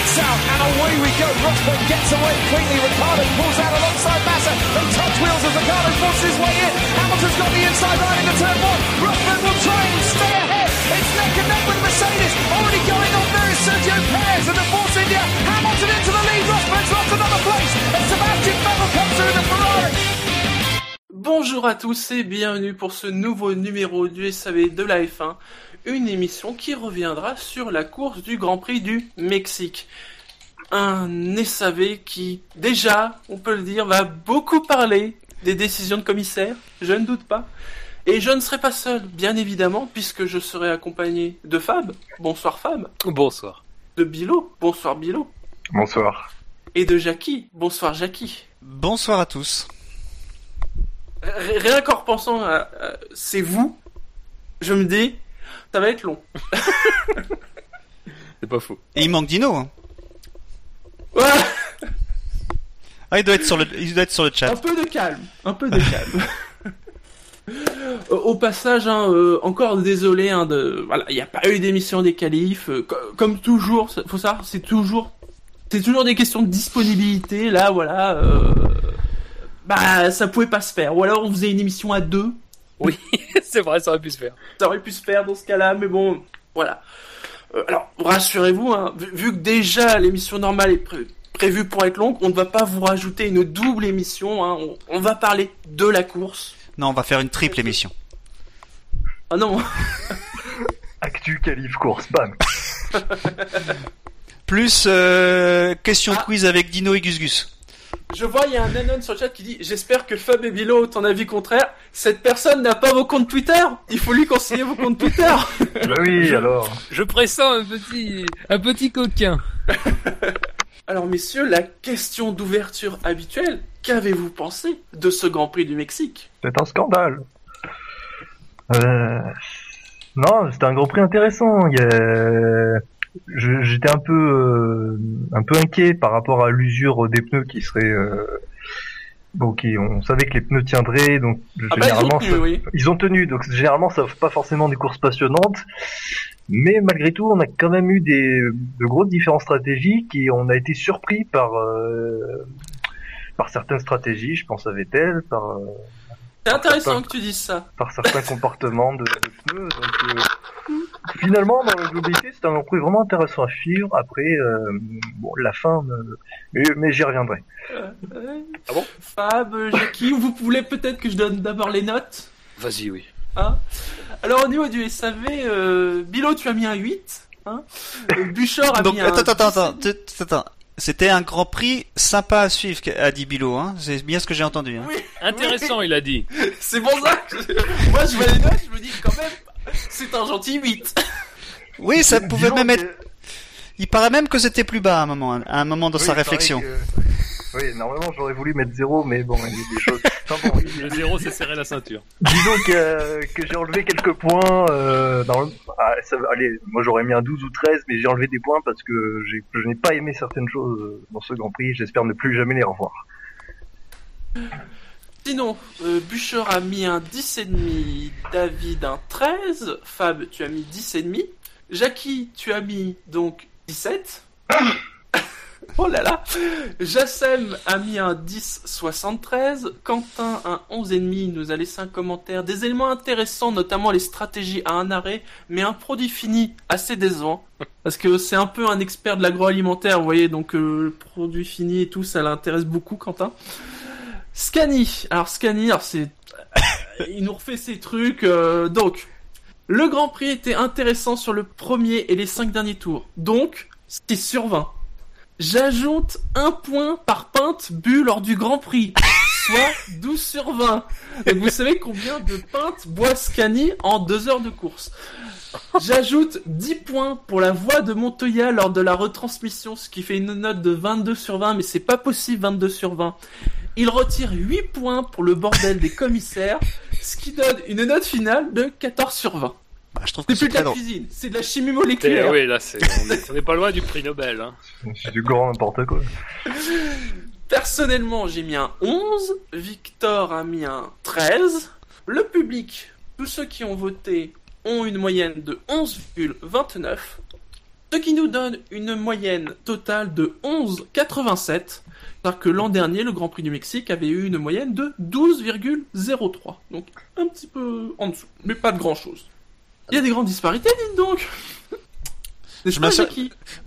lights out, and away we go. Rosberg gets away quickly. Ricardo pulls out alongside Massa. They touch wheels as Ricardo forces his way in. Hamilton's got the inside line into turn one. Rosberg will try and stay ahead. It's neck and neck with Mercedes. Already going on there is Sergio Perez and the Force India. Hamilton into the lead. Rosberg's lost another place. And Sebastian Vettel comes through the Ferrari. Bonjour à tous et bienvenue pour ce nouveau numéro du SAV de la F1, une émission qui reviendra sur la course du Grand Prix du Mexique. Un SAV qui, déjà, on peut le dire, va beaucoup parler des décisions de commissaire, je ne doute pas. Et je ne serai pas seul, bien évidemment, puisque je serai accompagné de Fab. Bonsoir Fab. Bonsoir. De Bilo. Bonsoir Bilo. Bonsoir. Et de Jackie. Bonsoir Jackie. Bonsoir à tous. R- Rien qu'en repensant à, à- c'est vous, je me dis, ça va être long. C'est pas faux. Et il manque Dino. Hein. Ouais, Ah, il doit être sur le, il doit être sur le chat. un peu de calme, un peu de calme. Au- passage, hein, euh, encore désolé, hein, de, voilà, il n'y a pas eu d'émission des qualifs. euh, co- comme toujours, faut savoir, c'est toujours, c'est toujours des questions de disponibilité. Là, voilà, euh, bah, ça pouvait pas se faire. Ou alors on faisait une émission à deux. Oui, c'est vrai, ça aurait pu se faire. ça aurait pu se faire dans ce cas-là, mais bon, voilà. Euh, alors, rassurez-vous, hein, vu, vu que déjà l'émission normale est pré- prévue pour être longue, on ne va pas vous rajouter une double émission. hein, on, on va parler de la course. Non, on va faire une triple émission. Ah non, Actu, qualif, course, bam. Plus euh, question Ah. quiz avec Dino et Gus Gus. Je vois, il y a un anon sur le chat qui dit J'espère que Fab et Bilo ont ton avis contraire. Cette personne n'a pas vos comptes Twitter. Il faut lui conseiller vos comptes Twitter. Bah oui, alors. Je pressens un petit, un petit coquin. Alors, messieurs, la question d'ouverture habituelle qu'avez-vous pensé de ce Grand Prix du Mexique? C'est un scandale. Euh... Non, c'était un Grand Prix intéressant. Il y a- J'étais un peu, euh, un peu inquiet par rapport à l'usure des pneus qui seraient. Euh... Bon, qui, on savait que les pneus tiendraient, donc Ah bah, ils ont généralement tenu, ça- oui. Ils ont tenu, donc généralement ça pas forcément des courses passionnantes. Mais malgré tout, on a quand même eu des, de grosses différences stratégiques et on a été surpris par, euh, par certaines stratégies. Je pense à Vettel, par, euh, C'est intéressant Attends. que tu dises ça. par certains comportements de, de pneus. Donc, euh, finalement, dans la globalité, c'était un Prix vraiment intéressant à suivre. Après, euh, bon, la fin, mais, mais j'y reviendrai. Ah bon? Fab, euh, Jackie, vous voulez peut-être que je donne d'abord les notes? Vas-y, oui. hein? Alors au niveau du SAV, euh, Bilo, tu as mis un 8. Hein? Euh, Buchor a Donc mis un attends, attends, 17. attends, t- attends. C'était un Grand Prix sympa à suivre, a dit Bilo. Hein. C'est bien ce que j'ai entendu. Hein. Oui, Intéressant, il a dit. c'est pour ça que je- moi je vois les notes, je me dis quand même, c'est un gentil 8. Oui, ça pouvait même que- être. Il paraît même que c'était plus bas à un moment, à un moment dans Oui, sa réflexion. que- Oui, normalement j'aurais voulu mettre zéro, mais bon, il y a des choses. Enfin, bon, il- Le zéro, c'est serrer la ceinture. Disons que, que j'ai enlevé quelques points. Euh, dans le- ah, ça, allez, moi j'aurais mis un 12 ou 13, mais j'ai enlevé des points parce que je n'ai pas aimé certaines choses euh, dans ce Grand Prix. J'espère ne plus jamais les revoir. Sinon, euh, Buchor a mis un 10,5, David un 13, Fab tu as mis 10,5, Jackie tu as mis donc 17. oh là là Jassem a mis un 10,73, Quentin un 11,5, il nous a laissé un commentaire, des éléments intéressants, notamment les stratégies à un arrêt, mais un produit fini assez décevant. Parce que c'est un peu un expert de l'agroalimentaire, vous voyez, donc euh, le produit fini et tout, ça l'intéresse beaucoup, Quentin. Scani. Alors Scani, alors c'est, il nous refait ses trucs. euh, donc, le Grand Prix était intéressant sur le premier et les cinq derniers tours. Donc, 6 sur 20. J'ajoute un point par pinte bu lors du Grand Prix, soit 12 sur 20. Donc vous savez combien de pintes boit Scani en deux heures de course? J'ajoute 10 points pour la voix de Montoya lors de la retransmission, ce qui fait une note de 22 sur 20, mais c'est pas possible 22 sur 20. Il retire 8 points pour le bordel des commissaires, ce qui donne une note finale de 14 sur 20. Bah, je trouve que C'est plus c'est de la cuisine, c'est de la chimie moléculaire. oui, là, c'est, on est- on n'est pas loin du prix Nobel. Hein. C'est du grand n'importe quoi. Personnellement, j'ai mis un 11, Victor a mis un 13, le public, tous ceux qui ont voté, ont une moyenne de 11,29. Ce qui nous donne une moyenne totale de 11,87. Alors que l'an dernier, le Grand Prix du Mexique avait eu une moyenne de 12,03. Donc un petit peu en dessous, mais pas de grand chose. Il y a des grandes disparités, dites donc Je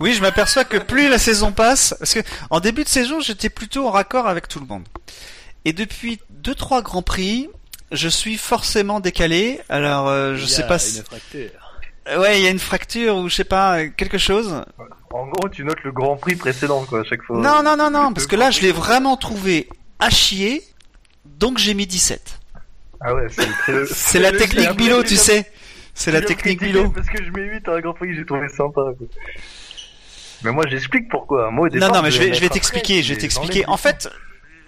Oui, je m'aperçois que plus la saison passe, parce que en début de saison, j'étais plutôt en raccord avec tout le monde. Et depuis deux trois grands prix, je suis forcément décalé. Alors, euh, je Il y sais a pas. Une si- fracture. Ouais, il y a une fracture ou je sais pas quelque chose. En gros, tu notes le Grand Prix précédent, quoi, à chaque fois. Non, non, non, non, parce que là, je l'ai vraiment trouvé à chier. Donc j'ai mis 17. Ah ouais, c'est très... C'est la technique Bilo, tu sais. C'est la technique Bilo. Parce que je mets 8 à un Grand Prix que j'ai trouvé sympa, quoi. Mais moi, j'explique pourquoi. Moi, au Non, départ, non, mais je vais, je vais t'expliquer, je vais t'expliquer. En fait,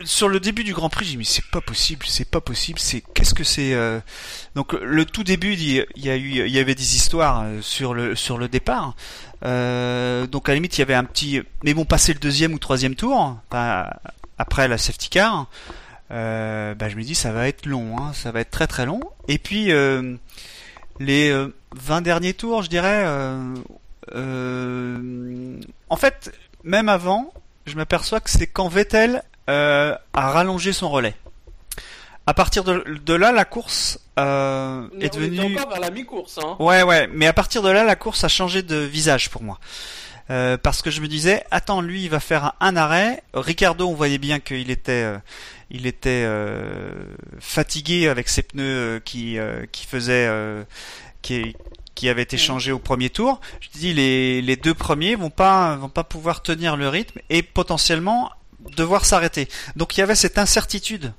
sur le début du Grand Prix, j'ai dit mais c'est pas possible, c'est pas possible, c'est qu'est-ce que c'est euh, Donc le tout début, il y a eu, il y avait des histoires euh, sur le sur le départ. Euh, donc à la limite, il y avait un petit, mais bon, passer le deuxième ou troisième tour, enfin, après la safety car, euh, bah, je me dis ça va être long, hein, ça va être très très long. Et puis euh, les euh, 20 derniers tours, je dirais. euh, euh, en fait, même avant, je m'aperçois que c'est quand Vettel euh, a rallongé son relais. À partir de, de là, la course euh, est devenue. encore vers la mi-course, hein. Ouais, ouais, mais à partir de là, la course a changé de visage pour moi. Euh, parce que je me disais, attends, lui, il va faire un, arrêt. Ricardo, on voyait bien qu'il était, euh, il était euh, fatigué avec ses pneus qui, euh, qui faisaient, euh, qui, qui avaient été changés au premier tour. Je dis, les, les deux premiers vont pas, vont pas pouvoir tenir le rythme et potentiellement devoir s'arrêter. Donc il y avait cette incertitude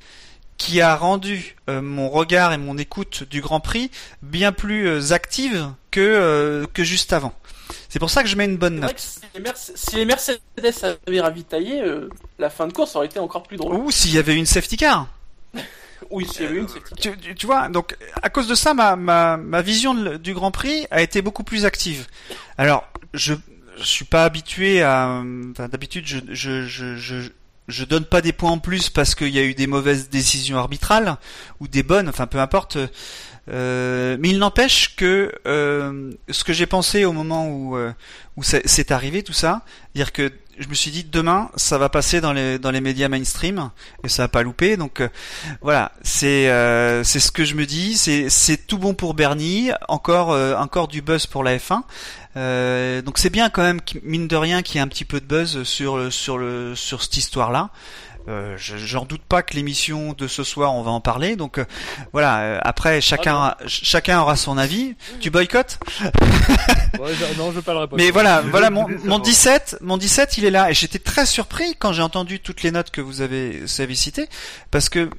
qui a rendu euh, mon regard et mon écoute du Grand Prix bien plus euh, active que euh, que juste avant. C'est pour ça que je mets une bonne C'est note. si les, Merce- si les Mercedes avaient ravitaillé, euh, la fin de course aurait été encore plus drôle. Ou s'il y avait une safety car. Oui, s'il y avait une, c'est Tu, tu- tu vois, donc à cause de ça, ma, ma, ma vision de- du Grand Prix a été beaucoup plus active. Alors, je je suis pas habitué à. Enfin, d'habitude, je, je, je, je, je donne pas des points en plus parce qu'il y a eu des mauvaises décisions arbitrales ou des bonnes, enfin peu importe. Euh, mais il n'empêche que euh, ce que j'ai pensé au moment où euh, où c'est arrivé tout ça, dire que je me suis dit demain ça va passer dans les dans les médias mainstream et ça va pas louper. Donc euh, voilà, c'est c'est ce que je me dis. C'est c'est tout bon pour Bernie. Encore encore du buzz pour la F1. Euh, donc c'est bien quand même mine de rien qu'il y ait un petit peu de buzz sur sur le sur cette histoire là. Euh, je- J'en doute pas que l'émission de ce soir on va en parler. Donc euh, voilà. euh, après chacun ch- chacun aura son avis. Tu boycottes? Ouais, non, je parlerai pas. Mais voilà, voilà mon, mon 17, mon 17, il est là et j'étais très surpris quand j'ai entendu toutes les notes que vous avez, vous avez citées parce que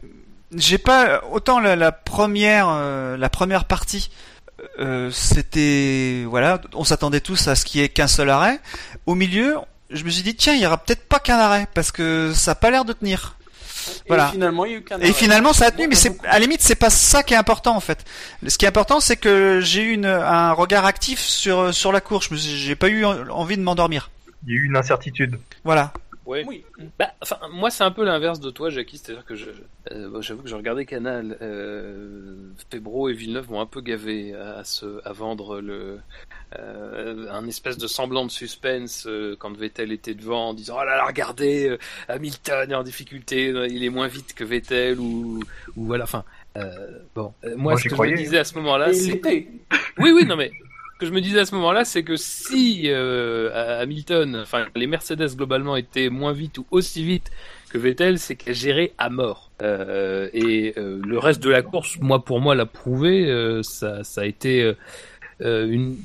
j'ai pas autant la, la première, euh, la première partie, euh, c'était voilà, on s'attendait tous à ce qu'il y ait qu'un seul arrêt. Au milieu, je me suis dit tiens, il y aura peut-être pas qu'un arrêt parce que ça a pas l'air de tenir. Voilà. Et finalement, il y a eu qu'un Et finalement, ça a tenu, mais c'est à la limite, c'est pas ça qui est important en fait. Ce qui est important, c'est que j'ai eu une, un regard actif sur sur la course. Je J'ai pas eu en- envie de m'endormir. Il y a eu une incertitude. Voilà. Ouais. Oui. Bah, enfin, moi, c'est un peu l'inverse de toi, Jackie. C'est-à-dire que je, euh, j'avoue que j'ai regardé Canal. Euh, Febro et Villeneuve m'ont un peu gavé à, se, à vendre le, euh, un espèce de semblant de suspense euh, quand Vettel était devant, en disant oh là là, regardez, euh, Hamilton est en difficulté, il est moins vite que Vettel ou, ou voilà. Enfin, euh, bon, Euh, moi, Moi, ce que je me disais à ce moment-là, l'était. oui, oui, non, mais ce que je me disais à ce moment-là, c'est que si euh, Hamilton, enfin les Mercedes globalement étaient moins vite ou aussi vite que Vettel, c'est qu'elle gérait à mort. Euh, et euh, le reste de la course, moi pour moi, l'a prouvé. euh, ça, ça a été euh, une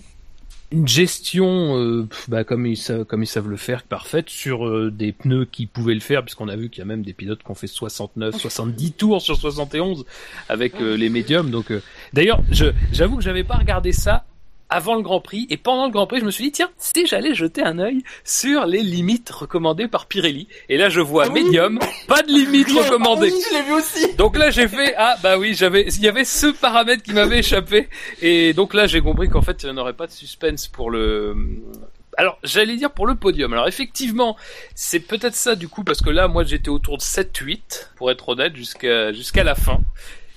une gestion euh, bah, comme ils savent comme ils savent le faire parfaite sur euh, des pneus qui pouvaient le faire puisqu'on a vu qu'il y a même des pilotes qui ont fait 69 70 tours sur 71 avec euh, les médiums. Donc euh, d'ailleurs je j'avoue que j'avais pas regardé ça avant le Grand Prix. Et pendant le Grand Prix je me suis dit tiens si j'allais jeter un œil sur les limites recommandées par Pirelli. Et là je vois oui. médium pas de limite recommandée oui, je l'ai vu aussi. donc là j'ai fait ah bah oui j'avais il y avait ce paramètre qui m'avait échappé. Et donc là j'ai compris qu'en fait il n'y en aurait pas de suspense pour le alors j'allais dire pour le podium. Alors effectivement c'est peut-être ça du coup parce que là moi j'étais autour de 7-8 pour être honnête jusqu'à jusqu'à la fin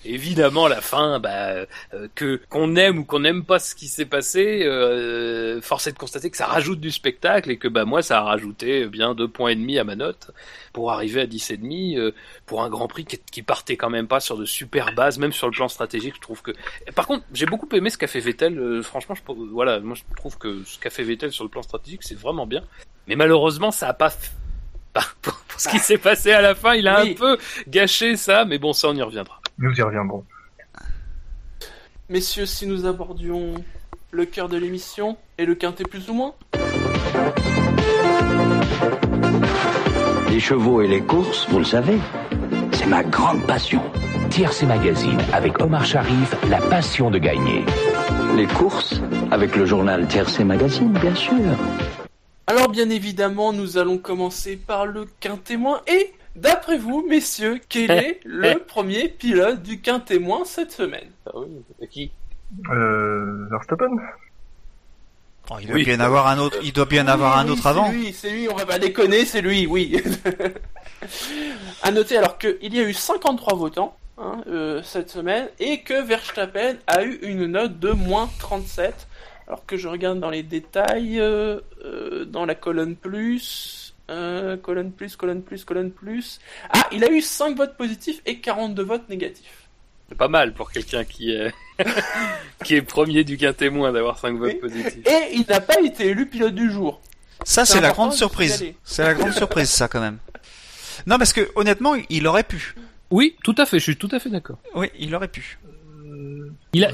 évidemment, la fin, bah, euh, que qu'on aime ou qu'on n'aime pas ce qui s'est passé, euh, force est de constater que ça rajoute du spectacle et que bah moi, ça a rajouté bien deux points et demi à ma note pour arriver à 10 et demi euh, pour un Grand Prix qui, qui partait quand même pas sur de super bases, même sur le plan stratégique. Je trouve que. Par contre, j'ai beaucoup aimé ce qu'a fait Vettel. euh, franchement, je, voilà, moi je trouve que ce qu'a fait Vettel sur le plan stratégique, c'est vraiment bien. Mais malheureusement, ça a pas. Pour pour ce qui s'est passé à la fin, il a Oui. un peu gâché ça, mais bon, ça on y reviendra. Nous y reviendrons. Messieurs, si nous abordions le cœur de l'émission et le quintet plus ou moins Les chevaux et les courses, vous le savez, c'est ma grande passion. TRC Magazine avec Omar Sharif, la passion de gagner. Les courses, avec le journal TRC Magazine, bien sûr. Alors bien évidemment, nous allons commencer par le quintémoin. Et d'après vous, messieurs, quel est le premier pilote du quintémoin cette semaine? Ah oui, qui? Euh, Verstappen Oh, il doit Oui. bien avoir un autre. Il doit bien avoir Oui, un oui, autre avant. C'est lui, c'est lui, on va pas déconner, c'est lui, oui. à noter alors qu'il y a eu 53 votants hein, euh, cette semaine et que Verstappen a eu une note de moins 37. Alors que je regarde dans les détails, euh, euh, dans la colonne plus, euh, colonne plus, colonne plus, colonne plus. Ah, il a eu 5 votes positifs et 42 votes négatifs. C'est pas mal pour quelqu'un qui est qui est premier du quin témoin d'avoir 5 votes positifs. Et il n'a pas été élu pilote du jour. Ça, C'est la grande de surprise. C'est la grande surprise, ça, quand même. Non, parce que honnêtement, il aurait pu. Oui, tout à fait, je suis tout à fait d'accord. Oui, il aurait pu. Il a,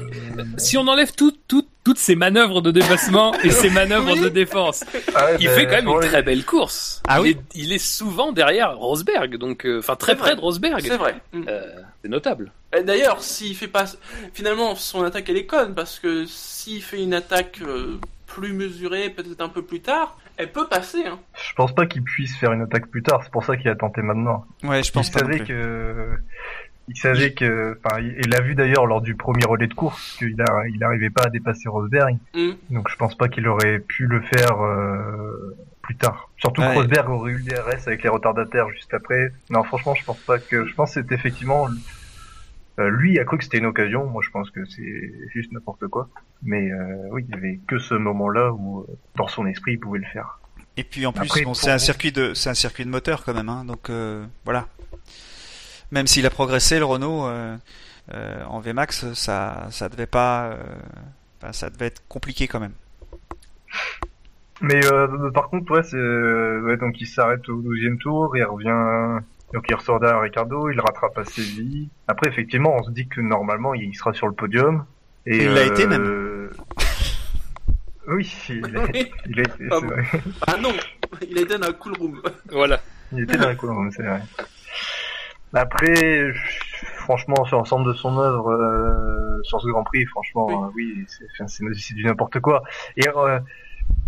si on enlève tout, tout- toutes ces manœuvres de dépassement et ces manœuvres Oui. de défense, Ah ouais, il ben, fait quand même une très belle course. Ah il, oui est, il est souvent derrière Rosberg, donc euh, enfin très près de Rosberg. C'est vrai. Mm. Euh, c'est notable. D'ailleurs, s'il fait pas, finalement, son attaque elle est conne parce que s'il fait une attaque euh, plus mesurée, peut-être un peu plus tard, elle peut passer. Hein. Je pense pas qu'il puisse faire une attaque plus tard, c'est pour ça qu'il a tenté maintenant. Ouais, je pense il pas non savait plus. que il savait que enfin il l'a vu d'ailleurs lors du premier relais de course qu'il a il arrivait pas à dépasser Rosberg. Mm. donc je pense pas qu'il aurait pu le faire euh, plus tard. Surtout Ouais. que Rosberg aurait eu le DRS avec les retardataires juste après. Non franchement je pense pas que je pense que c'est effectivement euh, lui a cru que c'était une occasion. Moi je pense que c'est juste n'importe quoi. Mais euh, oui il y avait que ce moment là où euh, dans son esprit il pouvait le faire. Et puis en plus, Après, bon, c'est un circuit de, c'est un circuit de moteur quand même, hein, donc euh, voilà. Même s'il a progressé, le Renault euh, euh, en VMAX, ça, ça devait pas, euh, ça devait être compliqué quand même. Mais euh, par contre, ouais, c'est euh, ouais, donc il s'arrête au 12e tour, il revient, donc il ressort derrière Ricardo, il rattrape à Séville. Après, effectivement, on se dit que normalement, il sera sur le podium. Et, Il l'a été, même. Oui, il a, Oui. il a été, Ah c'est bon. vrai. Ah non, il était dans la cool room. Voilà. Il était dans la colonne, c'est vrai. Après, franchement, sur l'ensemble de son œuvre, euh, sur ce Grand Prix, franchement, Oui. euh, oui, c'est du n'importe quoi. Et euh,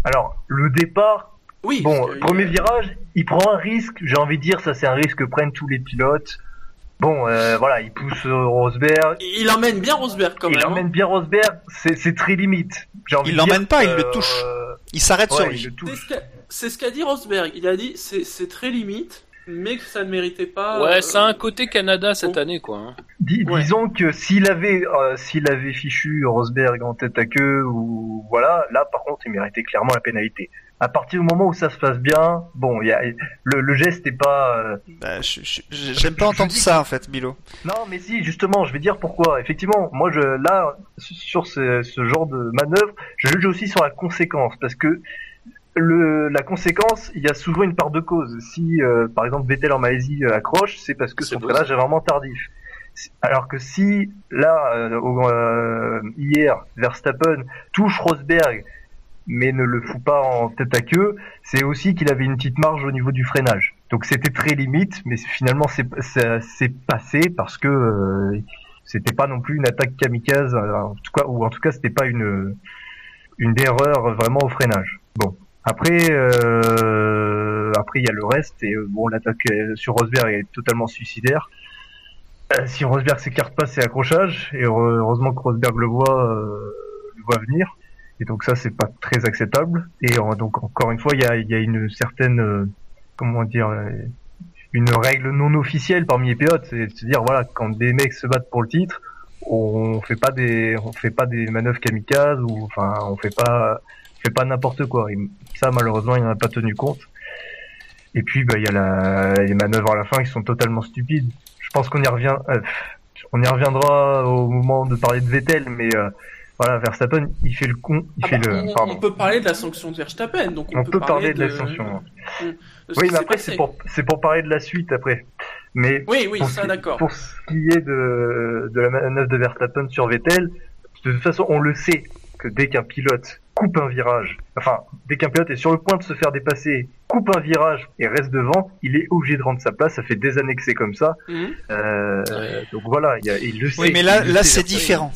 alors, le départ, Oui. Bon, premier virage, il prend un risque. J'ai envie de dire, ça c'est un risque que prennent tous les pilotes. Bon, euh, voilà, il pousse euh, Rosberg. Il emmène bien Rosberg quand il même. hein. emmène bien Rosberg. C'est très limite. Envie Il l'emmène pas, il le touche. Il s'arrête ouais, sur il lui. C'est ce qu'a- ce dit Rosberg. Il a dit c'est c'est très limite, mais que ça ne méritait pas. Ouais, euh, ça a un côté Canada cette année, quoi. hein. Dis- Ouais. Disons que s'il avait, euh, s'il avait fichu Rosberg en tête à queue ou voilà, là par contre, il méritait clairement la pénalité. À partir du moment où ça se passe bien, bon, il y a le, le geste est pas. euh, Bah, je- je- je- J'aime pas entendre ça en fait, Bilo. Non, mais si, justement, je vais dire pourquoi. Effectivement, moi, je là, sur ce, ce genre de manœuvre, je juge aussi sur la conséquence, parce que le, la conséquence, il y a souvent une part de cause. Si, euh, par exemple, Vettel en Malaisie euh, accroche, c'est parce que son beau, freinage est vraiment tardif. Alors que si, là, euh, au- euh, hier, Verstappen touche Rosberg, mais ne le fout pas en tête à queue, c'est aussi qu'il avait une petite marge au niveau du freinage. Donc c'était très limite, mais finalement c'est passé parce que euh, c'était pas non plus une attaque kamikaze, en tout cas, ou en tout cas c'était pas une une erreur vraiment au freinage. Bon. Après, euh, après il y a le reste et euh, bon l'attaque euh, sur Rosberg est totalement suicidaire. Euh, si Rosberg s'écarte pas, c'est accrochage et heure- heureusement que Rosberg le voit, le voit venir. Et donc ça, c'est pas très acceptable. Et donc encore une fois, il y a, une certaine, comment dire, une règle non officielle parmi les pilotes, c'est de se dire voilà quand des mecs se battent pour le titre, on fait pas des on fait pas des manœuvres kamikazes ou enfin on fait pas fait pas n'importe quoi. Et ça malheureusement il n'en a pas tenu compte. Et puis bah il y a la, les manœuvres à la fin qui sont totalement stupides. Je pense qu'on y revient euh, on y reviendra au moment de parler de Vettel mais euh, voilà Verstappen il fait le con, il Ah fait bah, le on, peut parler de la sanction de Verstappen, donc on, On peut parler de de ce Oui, mais après c'est pour c'est pour parler de la suite après. Mais Oui, oui, pour ça d'accord. Pour ce qui est de, de la manœuvre de Verstappen sur Vettel, de toute façon, on le sait que dès qu'un pilote coupe un virage, enfin, dès qu'un pilote est sur le point de se faire dépasser, coupe un virage et reste devant, il est obligé de rendre sa place. Ça fait des années que c'est comme ça. Mhm. Euh, donc voilà, il, y a- il le sait. Oui, mais là, là, c'est différent.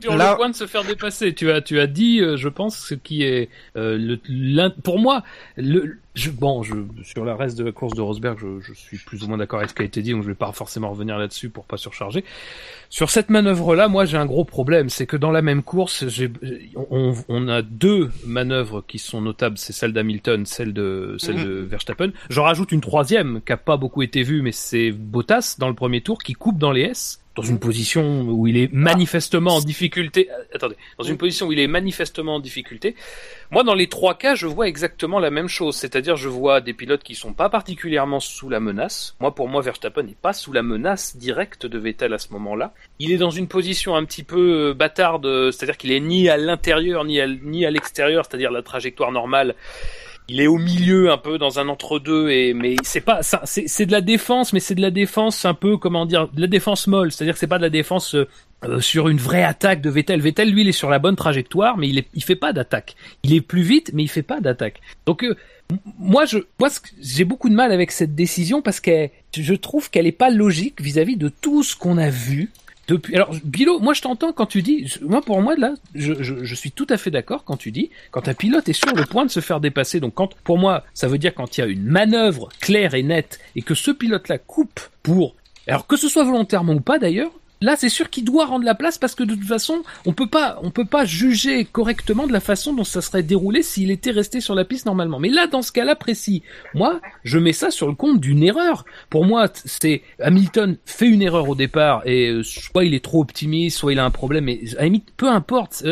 Sur Là- le point de se faire dépasser, tu as, tu as dit, euh, je pense, ce qui est euh, le, l'un- pour moi, le, je, bon, je, sur le reste de la course de Rosberg, je, je suis plus ou moins d'accord avec ce qui a été dit, donc je vais pas forcément revenir là-dessus pour pas surcharger. Sur cette manœuvre-là, moi, j'ai un gros problème, c'est que dans la même course, j'ai, on, on a deux manœuvres qui sont notables, c'est celle d'Hamilton, celle de, celle de Verstappen. J'en rajoute une troisième qui a pas beaucoup été vue, mais c'est Bottas dans le premier tour qui coupe dans les S dans une position où il est manifestement en difficulté. euh, Attendez, dans une position où il est manifestement en difficulté. Moi, dans les trois cas, je vois exactement la même chose. C'est-à-dire, je vois des pilotes qui sont pas particulièrement sous la menace. Moi, pour moi, Verstappen n'est pas sous la menace directe de Vettel à ce moment-là. Il est dans une position un petit peu euh, bâtarde, euh, c'est-à-dire qu'il est ni à l'intérieur ni à, ni à l'extérieur, c'est-à-dire la trajectoire normale. Il est au milieu, un peu dans un entre-deux, et mais c'est pas, ça, c'est, de la défense, mais c'est de la défense un peu, comment dire, de la défense molle. C'est-à-dire que c'est pas de la défense euh, euh, sur une vraie attaque de Vettel. Vettel, lui, il est sur la bonne trajectoire, mais il est, il fait pas d'attaque. Il est plus vite, mais il fait pas d'attaque. Donc euh, moi, je, moi, j'ai beaucoup de mal avec cette décision parce que je trouve qu'elle est pas logique vis-à-vis de tout ce qu'on a vu depuis. Alors, Bilo, moi, je t'entends quand tu dis. Moi, pour moi, là, je, je, je suis tout à fait d'accord quand tu dis quand un pilote est sur le point de se faire dépasser. Donc, quand, pour moi, ça veut dire quand il y a une manœuvre claire et nette et que ce pilote-là coupe pour. Alors que ce soit volontairement ou pas d'ailleurs, Là, c'est sûr qu'il doit rendre la place parce que de toute façon, on peut pas, on peut pas juger correctement de la façon dont ça serait déroulé s'il était resté sur la piste normalement. Mais là, dans ce cas-là précis, moi, je mets ça sur le compte d'une erreur. Pour moi, c'est Hamilton fait une erreur au départ et euh, soit il est trop optimiste, soit il a un problème. Mais limite, peu importe.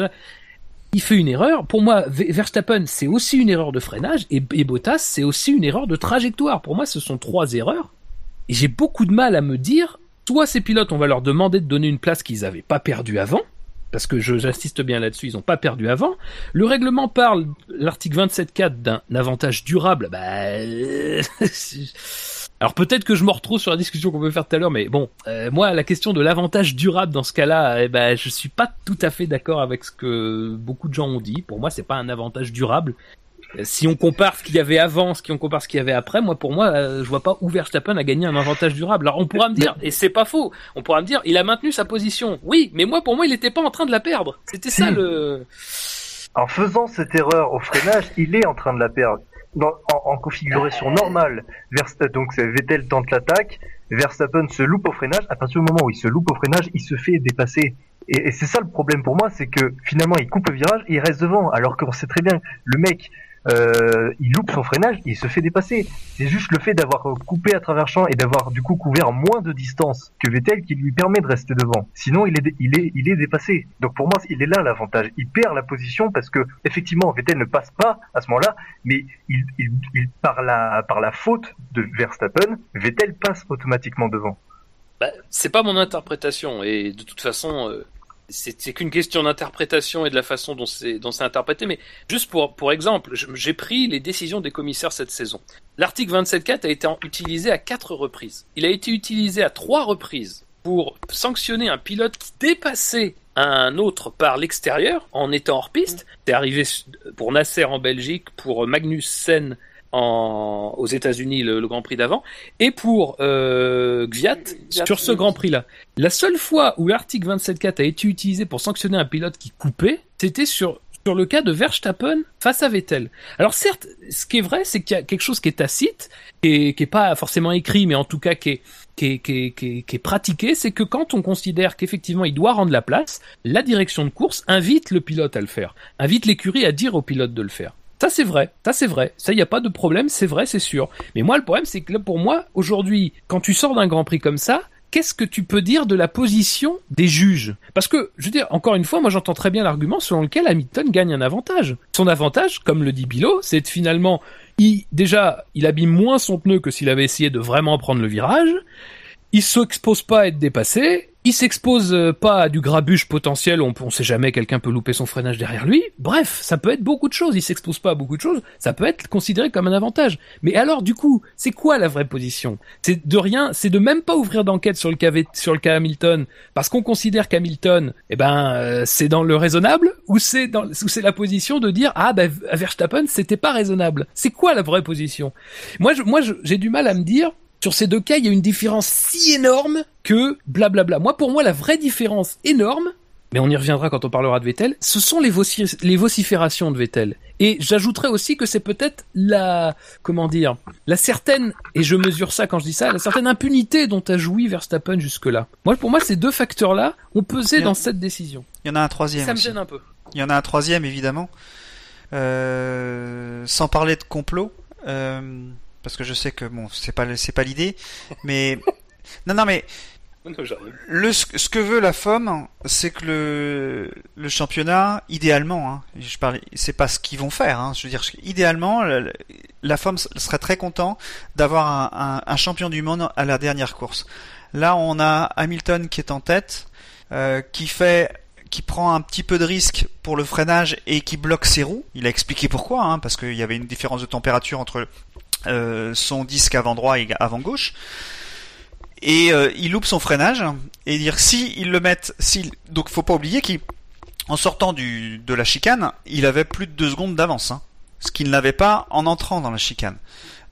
il fait une erreur. Pour moi, Ve- Verstappen, c'est aussi une erreur de freinage et, et Bottas, c'est aussi une erreur de trajectoire. Pour moi, ce sont trois erreurs. Et j'ai beaucoup de mal à me dire, soit ces pilotes, on va leur demander de donner une place qu'ils n'avaient pas perdue avant, parce que j'insiste bien là-dessus, ils n'ont pas perdu avant. Le règlement parle, l'article 27.4, d'un avantage durable. Bah, euh, alors peut-être que je me retrouve sur la discussion qu'on peut faire tout à l'heure, mais bon, euh, moi, la question de l'avantage durable dans ce cas-là, eh ben, je suis pas tout à fait d'accord avec ce que beaucoup de gens ont dit. Pour moi, c'est pas un avantage durable. Euh, Si on compare ce qu'il y avait avant, ce qu'on compare ce qu'il y avait après, moi pour moi, euh, je vois pas où Verstappen a gagné un avantage durable. Alors on pourra me dire, et c'est pas faux, on pourra me dire, il a maintenu sa position. Oui, mais moi pour moi, il était pas en train de la perdre. C'était ça Si. le. En faisant cette erreur au freinage, il est en train de la perdre. Dans- en, en configuration normale, Verst- donc Vettel tente l'attaque, Verstappen se loupe au freinage. À partir du moment où il se loupe au freinage, il se fait dépasser. Et, et c'est ça le problème pour moi, c'est que finalement il coupe le virage et il reste devant, alors qu'on sait très bien, le mec, euh, il loupe son freinage, il se fait dépasser. C'est juste le fait d'avoir coupé à travers champ et d'avoir du coup couvert moins de distance que Vettel qui lui permet de rester devant. Sinon, il est, il est, il est dépassé. Donc pour moi, il est là l'avantage. Il perd la position parce que effectivement, Vettel ne passe pas à ce moment-là, mais il, il, il- par la, par la faute de Verstappen, Vettel passe automatiquement devant. Bah, c'est pas mon interprétation et de toute façon euh, c'est qu'une question d'interprétation et de la façon dont c'est interprété mais juste pour pour exemple j'ai pris les décisions des commissaires cette saison. L'article 27.4 a été utilisé à quatre reprises. Il a été utilisé à trois reprises pour sanctionner un pilote qui dépassait un autre par l'extérieur en étant hors piste. C'est arrivé pour Nasser en Belgique pour Magnussen en, aux États-Unis le, le Grand Prix d'avant et pour euh, Gviat sur ce. Grand Prix-là. La seule fois où l'article 27.4 a été utilisé pour sanctionner un pilote qui coupait, c'était sur sur le cas de Verstappen face à Vettel. Alors certes, ce qui est vrai, c'est qu'il y a quelque chose qui est tacite, qui est, qui est pas forcément écrit, mais en tout cas qui est, qui est, qui est, qui est, qui est pratiqué, c'est que quand on considère qu'effectivement il doit rendre la place, la direction de course invite le pilote à le faire, invite l'écurie à dire au pilote de le faire. Ça c'est vrai, ça c'est vrai, ça y a pas de problème, c'est vrai, c'est sûr. Mais moi le problème c'est que là pour moi aujourd'hui, quand tu sors d'un Grand Prix comme ça, qu'est-ce que tu peux dire de la position des juges? Parce que, je veux dire, encore une fois, moi j'entends très bien l'argument selon lequel Hamilton gagne un avantage. Son avantage, comme le dit Bilo, c'est finalement, il, déjà, il abîme moins son pneu que s'il avait essayé de vraiment prendre le virage, il s'expose pas à être dépassé, il s'expose euh, pas à du grabuge potentiel, on, on sait jamais, quelqu'un peut louper son freinage derrière lui. Bref, ça peut être beaucoup de choses. Il s'expose pas à beaucoup de choses, ça peut être considéré comme un avantage. Mais alors, du coup, c'est quoi la vraie position? C'est de rien, c'est de même pas ouvrir d'enquête sur le cas sur le cas Hamilton, parce qu'on considère qu'Hamilton, eh ben, euh, c'est dans le raisonnable, ou c'est dans, c'est la position de dire ah ben Verstappen c'était pas raisonnable. C'est quoi la vraie position? Moi, moi, j'ai du mal à me dire sur ces deux cas, il y a une différence si énorme que blablabla. Moi, pour moi, la vraie différence énorme, mais on y reviendra quand on parlera de Vettel, ce sont les, les vociférations de Vettel. Et j'ajouterais aussi que c'est peut-être la, comment dire, la certaine, et je mesure ça quand je dis ça, la certaine impunité dont a joui Verstappen jusque-là. Moi, pour moi, ces deux facteurs-là ont pesé dans cette décision. Il y en a un troisième. Ça me gêne un peu. Il y en a un troisième, évidemment. Euh, sans parler de complot. Euh, parce que je sais que bon, c'est pas c'est pas l'idée, mais non non mais le ce que veut la FOM, c'est que le le championnat idéalement, hein, je parle, c'est pas ce qu'ils vont faire. Hein, je veux dire, idéalement, la, la FOM serait très content d'avoir un, un, champion du monde à la dernière course. Là, on a Hamilton qui est en tête, euh, qui fait qui prend un petit peu de risque pour le freinage et qui bloque ses roues. Il a expliqué pourquoi, hein, parce qu'il y avait une différence de température entre son disque avant droit et avant gauche. Et euh, il loupe son freinage et dire si ils le mettent, si donc faut pas oublier qu'en sortant du, de la chicane, il avait plus de deux secondes d'avance, hein, ce qu'il n'avait pas en entrant dans la chicane.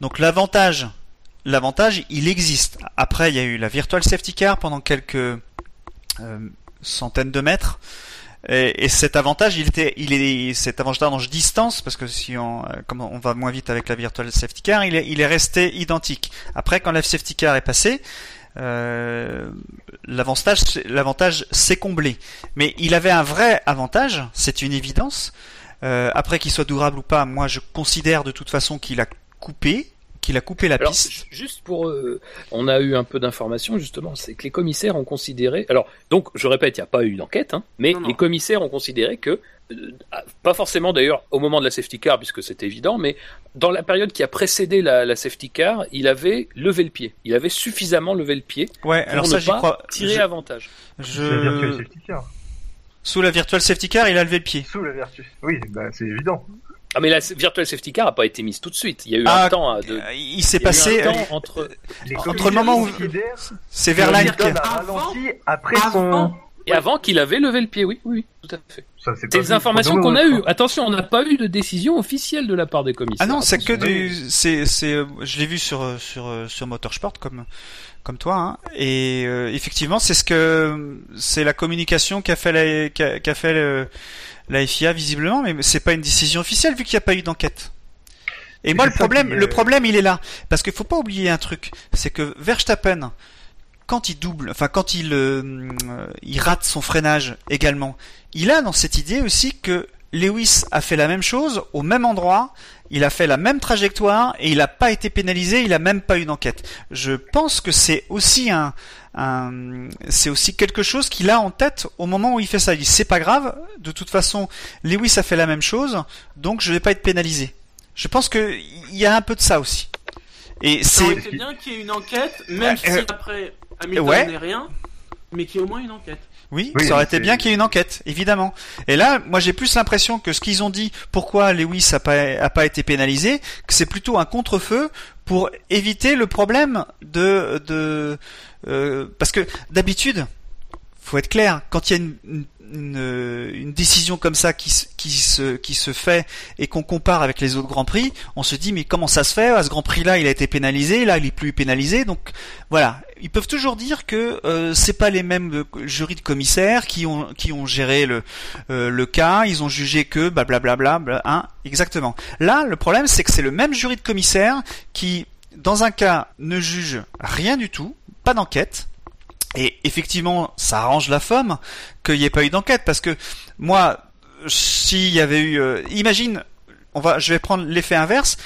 Donc l'avantage, l'avantage, il existe. Après, il y a eu la virtual safety car pendant quelques euh, centaines de mètres. Et, cet avantage, il était, il est cet avantage distance parce que si on, euh, comme on va moins vite avec la virtual safety car, il est, il est resté identique. Après, quand la safety car est passé, euh, l'avantage, l'avantage s'est comblé. Mais il avait un vrai avantage, c'est une évidence. Euh, après qu'il soit durable ou pas, moi je considère de toute façon qu'il a coupé qu'il a coupé la piste. Juste pour, euh, on a eu un peu d'informations justement, c'est que les commissaires ont considéré. Alors, donc, je répète, il n'y a pas eu d'enquête, hein, mais les commissaires ont considéré que, euh, pas forcément d'ailleurs au moment de la safety car, puisque c'est évident, mais dans la période qui a précédé la, safety car, il avait levé le pied. Il avait suffisamment levé le pied ouais, pour alors ne ça, pas tirer avantage. Je... Sous la virtual safety car, il a levé le pied. Sous la virtual. Oui, bah, c'est évident. Ah mais la virtual safety car a pas été mise tout de suite. Il y a eu un ah, temps de. Euh, il s'est passé un temps entre entre le moment où c'est vers la après son et avant qu'il avait levé le pied, oui, oui, tout à fait. C'est des informations qu'on a eues. Attention, on n'a pas eu de décision officielle de la part des commissaires. Ah non, c'est que du, c'est, c'est, je l'ai vu sur sur sur Motorsport comme comme toi, hein. et euh, effectivement, c'est ce que c'est la communication qu'a fait la, qu'a, fait le, la FIA visiblement, mais c'est pas une décision officielle vu qu'il n'y a pas eu d'enquête. Et moi, le problème, le problème, il est là, parce qu'il faut pas oublier un truc, c'est que Verstappen, quand il double, enfin quand il, euh, il rate son freinage également, il a dans cette idée aussi que Lewis a fait la même chose au même endroit, il a fait la même trajectoire et il n'a pas été pénalisé, il n'a même pas eu d'enquête. Je pense que c'est aussi un, c'est aussi quelque chose qu'il a en tête au moment où il fait ça. Il dit c'est pas grave, de toute façon Lewis a fait la même chose, donc je vais pas être pénalisé. Je pense que il y a un peu de ça aussi. Et c'est bien qu'il y ait une enquête, même si euh, après Hamilton ouais. n'est rien, mais qu'il y ait au moins une enquête. Oui, ça aurait été bien qu'il y ait une enquête, évidemment. Et là, moi j'ai plus l'impression que ce qu'ils ont dit, pourquoi Lewis a pas, a pas été pénalisé, que c'est plutôt un contre-feu pour éviter le problème de, de euh, parce que d'habitude, faut être clair, quand il y a une, une, décision comme ça qui, se, qui se fait et qu'on compare avec les autres grands prix, on se dit mais comment ça se fait? À ce grand prix-là, il a été pénalisé, là il est plus pénalisé. Donc voilà, ils peuvent toujours dire que euh, c'est pas les mêmes euh, jurys de commissaires qui ont qui ont géré le euh, cas, ils ont jugé que blablabla, bla, bla, bla, hein, exactement. Là, le problème c'est que c'est le même jury de commissaires qui dans un cas ne juge rien du tout, pas d'enquête et effectivement, ça arrange la femme qu'il n'y ait pas eu d'enquête, parce que moi, s'il y avait eu, euh, imagine on va, je vais prendre l'effet inverse.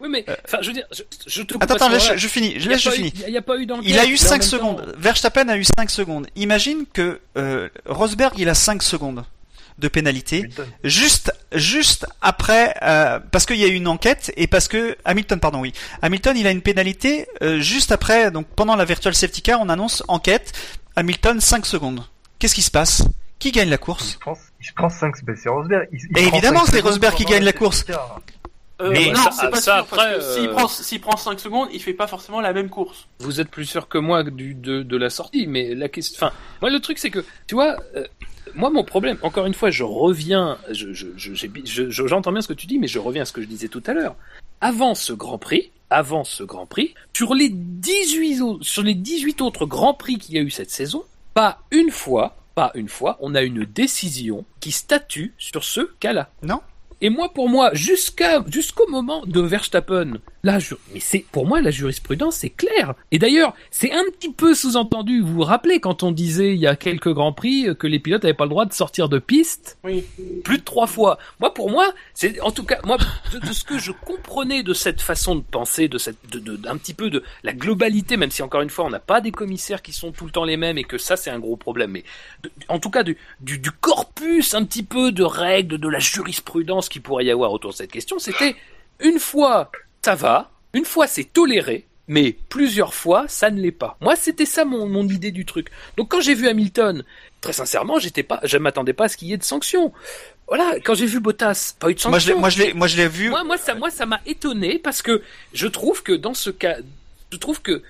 Oui, mais enfin, je veux dire, je, je te Attends, attends, laisse, je finis, je Il y a laisse, je finis. Il n'y a pas eu d'enquête. Il a eu mais en 5 même temps- secondes. Verstappen a eu 5 secondes. Imagine que euh, Rosberg, il a 5 secondes de pénalité. Hamilton. Juste, juste après, euh, parce qu'il y a eu une enquête et parce que Hamilton, pardon, oui, Hamilton, il a une pénalité euh, juste après. Donc pendant la virtual safety car, on annonce enquête. Hamilton 5 secondes. Qu'est-ce qui se passe? Qui gagne la course? Se prend, il se prend 5 c'est Rosberg. Il, il Et évidemment, c'est secondes Rosberg qui gagne la course. car. Euh, Mais non, ça- c'est pas ça, sûr, parce après, que s'il euh, prend, s'il prend 5 secondes, il fait pas forcément la même course. Vous êtes plus sûr que moi du, de, de la sortie, mais la question. Enfin, moi le truc c'est que, tu vois, euh, moi mon problème, encore une fois, je reviens, je, je, je- je- j'entends bien ce que tu dis, mais je reviens à ce que je disais tout à l'heure. Avant ce Grand Prix, avant ce Grand Prix, sur les 18 autres, sur les 18 autres Grands Prix qu'il y a eu cette saison, pas une fois, pas une fois, on a une décision qui statue sur ce cas-là. Non Et moi, pour moi, jusqu'à jusqu'au moment de Verstappen, là, je, mais c'est pour moi la jurisprudence, c'est clair. Et d'ailleurs, c'est un petit peu sous-entendu. Vous vous rappelez quand on disait il y a quelques grands prix euh, que les pilotes n'avaient pas le droit de sortir de piste Oui. plus de trois fois. Moi, pour moi, c'est en tout cas moi de, de ce que je comprenais de cette façon de penser, de cette, de, de- d'un petit peu de la globalité, même si encore une fois on n'a pas des commissaires qui sont tout le temps les mêmes et que ça c'est un gros problème. Mais en tout cas du, du, du corpus un petit peu de règles, de la jurisprudence qu'il pourrait y avoir autour de cette question, c'était une fois ça va, une fois c'est toléré. Mais plusieurs fois, ça ne l'est pas. Moi, c'était ça mon, mon idée du truc. Donc, quand j'ai vu Hamilton, très sincèrement, j'étais pas, je m'attendais pas à ce qu'il y ait de sanctions. Voilà, quand j'ai vu Bottas, pas eu de Moi, je l'ai, sanctions. moi, je l'ai, moi, je l'ai vu. Moi, moi, ça, moi, ça m'a étonné parce que je trouve que dans ce cas, je trouve que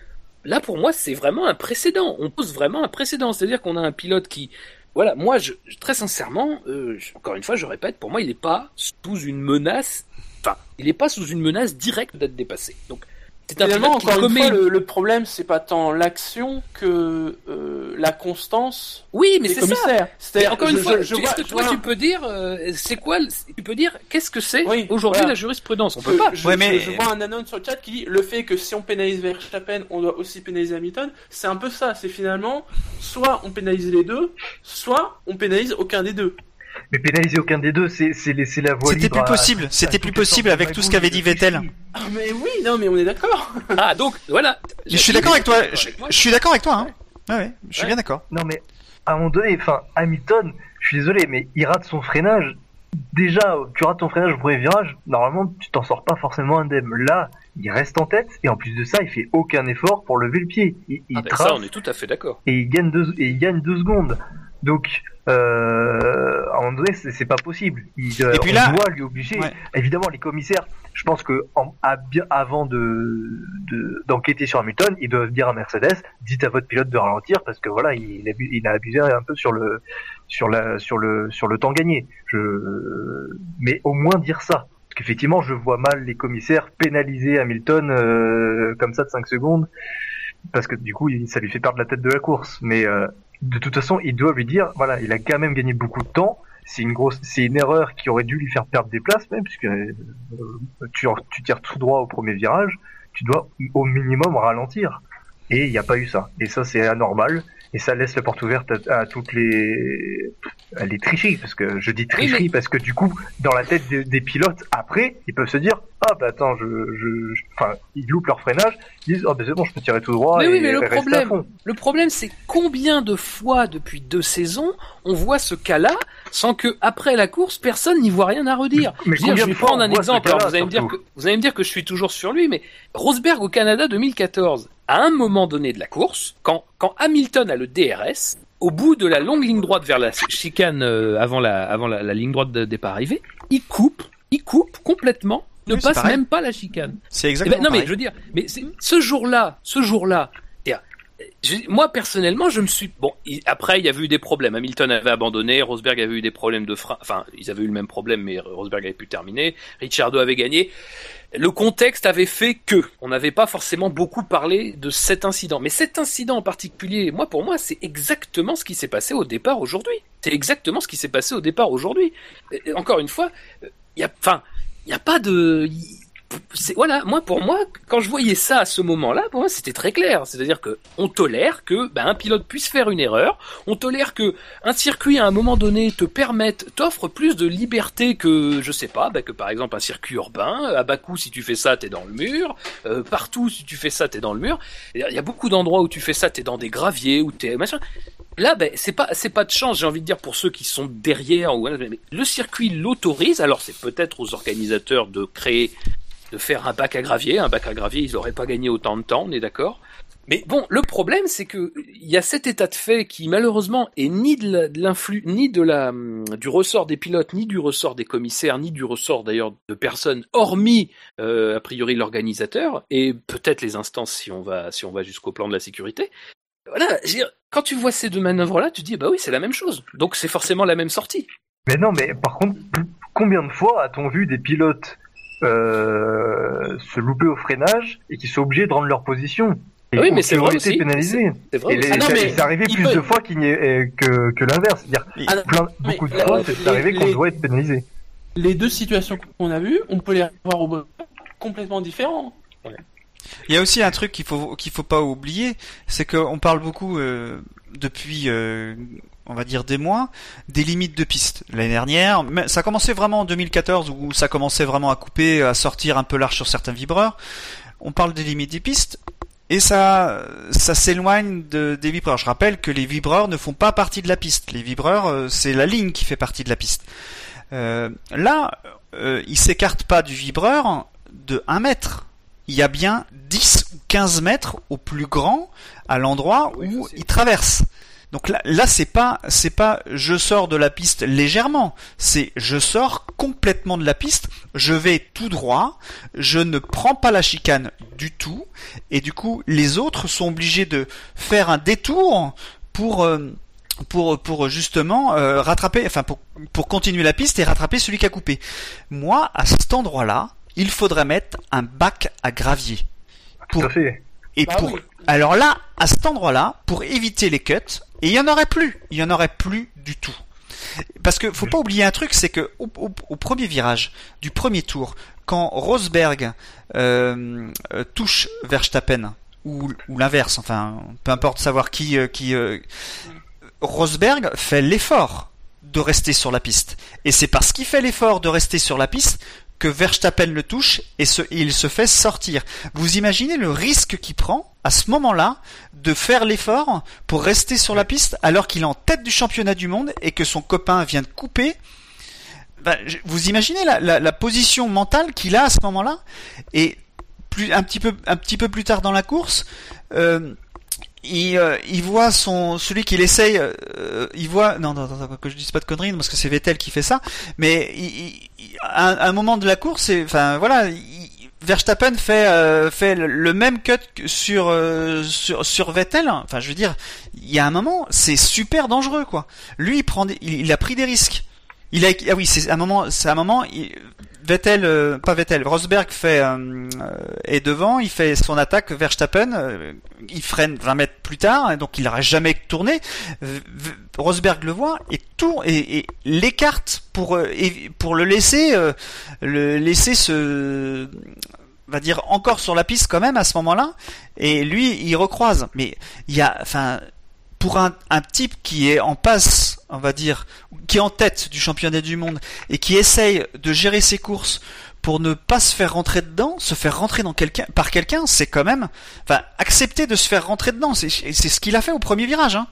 là, pour moi, c'est vraiment un précédent. On pose vraiment un précédent. C'est-à-dire qu'on a un pilote qui, voilà, moi, je, très sincèrement, euh, encore une fois, je répète, pour moi, il n'est pas sous une menace, enfin, il n'est pas sous une menace directe d'être dépassé. Donc, c'est un Finalement, encore une commet fois, le, le problème, c'est pas tant l'action que euh, la constance Oui, mais c'est ça. C'est-à-dire, encore une je- fois, je- je vois- que je toi vois- tu peux dire, euh, c'est quoi, tu peux dire, qu'est-ce que c'est Oui, aujourd'hui voilà. la jurisprudence On Je, peut pas. je- Ouais, mais- je- je vois un annonce sur le chat qui dit le fait que si on pénalise Verstappen, on doit aussi pénaliser Hamilton. C'est un peu ça. C'est finalement soit on pénalise les deux, soit on pénalise aucun des deux. Mais pénaliser aucun des deux, c'est laisser la voie C'était plus à- possible. à C'était plus possible avec tout ce qu'avait dit Vettel. Ah, mais oui, non, mais on est d'accord. Ah, donc, voilà. Je suis d'accord avec toi. Je, suis d'accord avec toi. Hein. Ouais, ouais, je suis Ouais. bien d'accord. Non mais à un moment donné, enfin Hamilton, je suis désolé, mais il rate son freinage. Déjà, tu rates ton freinage au premier virage, normalement tu t'en sors pas forcément indemne. Là, il reste en tête et en plus de ça, il fait aucun effort pour lever le pied. Il, il Ah, ben, trace ça, on est tout à fait d'accord. et il gagne deux et il gagne deux secondes. Donc, euh, à un moment donné, c'est pas possible. Il, euh, Et puis on là- doit lui obliger. Ouais. Évidemment, les commissaires, je pense que en- à bien avant de de- d'enquêter sur Hamilton, ils doivent dire à Mercedes, dites à votre pilote de ralentir parce que voilà, il, a abusé un peu sur le sur la sur le sur le temps gagné. Je, mais au moins dire ça. Parce qu'effectivement, je vois mal les commissaires pénaliser Hamilton euh, comme ça de 5 secondes parce que du coup, ça lui fait perdre la tête de la course. Mais euh, de toute façon, ils doivent lui dire, voilà, il a quand même gagné beaucoup de temps. C'est une grosse, c'est une erreur qui aurait dû lui faire perdre des places même, puisque euh, tu tires tout droit au premier virage, tu dois au minimum ralentir. Et il n'y a pas eu ça. Et ça, c'est anormal. Et ça laisse la porte ouverte à, à toutes les, à les tricheries, parce que je dis tricherie mais- parce que du coup, dans la tête des, des pilotes, après, ils peuvent se dire, ah bah attends, je, je, je- enfin, ils loupent leur freinage, ils disent, oh bah c'est bon, je peux tirer tout droit Mais et oui, mais le problème, le problème, c'est combien de fois depuis deux saisons on voit ce cas-là sans que après la course personne n'y voit rien à redire. Mais Je dire, vais prendre un exemple. Alors cas-là, vous allez me dire que surtout vous allez me dire que je suis toujours sur lui, mais Rosberg au Canada 2014, à un moment donné de la course, quand quand Hamilton a le DRS, au bout de la longue ligne droite vers la chicane euh, avant la avant la, la ligne droite de départ arrivée, il coupe, il coupe complètement, ne Oui, passe même pas la chicane. C'est Eh exactement ben, non mais je veux dire, mais ce jour-là, ce jour-là, moi personnellement, je me suis bon. après, il y avait eu des problèmes. Hamilton avait abandonné, Rosberg avait eu des problèmes de frein. Enfin, ils avaient eu le même problème, mais Rosberg avait pu terminer. Ricciardo avait gagné. Le contexte avait fait que on n'avait pas forcément beaucoup parlé de cet incident. Mais cet incident en particulier, moi pour moi, c'est exactement ce qui s'est passé au départ aujourd'hui. C'est exactement ce qui s'est passé au départ aujourd'hui. Encore une fois, il y a, enfin, il y a pas de, voilà, moi pour moi, quand je voyais ça à ce moment-là, pour moi c'était très clair. C'est-à-dire que on tolère que ben, un pilote puisse faire une erreur, on tolère que un circuit à un moment donné te permette, t'offre plus de liberté que je sais pas, ben, que par exemple un circuit urbain. À Bakou, si tu fais ça, t'es dans le mur. Euh, partout, si tu fais ça, t'es dans le mur. Il y a beaucoup d'endroits où tu fais ça, t'es dans des graviers, où t'es machin. Là, ben, c'est pas, c'est pas de chance, j'ai envie de dire, pour ceux qui sont derrière. Ou, le circuit l'autorise. Alors, c'est peut-être aux organisateurs de créer, de faire un bac à gravier. Un bac à gravier, ils auraient pas gagné autant de temps, on est d'accord. Mais bon, le problème, c'est que il y a cet état de fait qui, malheureusement, est ni de l'influx, ni de la, du ressort des pilotes, ni du ressort des commissaires, ni du ressort d'ailleurs de personnes, hormis euh, a priori l'organisateur et peut-être les instances si on va, si on va jusqu'au plan de la sécurité. Voilà, quand tu vois ces deux manœuvres-là, tu dis, bah oui, c'est la même chose. Donc c'est forcément la même sortie. Mais non, mais par contre, combien de fois a-t-on vu des pilotes euh, se louper au freinage et qui sont obligés de rendre leur position et Oui, mais c'est vrai aussi. pénalisés. C'est vrai. Et Ah c'est mais c'est arrivé il plus peut- de fois qu'il n'y ait, euh, que, que l'inverse. C'est-à-dire, Ah non, plein, mais beaucoup de fois, c'est les- arrivé qu'on doit être pénalisé. Les deux situations qu'on a vues, on peut les voir au moment complètement différents. Il y a aussi un truc qu'il faut qu'il faut pas oublier, c'est qu'on parle beaucoup euh, depuis, euh, on va dire des mois, des limites de piste. L'année dernière, mais ça commençait vraiment en 2014 où ça commençait vraiment à couper, à sortir un peu large sur certains vibreurs. On parle des limites des pistes. Et ça, ça s'éloigne de, des vibreurs. Je rappelle que les vibreurs ne font pas partie de la piste. Les vibreurs, euh, c'est la ligne qui fait partie de la piste. Euh, là, euh, ils s'écartent pas du vibreur de 1 mètre il y a bien 10 ou 15 mètres au plus grand à l'endroit Oui, où facile. il traverse. Donc là, là c'est pas c'est pas je sors de la piste légèrement, c'est je sors complètement de la piste, je vais tout droit, je ne prends pas la chicane du tout et du coup les autres sont obligés de faire un détour pour euh, pour pour justement euh, rattraper enfin pour pour continuer la piste et rattraper celui qui a coupé. Moi à cet endroit-là, il faudrait mettre un bac à gravier. Tout à fait. Et Bah pour oui. alors là, à cet endroit-là, pour éviter les cuts, et il y en aurait plus, il y en aurait plus du tout. Parce que faut pas oublier un truc, c'est que au, premier virage du premier tour, quand Rosberg euh, euh, touche Verstappen ou, l'inverse, enfin peu importe savoir qui euh, qui euh, Rosberg fait l'effort de rester sur la piste, et c'est parce qu'il fait l'effort de rester sur la piste que Verstappen le touche et il se fait sortir. Vous imaginez le risque qu'il prend à ce moment-là de faire l'effort pour rester sur la piste alors qu'il est en tête du championnat du monde et que son copain vient de couper. Ben, je- Vous imaginez la, la- la position mentale qu'il a à ce moment-là Et plus, un, petit peu, un petit peu plus tard dans la course, euh, il, euh, il voit son celui qu'il essaye, euh, il voit non non non que je dise pas de conneries parce que c'est Vettel qui fait ça, mais il, il- il- à, un, à un moment de la course, enfin voilà, il- Verstappen fait euh, fait le- même cut que sur euh, sur sur Vettel. Enfin je veux dire, il y a un moment, c'est super dangereux quoi. Lui il prend des- il, il a pris des risques. Il a ah oui c'est un moment c'est un moment il- Vettel euh, pas Vettel Rosberg fait euh, euh, est devant il fait son attaque Verstappen euh, il freine 20 mètres plus tard et donc il n'aurait jamais tourné. Rosberg le voit et tourne et, l'écarte pour pour le laisser le laisser se va dire encore sur la piste quand même à ce moment-là et lui il recroise. Mais il y a enfin pour un, un type qui est en passe, on va dire, qui est en tête du championnat du monde et qui essaye de gérer ses courses pour ne pas se faire rentrer dedans, se faire rentrer dans quelqu'un par quelqu'un, c'est quand même, enfin, accepter de se faire rentrer dedans. C'est c'est ce qu'il a fait au premier virage. Hein.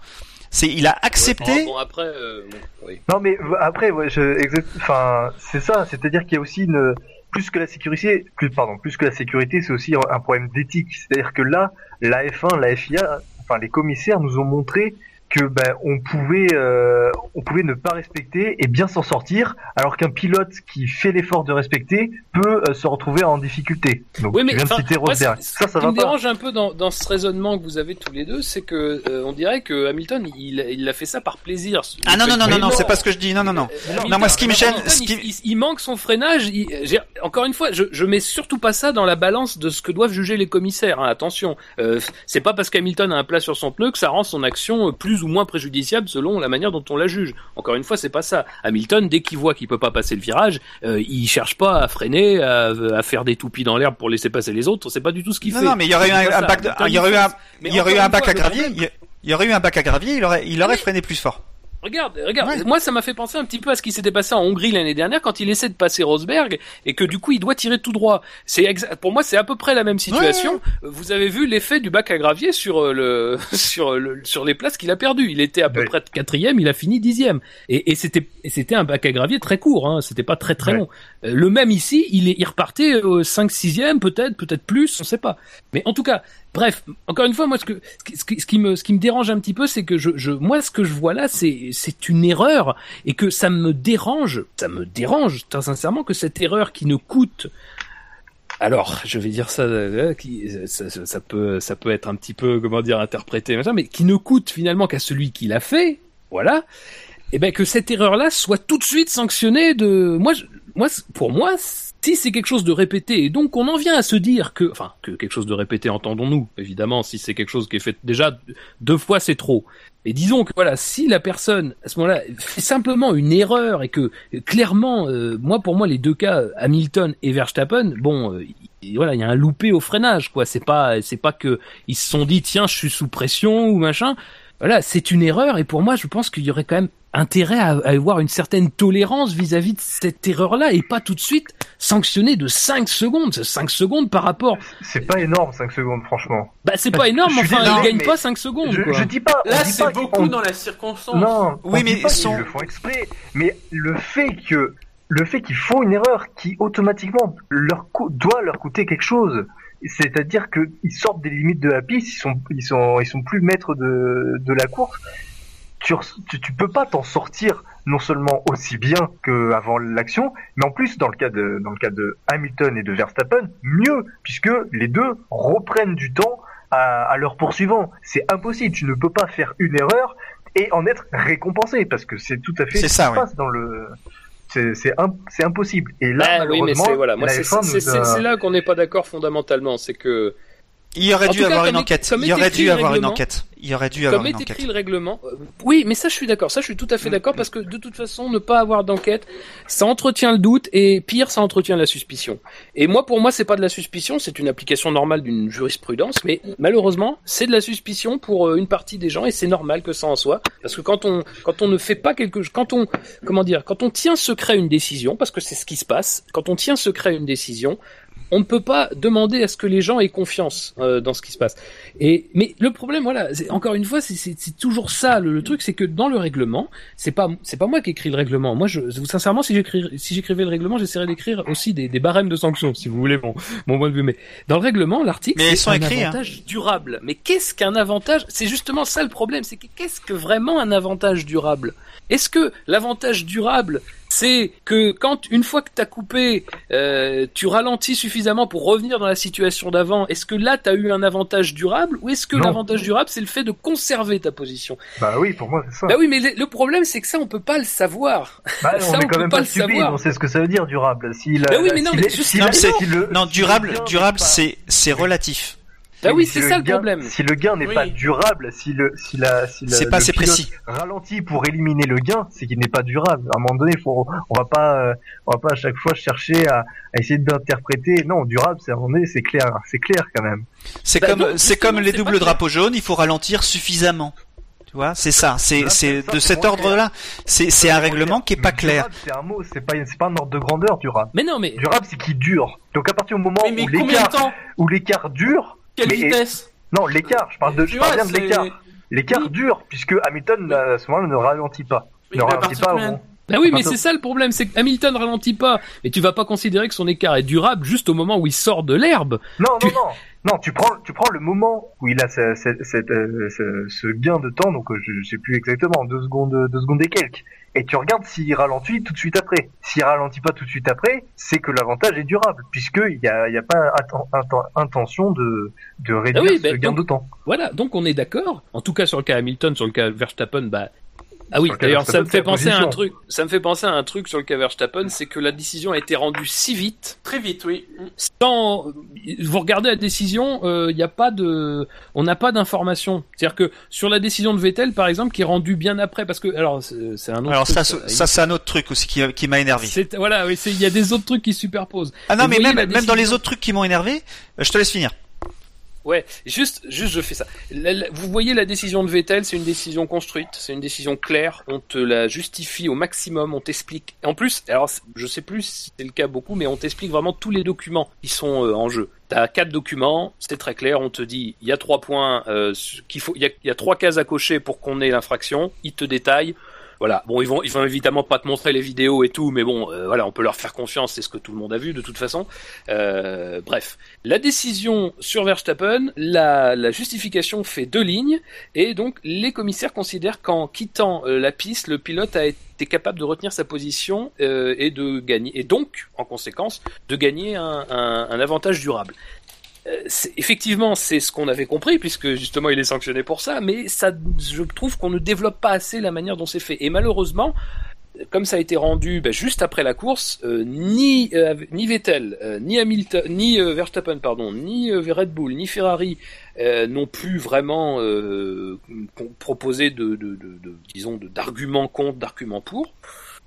C'est il a accepté. Bon, après, euh, bon, oui. Non, mais après, ouais, je, enfin, c'est ça. C'est-à-dire qu'il y a aussi une, plus que la sécurité, plus, pardon, plus que la sécurité, c'est aussi un problème d'éthique. C'est-à-dire que là, la F1, la FIA, enfin, les commissaires nous ont montré que ben on pouvait euh, on pouvait ne pas respecter et bien s'en sortir alors qu'un pilote qui fait l'effort de respecter peut euh, se retrouver en difficulté. Donc Oui, mais viens de enfin, citer moi, ça ça Ce qui va me pas. dérange un peu dans, dans ce raisonnement que vous avez tous les deux, c'est que euh, on dirait que Hamilton, il, il a fait ça par plaisir. Ah non non non non non, c'est pas ce que je dis. Non non non. Euh, Hamilton- Non, moi, ce qui me gêne- qui- il, manque son freinage. il- encore une fois, je, je mets surtout pas ça dans la balance de ce que doivent juger les commissaires. hein, attention, euh, c'est pas parce qu'Hamilton a un plat sur son pneu que ça rend son action euh, plus ou moins préjudiciable selon la manière dont on la juge. Encore une fois, c'est pas ça. Hamilton, dès qu'il voit qu'il peut pas passer le virage, euh, il cherche pas à freiner, à, à faire des toupies dans l'herbe pour laisser passer les autres. C'est pas du tout ce qu'il fait. non, mais il y aurait eu un, bac, il y aurait eu un, à gravier. Il y- aurait eu un bac à gravier. Il aurait, il aurait Mais- freiné plus fort. Regarde, regarde. Ouais. Moi, ça m'a fait penser un petit peu à ce qui s'était passé en Hongrie l'année dernière quand il essaie de passer Rosberg et que du coup il doit tirer tout droit. C'est exa- pour moi c'est à peu près la même situation. Vous avez vu l'effet du bac à gravier sur euh, le sur le sur les places qu'il a perdues. Il était à peu près quatrième, il a fini dixième. Et, et c'était et c'était un bac à gravier très court. Hein. C'était pas très très Ouais. long. Euh, Le même ici, il est il repartait au 5 6 peut-être peut-être plus, on sait pas. Mais en tout cas, Bref, encore une fois, moi, ce, que, ce, qui, ce qui- me, ce qui me dérange un petit peu, c'est que je, je, moi, ce que je vois là, c'est, une erreur et que ça me dérange, ça me dérange très sincèrement que cette erreur qui ne coûte, alors, je vais dire ça, euh, qui, ça, ça- peut, ça peut être un petit peu, comment dire, interprété, mais qui ne coûte finalement qu'à celui qui l'a fait, voilà. Et ben que cette erreur-là soit tout de suite sanctionnée de, moi, moi, pour moi, si c'est quelque chose de répété, et donc on en vient à se dire que, enfin, que quelque chose de répété, entendons-nous, évidemment, si c'est quelque chose qui est fait déjà deux fois, c'est trop. Mais disons que voilà, si la personne à ce moment-là fait simplement une erreur et que clairement, euh, moi pour moi les deux cas, Hamilton et Verstappen, bon, euh, il- voilà, il y a un loupé au freinage, quoi. C'est pas, c'est pas que ils se sont dit tiens, je suis sous pression ou machin. Voilà, c'est une erreur et pour moi, je pense qu'il y aurait quand même intérêt à, à avoir une certaine tolérance vis-à-vis de cette erreur-là et pas tout de suite sanctionner de 5 secondes. 5 secondes par rapport. C'est pas énorme 5 secondes franchement. Bah, c'est pas énorme, enfin, désolé, il gagne mais pas 5 secondes, Je, quoi. je dis pas. Là, c'est beaucoup dans la circonstance. Non, Oui, on mais dit pas son- qu'ils le font exprès, mais le fait que le fait qu'ils font une erreur qui automatiquement leur coûte- doit leur coûter quelque chose, c'est-à-dire qu'ils sortent des limites de la piste, ils sont ils sont ils sont plus maîtres de de la course. Tu, tu, tu peux pas t'en sortir non seulement aussi bien qu'avant l'action, mais en plus dans le cas de dans le cas de Hamilton et de Verstappen, mieux puisque les deux reprennent du temps à, à leur poursuivant. C'est impossible, tu ne peux pas faire une erreur et en être récompensé parce que c'est tout à fait ce qui se passe dans le c'est c'est im- c'est impossible. Et là Ah oui, malheureusement c'est voilà, moi la c'est F1 c'est- nous c'est- a- c'est là qu'on n'est pas d'accord fondamentalement, c'est que Il y aurait En dû cas, avoir comme une est- enquête. comme Il y est aurait dû avoir une enquête. Il y aurait dû avoir comme une est écrit enquête. le règlement, euh, oui, mais ça je suis d'accord, ça je suis tout à fait d'accord parce que de toute façon ne pas avoir d'enquête, ça entretient le doute et pire ça entretient la suspicion. Et moi pour moi c'est pas de la suspicion, c'est une application normale d'une jurisprudence, mais malheureusement c'est de la suspicion pour euh, une partie des gens et c'est normal que ça en soit parce que quand on quand on ne fait pas quelque chose, quand on comment dire, quand on tient secret une décision parce que c'est ce qui se passe, quand on tient secret une décision, on ne peut pas demander à ce que les gens aient confiance euh, dans ce qui se passe. Et mais le problème, voilà, encore une fois, c'est- toujours ça. Le, le truc, c'est que dans le règlement, c'est pas c'est pas moi qui écris le règlement. Moi, je sincèrement, si j'écris si j'écrivais le règlement, j'essaierais d'écrire aussi des, des barèmes de sanctions, si vous voulez mon mon point de vue. Mais dans le règlement, l'article, c'est un écrits, hein. avantage durable. Mais qu'est-ce qu'un avantage? C'est justement ça le problème. C'est que qu'est-ce que vraiment un avantage durable? Est-ce que l'avantage durable c'est que quand une fois que t'as coupé, euh, tu ralentis suffisamment pour revenir dans la situation d'avant. Est-ce que là t'as eu un avantage durable ou est-ce que l'avantage durable c'est le fait de conserver ta position? Bah oui pour moi c'est ça Bah oui, mais le, le problème c'est que ça on peut pas le savoir. Bah, ça, on on est quand peut même pas pas, stupide savoir. on sait ce que ça veut dire durable si la, Bah oui, mais non, si mais les- juste- si non, le- Non, durable, durable, c'est c'est relatif. Bah oui, c'est ça le gain- problème. Si le gain n'est Oui. pas durable, si le si la si la- C'est pas le assez précis. ralentit pour éliminer le gain, c'est qu'il n'est pas durable. À un moment donné, faut on va pas euh, on va pas à chaque fois chercher à, à essayer d'interpréter. Non, durable, c'est à un moment donné, c'est clair, c'est clair quand même. C'est Bah comme c'est comme les doubles drapeaux jaunes. Il faut ralentir suffisamment. Tu vois, c'est ça. C'est de cet ordre-là. C'est c'est un règlement qui est pas clair. durable, C'est un mot, c'est pas c'est pas un ordre de grandeur durable. Mais non, mais Durable, c'est qui dure. Donc à partir du moment où l'écart où l'écart dure, Quelle Mais- vitesse non l'écart, je parle de je parle bien de l'écart. L'écart Oui. dure puisque Hamilton à ce moment-là ne ralentit pas. Oui, ne ralentit pas au Bah oui, mais c'est ça le problème, c'est que Hamilton ralentit pas, mais tu vas pas considérer que son écart est durable juste au moment où il sort de l'herbe. Non, Tu- non, non. Non, tu prends, tu prends le moment où il a ce, ce, cette, euh, ce, ce gain de temps, donc euh, je, je sais plus exactement, deux secondes, deux secondes et quelques. Et tu regardes s'il ralentit tout de suite après. S'il ralentit pas tout de suite après, c'est que l'avantage est durable, puisqu'il y a, il y a pas intention de, de réduire Ah oui, ce ben, gain donc- de temps. Voilà, donc on est d'accord. En tout cas sur le cas Hamilton, sur le cas Verstappen, bah Ah oui, d'ailleurs, ça me fait penser à un truc. Ça me fait penser à un truc sur le cas Verstappen, c'est que la décision a été rendue si vite, Très vite, oui. sans. Vous regardez la décision, il n'y a pas de, on n'a pas d'information. C'est-à-dire que sur la décision de Vettel, par exemple, qui est rendue bien après, parce que alors c'est un autre. Alors truc, ça, ça c'est un autre truc aussi qui, qui m'a énervé. C'est voilà, oui, c'est- il y a des autres trucs qui se superposent. Ah non, Et mais même, même dans les autres trucs qui m'ont énervé, euh, je te laisse finir. Ouais, juste, juste, je fais ça. Vous voyez la décision de Vettel, c'est une décision construite, c'est une décision claire. On te la justifie au maximum, on t'explique. En plus, alors je sais plus si c'est le cas beaucoup, mais on t'explique vraiment tous les documents qui sont euh, en jeu. T'as quatre documents, c'est très clair. On te dit, il y a trois points euh, qu'il faut, il y y a trois cases à cocher pour qu'on ait l'infraction. Il te détaille. Voilà. Bon, ils vont, ils vont évidemment pas te montrer les vidéos et tout, mais bon, euh, voilà, on peut leur faire confiance. C'est ce que tout le monde a vu de toute façon. Euh, bref, la décision sur Verstappen, la, justification fait deux lignes, et donc les commissaires considèrent qu'en quittant euh, la piste, le pilote a été capable de retenir sa position et de gagner, et donc, en conséquence, de gagner un avantage durable. Euh, effectivement, c'est ce qu'on avait compris, puisque justement il est sanctionné pour ça, mais ça, je trouve qu'on ne développe pas assez la manière dont c'est fait. Et malheureusement, comme ça a été rendu ben, juste après la course, euh, ni euh, ni Vettel, euh, ni Hamilton, ni euh, Verstappen, pardon, ni euh, Red Bull, ni Ferrari n'ont pu vraiment proposer de, de, de, de- disons, d'arguments contre, d'arguments pour.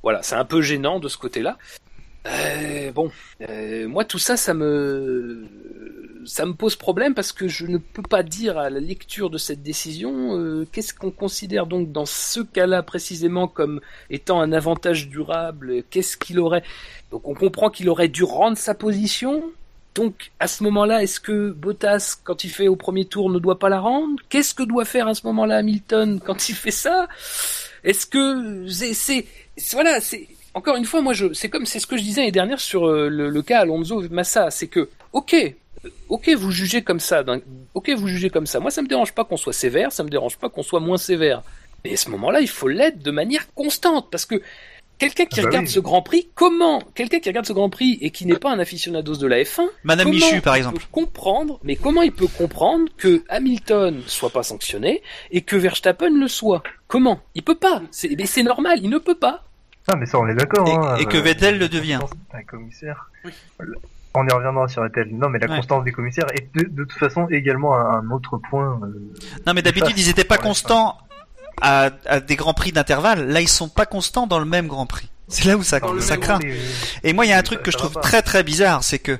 Voilà, c'est un peu gênant de ce côté-là. Bon, moi tout ça, ça me, ça me pose problème parce que je ne peux pas dire à la lecture de cette décision euh, qu'est-ce qu'on considère donc dans ce cas-là précisément comme étant un avantage durable. Qu'est-ce qu'il aurait Donc on comprend qu'il aurait dû rendre sa position. Donc à ce moment-là, est-ce que Bottas, quand il fait au premier tour, ne doit pas la rendre? Qu'est-ce que doit faire à ce moment-là Hamilton quand il fait ça? Est-ce que c'est, voilà, c'est encore une fois, moi, je, c'est comme c'est ce que je disais l'année dernière sur euh, le, cas Alonso Massa, c'est que ok, ok, vous jugez comme ça, d'un- ok, vous jugez comme ça. Moi, ça me dérange pas qu'on soit sévère, ça me dérange pas qu'on soit moins sévère. Mais à ce moment-là, il faut l'être de manière constante, parce que quelqu'un qui Ah bah regarde oui. ce Grand Prix, comment quelqu'un qui regarde ce Grand Prix et qui n'est pas un aficionados de la F1, Madame Michu, par il exemple. peut comprendre, mais comment il peut comprendre que Hamilton soit pas sanctionné et que Verstappen le soit? Comment? Il peut pas. C'est, mais c'est normal, il ne peut pas. Ah, mais ça, on est d'accord. Et- hein, et que euh, Vettel le devient. Un commissaire. Oui. On y reviendra sur Vettel. Non, mais la Ouais. constance des commissaires est de, de toute façon également un, autre point. euh, Non, mais d'habitude, ils étaient pas Ouais, constants à, à des grands prix d'intervalle. Là, ils sont pas constants dans le même grand prix. C'est là où ça, Dans craint. Et moi, il y a un truc que je trouve pas. très très bizarre, c'est que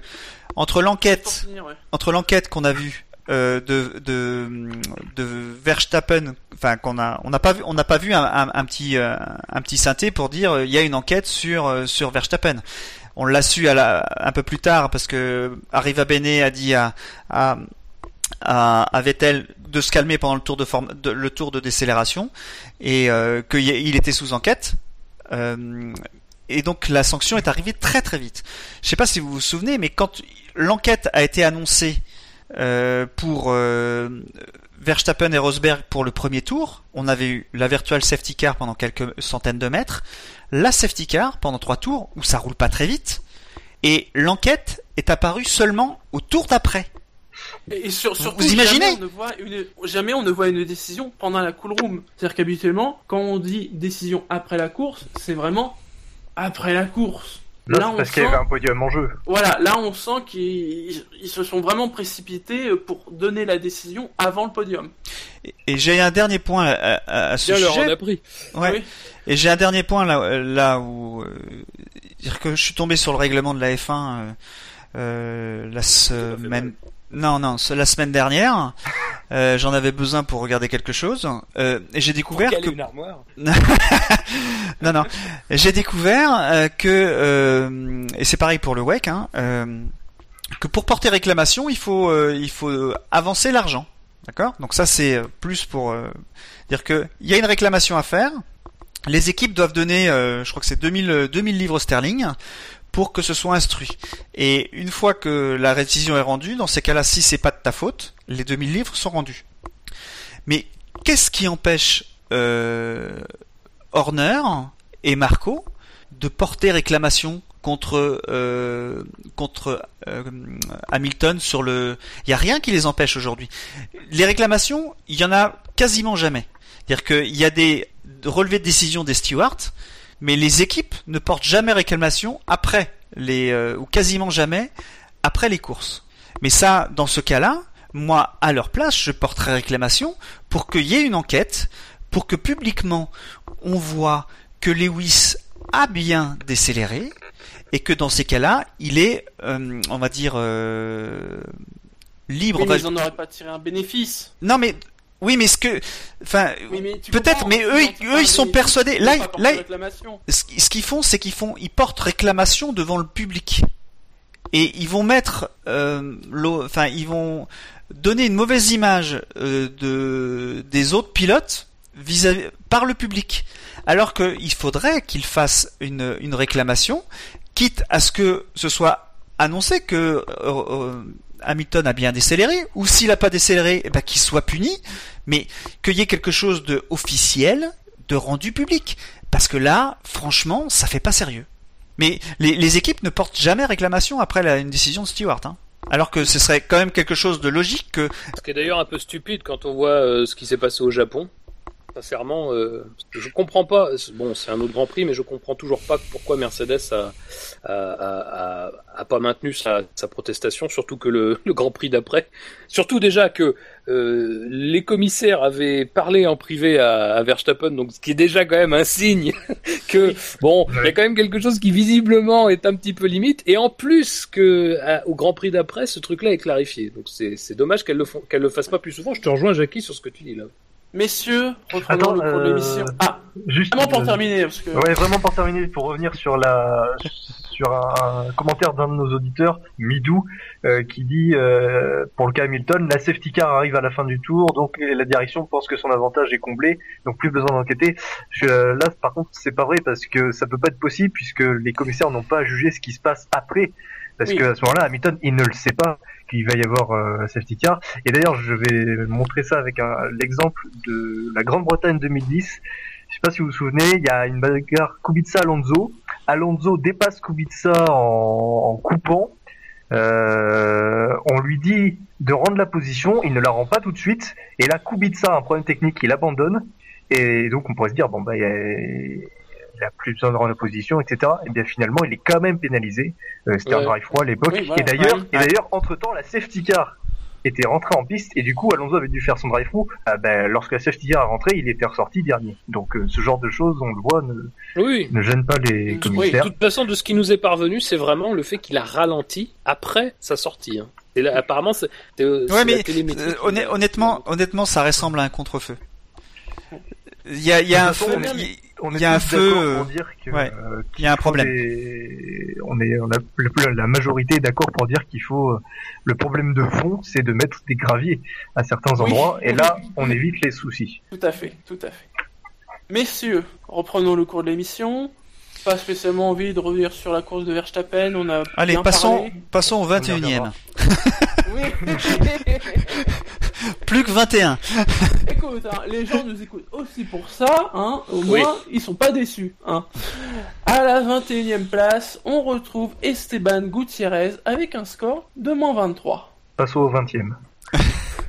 entre l'enquête, ouais. entre l'enquête qu'on a vue euh, de, de de Verstappen, enfin qu'on a, on n'a pas vu, on n'a pas vu un, un, un petit euh, un petit synthé pour dire euh, il y a une enquête sur euh, sur Verstappen. On l'a su un peu plus tard parce que Arriva Bene a dit à, à à, à Vettel de se calmer pendant le tour de, forme, le tour de décélération et euh, qu'il était sous enquête. Euh, et donc la sanction est arrivée très très vite. Je sais pas si vous vous souvenez, mais quand l'enquête a été annoncée euh, pour euh, Verstappen et Rosberg pour le premier tour, on avait eu la virtual safety car pendant quelques centaines de mètres, la safety car pendant trois tours où ça roule pas très vite, et l'enquête est apparue seulement au tour d'après. Et sur, Vous- surtout, vous imaginez jamais on, ne voit une, jamais on ne voit une décision pendant la cool room. C'est-à-dire qu'habituellement, quand on dit décision après la course, c'est vraiment après la course. Non, là, on parce sent, qu'il y avait un podium en jeu. voilà, là, on sent qu'ils ils se sont vraiment précipités pour donner la décision avant le podium. Et, et j'ai un dernier point à, à- à ce Bien, sujet. on a pris. Ouais. Oui. Et j'ai un dernier point là, là où euh, dire que je suis tombé sur le règlement de la F1 euh, euh, la semaine. Non, non, la semaine dernière. Euh, J'en avais besoin pour regarder quelque chose. Euh, et j'ai découvert que une armoire. non, non. J'ai découvert euh, que euh, et c'est pareil pour le WEC, hein, euh, que pour porter réclamation, il faut euh, il faut avancer l'argent, d'accord? Donc ça c'est plus pour euh, dire que il y a une réclamation à faire. Les équipes doivent donner, euh, je crois que c'est 2000 euh, 2000 livres sterling pour que ce soit instruit. Et une fois que la décision est rendue, dans ces cas-là, si c'est pas de ta faute, les 2000 livres sont rendus. Mais qu'est-ce qui empêche euh, Horner et Marco de porter réclamation contre euh, contre euh, Hamilton sur le il y a rien qui les empêche aujourd'hui. Les réclamations, il y en a quasiment jamais. C'est-à-dire qu'il y a des de relevé de décision des stewards, mais les équipes ne portent jamais réclamation après les euh, ou quasiment jamais après les courses. Mais ça, dans ce cas-là, moi, à leur place, je porterai réclamation pour qu'il y ait une enquête, pour que publiquement on voit que Lewis a bien décéléré et que dans ces cas-là, il est, euh, on va dire, euh, libre. Mais ils en auraient pas tiré un bénéfice. Non, mais oui, mais ce que, enfin, Oui, peut-être, mais eux, ils eux, ils sont persuadés. Là, là, ce qu'ils font, c'est qu'ils font, ils portent réclamation devant le public. Et ils vont mettre, euh, enfin, ils vont donner une mauvaise image euh, de des autres pilotes vis-à-vis par le public, alors qu'il faudrait qu'ils fassent une une réclamation, quitte à ce que ce soit annoncé que euh, euh, Hamilton a bien décéléré, ou s'il a pas décéléré, eh ben, qu'il soit puni, mais qu'il y ait quelque chose de officiel, de rendu public. Parce que là, franchement, ça fait pas sérieux. Mais les, les équipes ne portent jamais réclamation après la- une décision de Stewart. Hein. Alors que ce serait quand même quelque chose de logique que... Ce qui est d'ailleurs un peu stupide quand on voit euh, ce qui s'est passé au Japon. Sincèrement, euh, je comprends pas. Bon, c'est un autre Grand Prix, mais je comprends toujours pas pourquoi Mercedes a, pas maintenu sa, protestation, surtout que le, Grand Prix d'après. Surtout déjà que euh, les commissaires avaient parlé en privé à, Verstappen, donc ce qui est déjà quand même un signe que bon, il y a quand même quelque chose qui visiblement est un petit peu limite. Et en plus que à- au Grand Prix d'après, ce truc-là est clarifié. Donc c'est dommage qu'elle le le fasse pas plus souvent. Je te rejoins, Jackie, sur ce que tu dis là. Messieurs, reprenons le cours de euh, l'émission. Ah, Juste vraiment pour terminer, parce que Ouais, vraiment pour terminer, pour revenir sur la sur un, un commentaire d'un de nos auditeurs, Midou, euh, qui dit euh, pour le cas Hamilton, la safety car arrive à la fin du tour, donc la direction pense que son avantage est comblé, donc plus besoin d'enquêter. Euh, là, par contre, c'est pas vrai parce que ça peut pas être possible puisque les commissaires n'ont pas jugé ce qui se passe après. Parce Oui. que à ce moment-là, Hamilton, il ne le sait pas qu'il va y avoir euh, safety car. Et d'ailleurs, je vais montrer ça avec l'exemple de la Grande-Bretagne 2010. Je sais pas si vous vous souvenez, il y a une bagarre Kubica-Alonso. Alonso dépasse Kubica en, en coupant. Euh, on lui dit de rendre la position, il ne la rend pas tout de suite. Et là, Kubica a un problème technique, il abandonne. Et donc, on pourrait se dire, bon, bah, il a, plus besoin de rendre la position, etc. Et bien, finalement, il est quand même pénalisé. Euh, C'était un drive froid à l'époque. Oui, voilà, et d'ailleurs, ouais. et d'ailleurs, entre temps, la safety car était rentré en piste et du coup Alonso avait dû faire son drive through. Euh, ben, lorsque la safety car est rentrée, il était ressorti dernier. Donc euh, ce genre de choses, on le voit, ne, Oui. ne gêne pas les Oui, commissaires. de toute façon, de ce qui nous est parvenu, c'est vraiment le fait qu'il a ralenti après sa sortie. hein. Et là, apparemment, c'est euh, Ouais, mais euh, honnêtement, honnêtement, ça ressemble à un contre-feu. Il y a, y un feu, on est- y a un feu, d'accord pour dire que ouais. euh, il y a un problème. des- On est, on a le- la majorité est d'accord pour dire qu'il faut le problème de fond, c'est de mettre des graviers à certains Oui. endroits et là, on évite les soucis. tout à fait, tout à fait. Messieurs, reprenons le cours de l'émission. Pas spécialement envie de revenir sur la course de Verstappen, on a Allez, bien passons, parlé. passons au y 21 e Oui. Plus que 21. Écoute, hein, les gens nous écoutent aussi pour ça, hein, au Oui. moins ils sont pas déçus. Hein. À la 21 e place, on retrouve Esteban Gutiérrez avec un score de moins 23. Passons au 20 e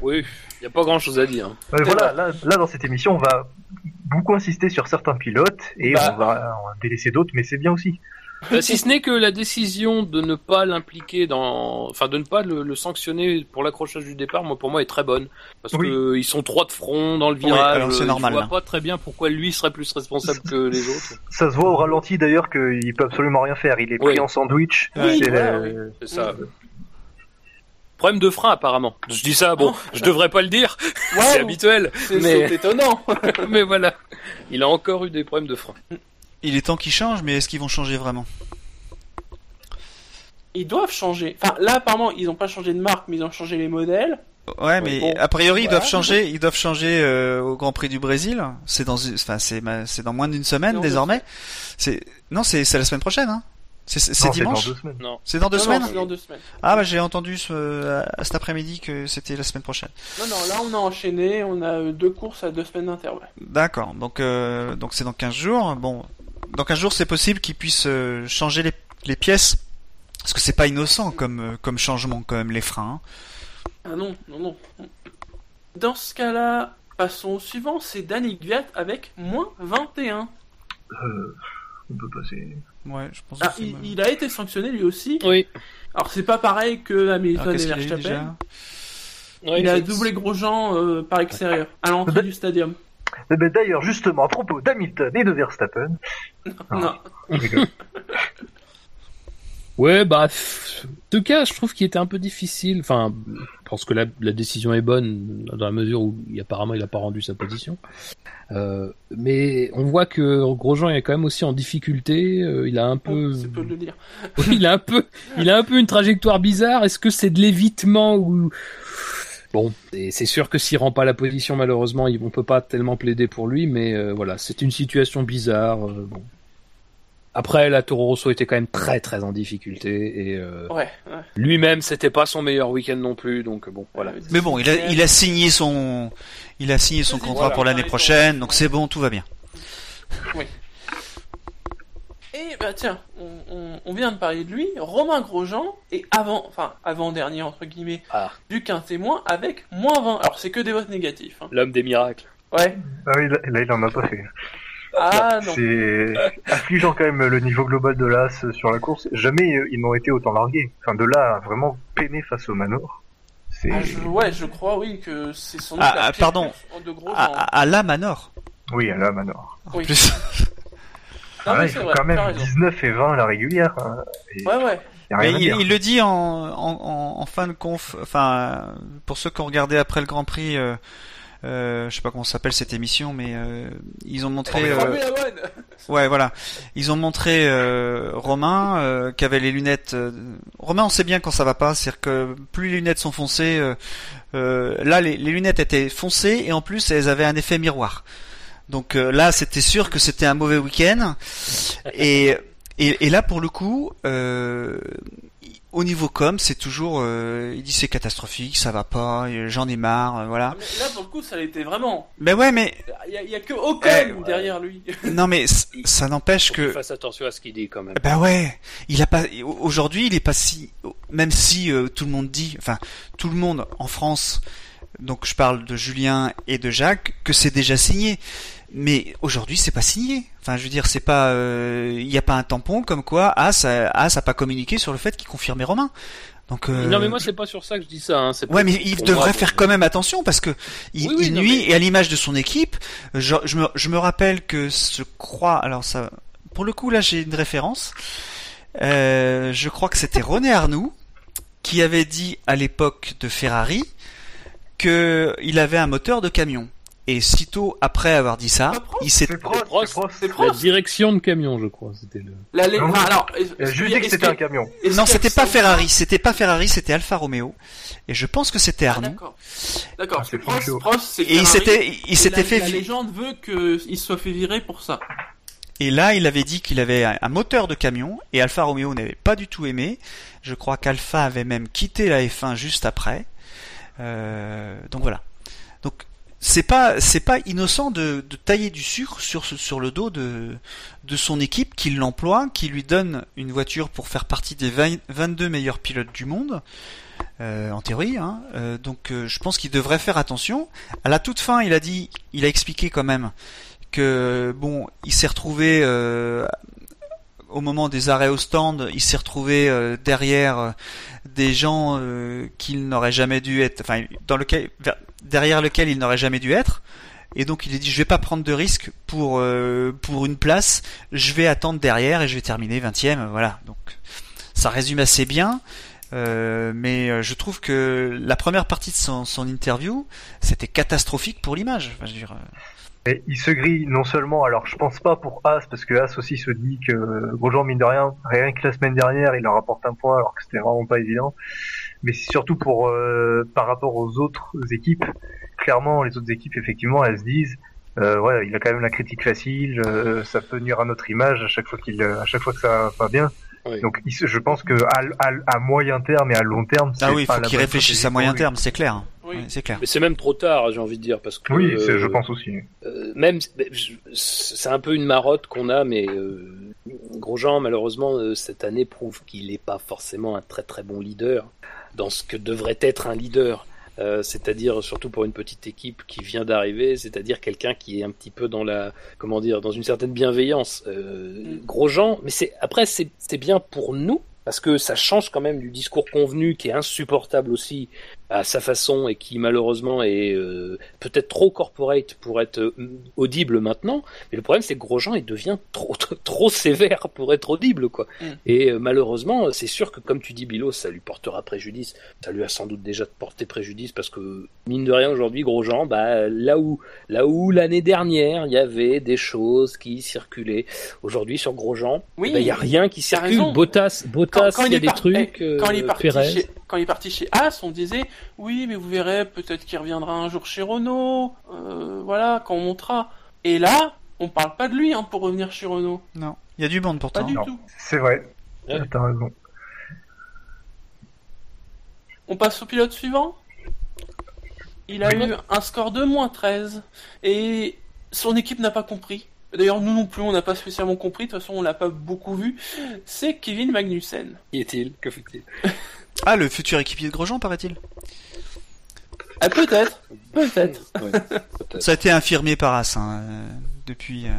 Oui, il n'y a pas grand chose à dire. Ouais, voilà, là, là, dans cette émission, on va beaucoup insister sur certains pilotes et Bah. on, va, on va délaisser d'autres, mais c'est bien aussi. Euh, si ce n'est que la décision de ne pas l'impliquer dans, enfin de ne pas le, le sanctionner pour l'accrochage du départ, moi pour moi est très bonne parce Oui. que ils sont trois de front dans le virage. alors c'est euh, normal, Je vois là. pas très bien pourquoi lui serait plus responsable que les autres. Ça se voit au ralenti d'ailleurs qu'il peut absolument rien faire. Il est pris Oui. en sandwich. Oui, C'est C'est ça. Problème de frein apparemment. Je dis ça, bon, je devrais pas le dire, c'est Wow, habituel, c'est mais c'est étonnant. mais voilà, il a encore eu des problèmes de frein. Il est temps qu'ils changent, mais est-ce qu'ils vont changer vraiment? Ils doivent changer. Enfin, là, apparemment, ils n'ont pas changé de marque, mais ils ont changé les modèles. Ouais, mais bon, a priori ils voilà. doivent changer. Ils doivent changer euh, au Grand Prix du Brésil. C'est dans, une- enfin c'est, c'est dans moins d'une semaine désormais. C'est, non, c'est, c'est la semaine prochaine. Hein c'est, c'est Non, dimanche. dans deux semaines. Non. C'est dans deux non, semaines. non, c'est dans deux semaines. Ah bah j'ai entendu ce, à cet après-midi que c'était la semaine prochaine. Non, non, là, on a enchaîné. On a euh, deux courses à deux semaines d'intervalle. D'accord. Donc euh, donc c'est dans 15 jours. Bon, dans 15 jours c'est possible qu'ils puissent euh, changer les, les pièces parce que c'est pas innocent comme euh, comme changement quand même les freins. hein. Ah non, non, non. Dans ce cas-là, passons au suivant, c'est Danny Gviat avec moins 21. Euh, on peut passer. Ouais, je pense Ah, que c'est il, il a été sanctionné lui aussi. Oui. Alors c'est pas pareil que Hamilton Alors, et qu'est-ce qu'il a Ouais, Il a doublé Grosjean euh, par extérieur, à l'entrée du stadium. Eh ben, D'ailleurs, justement, à propos d'Hamilton et de Verstappen, Ah. Non. rigole. Ouais, bah, pff, deux cas, je trouve qu'il était un peu difficile. Enfin, je pense que la, la décision est bonne dans la mesure où il, apparemment il a pas rendu sa position. Euh, mais on voit que Grosjean est quand même aussi en difficulté. euh, il a un peu, C'est peu de le dire. Il a un peu, il a un peu une trajectoire bizarre. Est-ce que c'est de l'évitement ou Bon, et c'est sûr que s'il rend pas la position, malheureusement, on peut pas tellement plaider pour lui, mais euh, voilà, c'est une situation bizarre. euh, bon. Après, la Toro Rosso était quand même très très en difficulté et euh, Ouais. ouais. lui-même, c'était pas son meilleur week-end non plus, donc bon, voilà. Mais bon, il a, il a signé son, il a signé son contrat voilà. pour l'année prochaine, donc c'est bon, tout va bien. Et bah tiens, on, on- on vient de parler de lui, Romain Grosjean, et avant, enfin avant-dernier entre guillemets, Ah. du qu'un témoin avec moins 20. Alors c'est que des votes négatifs. hein. L'homme des miracles. Ouais. Ah oui, là, là, il en a pas fait. Ah non. C'est affligeant quand même le niveau global de l'As sur la course. Jamais euh, ils n'ont été autant largués. Enfin, de là à vraiment peiner face au Manor. Ah, je- ouais, je crois oui que c'est sans doute Ah, ah, pardon. de Grosjean. À, à, à la Manor. Oui, à la Manor. En Oui. plus. Non, Ah, mais il c'est faut vrai, quand même raison. 19 et 20 à la régulière. hein, et Ouais, ouais. Mais il, le dit en, en, en, en fin de conf, enfin, pour ceux qui ont regardé après le Grand Prix, euh, euh, je sais pas comment s'appelle cette émission, mais euh, ils ont montré, euh, ouais, voilà, ils ont montré euh, Romain euh, qui avait les lunettes. euh, Romain, on sait bien quand ça va pas, c'est-à-dire que plus les lunettes sont foncées, là les, les lunettes étaient foncées et en plus elles avaient un effet miroir. Donc euh, là, c'était sûr que c'était un mauvais week-end. Et, et, et là, pour le coup, euh, au niveau com, c'est toujours, euh, il dit c'est catastrophique, ça va pas, j'en ai marre, euh, voilà. Mais là pour le coup ça l'était vraiment. Mais ouais, mais Il y y a que Ocon Eh, derrière lui. non, mais ça n'empêche que, fasse attention à ce qu'il dit quand même. bah ouais, il a pas, aujourd'hui, il est pas si, même si euh, tout le monde dit, enfin, tout le monde en France, donc je parle de Julien et de Jacques, que c'est déjà signé. Mais aujourd'hui, c'est pas signé. Enfin, je veux dire, c'est pas, euh, il n'y a pas un tampon comme quoi As, a- As a pas communiqué sur le fait qu'il confirmait Romain. Donc, euh, Non mais moi c'est pas sur ça que je dis ça. Hein. c'est Ouais, mais il devrait moi, faire quand même attention parce que il, Oui, oui, il non, nuit mais- et à l'image de son équipe. Je, je me, je me rappelle que je crois, alors ça, pour le coup là j'ai une référence. Euh, je crois que c'était René Arnoux qui avait dit à l'époque de Ferrari que il avait un moteur de camion. Et sitôt après avoir dit ça, il s'est C'est Prost, Prost, c'est Prost. c'est La direction de camion, je crois, c'était le. La Non, alors, Je lui dis que c'était un camion. non, c'était pas Ferrari, c'était pas Ferrari, c'était Alfa Romeo. Et je pense que c'était Ah, Arnoux. D'accord. D'accord. Ah, c'est Prost, chaud. Prost, c'est et il Ferrari, s'était, il s'était la, fait La légende veut qu'il soit fait virer pour ça. Et là, il avait dit qu'il avait un un moteur de camion et Alfa Romeo n'avait pas du tout aimé. Je crois qu'Alfa avait même quitté la F1 juste après. Euh, donc voilà. Donc c'est pas c'est pas innocent de, de tailler du sucre sur sur le dos de de son équipe qui l'emploie, qui lui donne une voiture pour faire partie des 20 22 meilleurs pilotes du monde. euh, en théorie, hein. Euh, donc euh, je pense qu'il devrait faire attention. À la toute fin, il a dit, il a expliqué quand même que bon, il s'est retrouvé euh, au moment des arrêts au stand, il s'est retrouvé euh, derrière euh, des gens euh, qu'il n'aurait jamais dû être, enfin dans lequel vers- derrière lequel il n'aurait jamais dû être. Et donc il a dit je vais pas prendre de risque pour euh, pour une place, je vais attendre derrière et je vais terminer 20e, voilà. Donc ça résume assez bien. Euh, mais euh, je trouve que la première partie de son, son interview, c'était catastrophique pour l'image. Enfin, je veux dire, euh, Et il se grille non seulement, alors je pense pas pour As, parce que As aussi se dit que Grosjean, mine de rien, rien que la semaine dernière, il leur apporte un point alors que c'était vraiment pas évident. Mais c'est surtout pour euh, par rapport aux autres équipes. Clairement, les autres équipes, effectivement, elles se disent, euh, ouais, il a quand même la critique facile, euh, ça peut nuire à notre image à chaque fois qu'il, à chaque fois que ça va pas bien. Oui. Donc, je pense que à, à, à moyen terme et à long terme, c'est ah oui, il pas faut qu'il réfléchisse à moyen terme, c'est clair. Oui. Ouais, c'est clair. Mais c'est même trop tard, j'ai envie de dire, parce que. Oui, euh, je pense aussi. Euh, même c'est un peu une marotte qu'on a, mais euh, Grosjean malheureusement euh, cette année prouve qu'il n'est pas forcément un très très bon leader dans ce que devrait être un leader. euh, c'est-à-dire surtout pour une petite équipe qui vient d'arriver, c'est-à-dire quelqu'un qui est un petit peu dans la, comment dire, dans une certaine bienveillance. Euh, Mm. Grosjean, mais c'est après c'est c'est bien pour nous parce que ça change quand même du discours convenu qui est insupportable aussi à sa façon et qui malheureusement est euh, peut-être trop corporate pour être euh, audible maintenant. Mais le problème c'est que Grosjean il devient trop trop sévère pour être audible quoi. Mm. Et euh, malheureusement c'est sûr que comme tu dis Bilo ça lui portera préjudice. Ça lui a sans doute déjà porté préjudice parce que mine de rien aujourd'hui Grosjean bah là où là où l'année dernière il y avait des choses qui circulaient aujourd'hui sur Grosjean Oui, il y a rien qui circule. raison. Bottas Bottas il y a des par- trucs. eh, quand il est euh, parti chez, quand il est parti chez As, on disait oui, mais vous verrez, peut-être qu'il reviendra un jour chez Renault. euh, voilà, quand on montera. Et là, on parle pas de lui hein, pour revenir chez Renault. Non, il y a du monde Pas pourtant. du non. tout. C'est vrai. Ouais. T'as raison. On passe au pilote suivant. Il a Oui. eu un score de moins 13 et son équipe n'a pas compris. D'ailleurs, nous non plus, on n'a pas spécialement compris. De toute façon, on l'a pas beaucoup vu. C'est Kevin Magnussen. Qui est-il? Que fait-il? Ah, le futur équipier de Grosjean, paraît-il? Ah, peut-être, peut-être. Ça a été infirmé par As hein, euh, depuis. euh,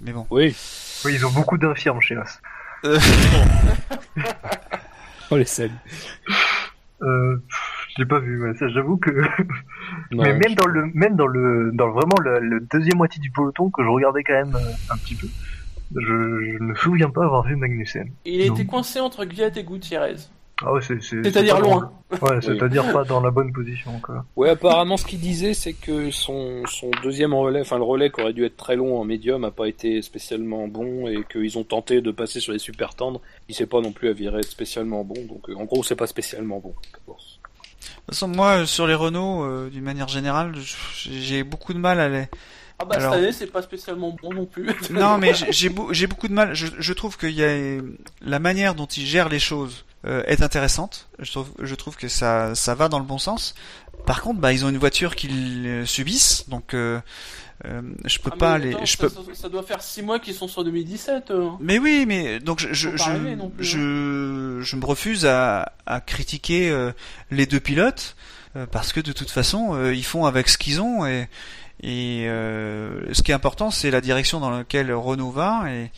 Mais bon. Oui. Oui, ils ont beaucoup d'infirmes chez As. Euh, On les salue. Euh, pff, je l'ai pas vu, ouais, ça j'avoue que. Non, Mais même dans le, même dans le, dans vraiment le, le deuxième moitié du peloton que je regardais quand même euh, un petit peu, je, je ne me souviens pas avoir vu Magnussen. Il a été coincé entre Gviat et Gutiérrez. Ah ouais, c'est, c'est, C'est-à-dire loin. dans- Ouais, c'est-à-dire pas dans la bonne position, quoi. Ouais, apparemment, ce qu'il disait, c'est que son, son deuxième relais, enfin le relais qui aurait dû être très long en médium, a pas été spécialement bon et qu'ils ont tenté de passer sur les super tendres. Il s'est pas non plus avéré spécialement bon, donc euh, en gros, c'est pas spécialement bon. De toute façon, moi, sur les Renault, euh, d'une manière générale, j'ai beaucoup de mal à les. Ah bah Alors- cette année, c'est pas spécialement bon non plus. Non, mais j'ai- j'ai beau- j'ai beaucoup de mal. Je, je trouve qu'il y a la manière dont ils gèrent les choses est intéressante. Je trouve, je trouve que ça, ça va dans le bon sens. Par contre, bah, ils ont une voiture qu'ils euh, subissent, donc euh, euh, je peux Ah, pas les. attends, Je ça, peux. ça- ça doit faire 6 mois qu'ils sont sur 2017. euh. Mais oui, mais donc je je je, non plus, hein. je, je me refuse à, à critiquer euh, les deux pilotes euh, parce que de toute façon euh, ils font avec ce qu'ils ont et et euh, ce qui est important c'est la direction dans laquelle Renault va et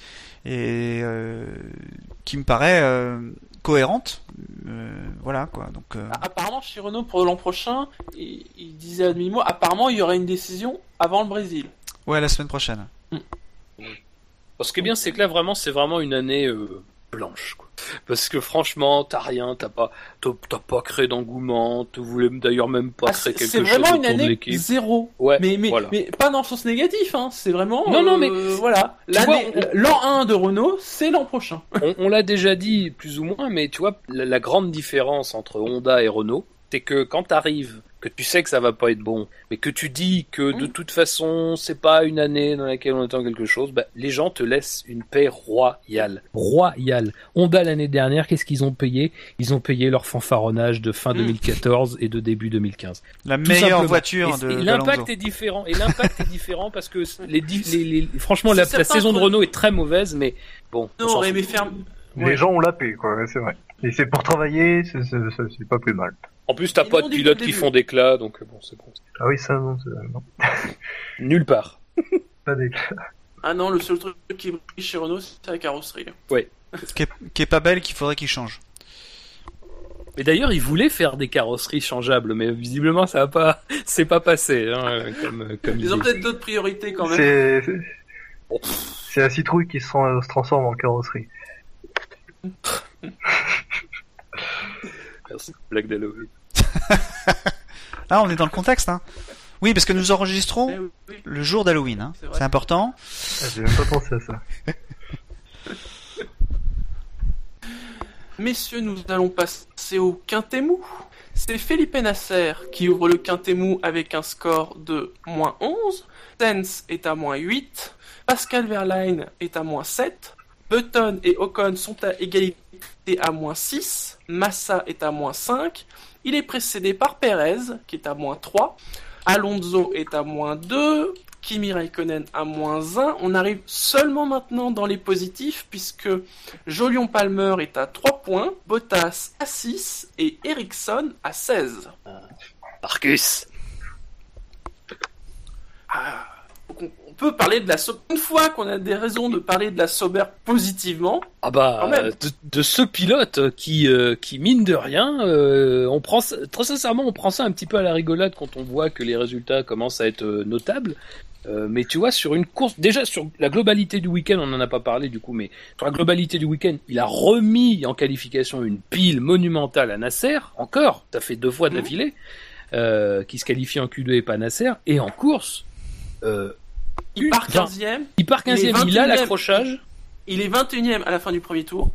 et euh, qui me paraît euh, cohérente Euh, voilà quoi. Donc euh, Ah, Apparemment, chez Renault, pour l'an prochain, il, il disait à demi-mois, apparemment, il y aurait une décision avant le Brésil. ouais la semaine prochaine. Ce qui est bien, c'est que là, vraiment, c'est vraiment une année euh, blanche. Quoi. Parce que franchement, t'as rien, t'as pas, t'as pas créé d'engouement, tu voulais d'ailleurs même pas Ah, créer c'est quelque c'est chose vraiment une année zéro. Ouais, Mais, mais, voilà. mais pas dans le sens négatif, hein. c'est vraiment... Non, non, euh, mais- Voilà, L'année- vois, l'an 1 de Renault, c'est l'an prochain. on, on l'a déjà dit plus ou moins, mais tu vois, la, la grande différence entre Honda et Renault, c'est que quand t'arrives, que tu sais que ça va pas être bon, mais que tu dis que de Mm. toute façon c'est pas une année dans laquelle on attend quelque chose, bah, les gens te laissent une paix royale. Royale. Honda l'année dernière, qu'est-ce qu'ils ont payé? Ils ont payé leur fanfaronnage de fin Mm. 2014 et de début 2015. la Tout meilleure simplement. voiture Et- de l'impact est différent. Et l'impact est différent parce que les, di- les, les- franchement, la, saison de Renault est très mauvaise, mais bon. on Non, mais ferme... Les Ouais. gens ont la paix, quoi, c'est vrai. Et c'est pour travailler, c'est pas plus mal. En plus, t'as pas de pilotes qui font d'éclat, donc euh, bon, c'est bon. Ah oui, ça, non, c'est, non. Nulle part. Pas des... Ah non, le seul truc qui brille chez Renault, c'est la carrosserie. qui, est, qui est pas belle qu'il faudrait qu'il change Mais d'ailleurs, ils voulaient faire des carrosseries changeables, mais visiblement, ça a pas, c'est pas passé, hein, comme, comme Ils ont peut-être d'autres priorités quand même. C'est, la citrouille qui se, tran- se transforme en carrosserie. Merci. Black d'Halloween. ah on est dans le contexte hein oui parce que nous enregistrons Eh oui, oui. le jour d'Halloween hein. C'est important Ah, j'ai même pas pensé à ça. Messieurs, nous allons passer au Quintémou. C'est Felipe Nasser qui ouvre le Quintémou avec un score de moins 11. Sens est à moins 8. Pascal Verlaine est à moins 7. Button et Ocon sont à égalité à moins 6. Massa est à moins 5. Il est précédé par Perez qui est à moins 3. Alonso est à moins 2. Kimi Raikkonen à moins 1. On arrive seulement maintenant dans les positifs puisque Jolion Palmer est à 3 points, Bottas à 6 et Ericsson à 16. Marcus. Ah, peut parler de la Sauber. Une fois qu'on a des raisons de parler de la Sauber positivement, Ah bah, de, de ce pilote qui, euh, qui mine de rien, euh, on prend très sincèrement, on prend ça un petit peu à la rigolade quand on voit que les résultats commencent à être euh, notables. Euh, mais tu vois, sur une course, déjà sur la globalité du week-end, on n'en a pas parlé du coup, mais sur la globalité du week-end, il a remis en qualification une pile monumentale à Nasser, encore, ça fait deux fois d'affilée, euh, qui se qualifie en Q2 et pas Nasser, et en course, euh, il part Enfin, 15ème, il part Il est 15e, il a 21e. l'accrochage, il est 21ème à la fin du premier tour.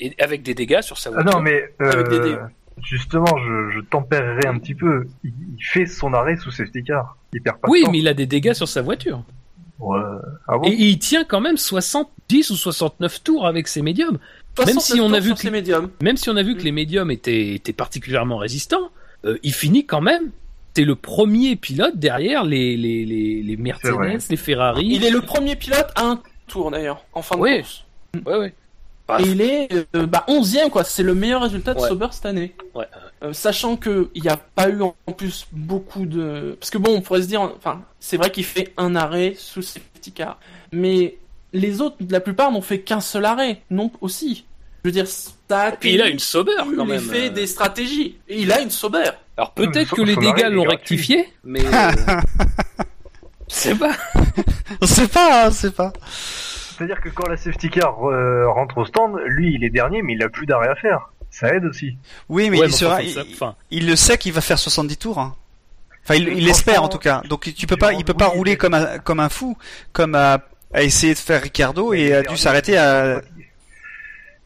et avec des dégâts sur sa Ah voiture. non, mais Avec des euh, justement, je, je tempérerai un petit peu. Il, il fait son arrêt sous safety car. Il perd pas Oui, de temps. mais il a des dégâts sur sa voiture. Ouais. Ah bon Et il tient quand même 70 ou 69 tours avec ses médiums. Même si 69 on a vu que- ses médiums. Même si on a vu Mm. que les médiums étaient, étaient particulièrement résistants, euh, il finit quand même. C'est le premier pilote derrière les, les, les, les. Mercedes, les Ferrari. Il est le premier pilote à un tour d'ailleurs, en fin de Oui. course. Ouais, ouais. Et il est euh, bah, 11ème, quoi. C'est le meilleur résultat de Ouais. Sauber cette année. Ouais. Euh, sachant que il n'y a pas eu en plus beaucoup de. Parce que bon, on pourrait se dire. Enfin, c'est vrai qu'il fait un arrêt sous safety car. Mais les autres, la plupart, n'ont fait qu'un seul arrêt. Non, aussi. Je veux dire, ça a Puis il a une Sauber quand même. l'effet euh. des stratégies. Et il a une Sauber. Alors peut-être que les dégâts l'ont rectifié, mais euh, je sais pas. On sait pas, hein, on sait pas. C'est-à-dire que quand la safety car euh, rentre au stand, lui il est dernier, mais il a plus d'arrêt à faire. Ça aide aussi. Oui, mais Ouais, il, sera, enfin, il, ça- enfin, il le sait qu'il va faire 70 tours. hein. Enfin, il l'espère en tout cas. Donc tu peux pas, il peut pas rouler comme un, comme un fou, comme à, à essayer de faire Ricardo et a dû s'arrêter à.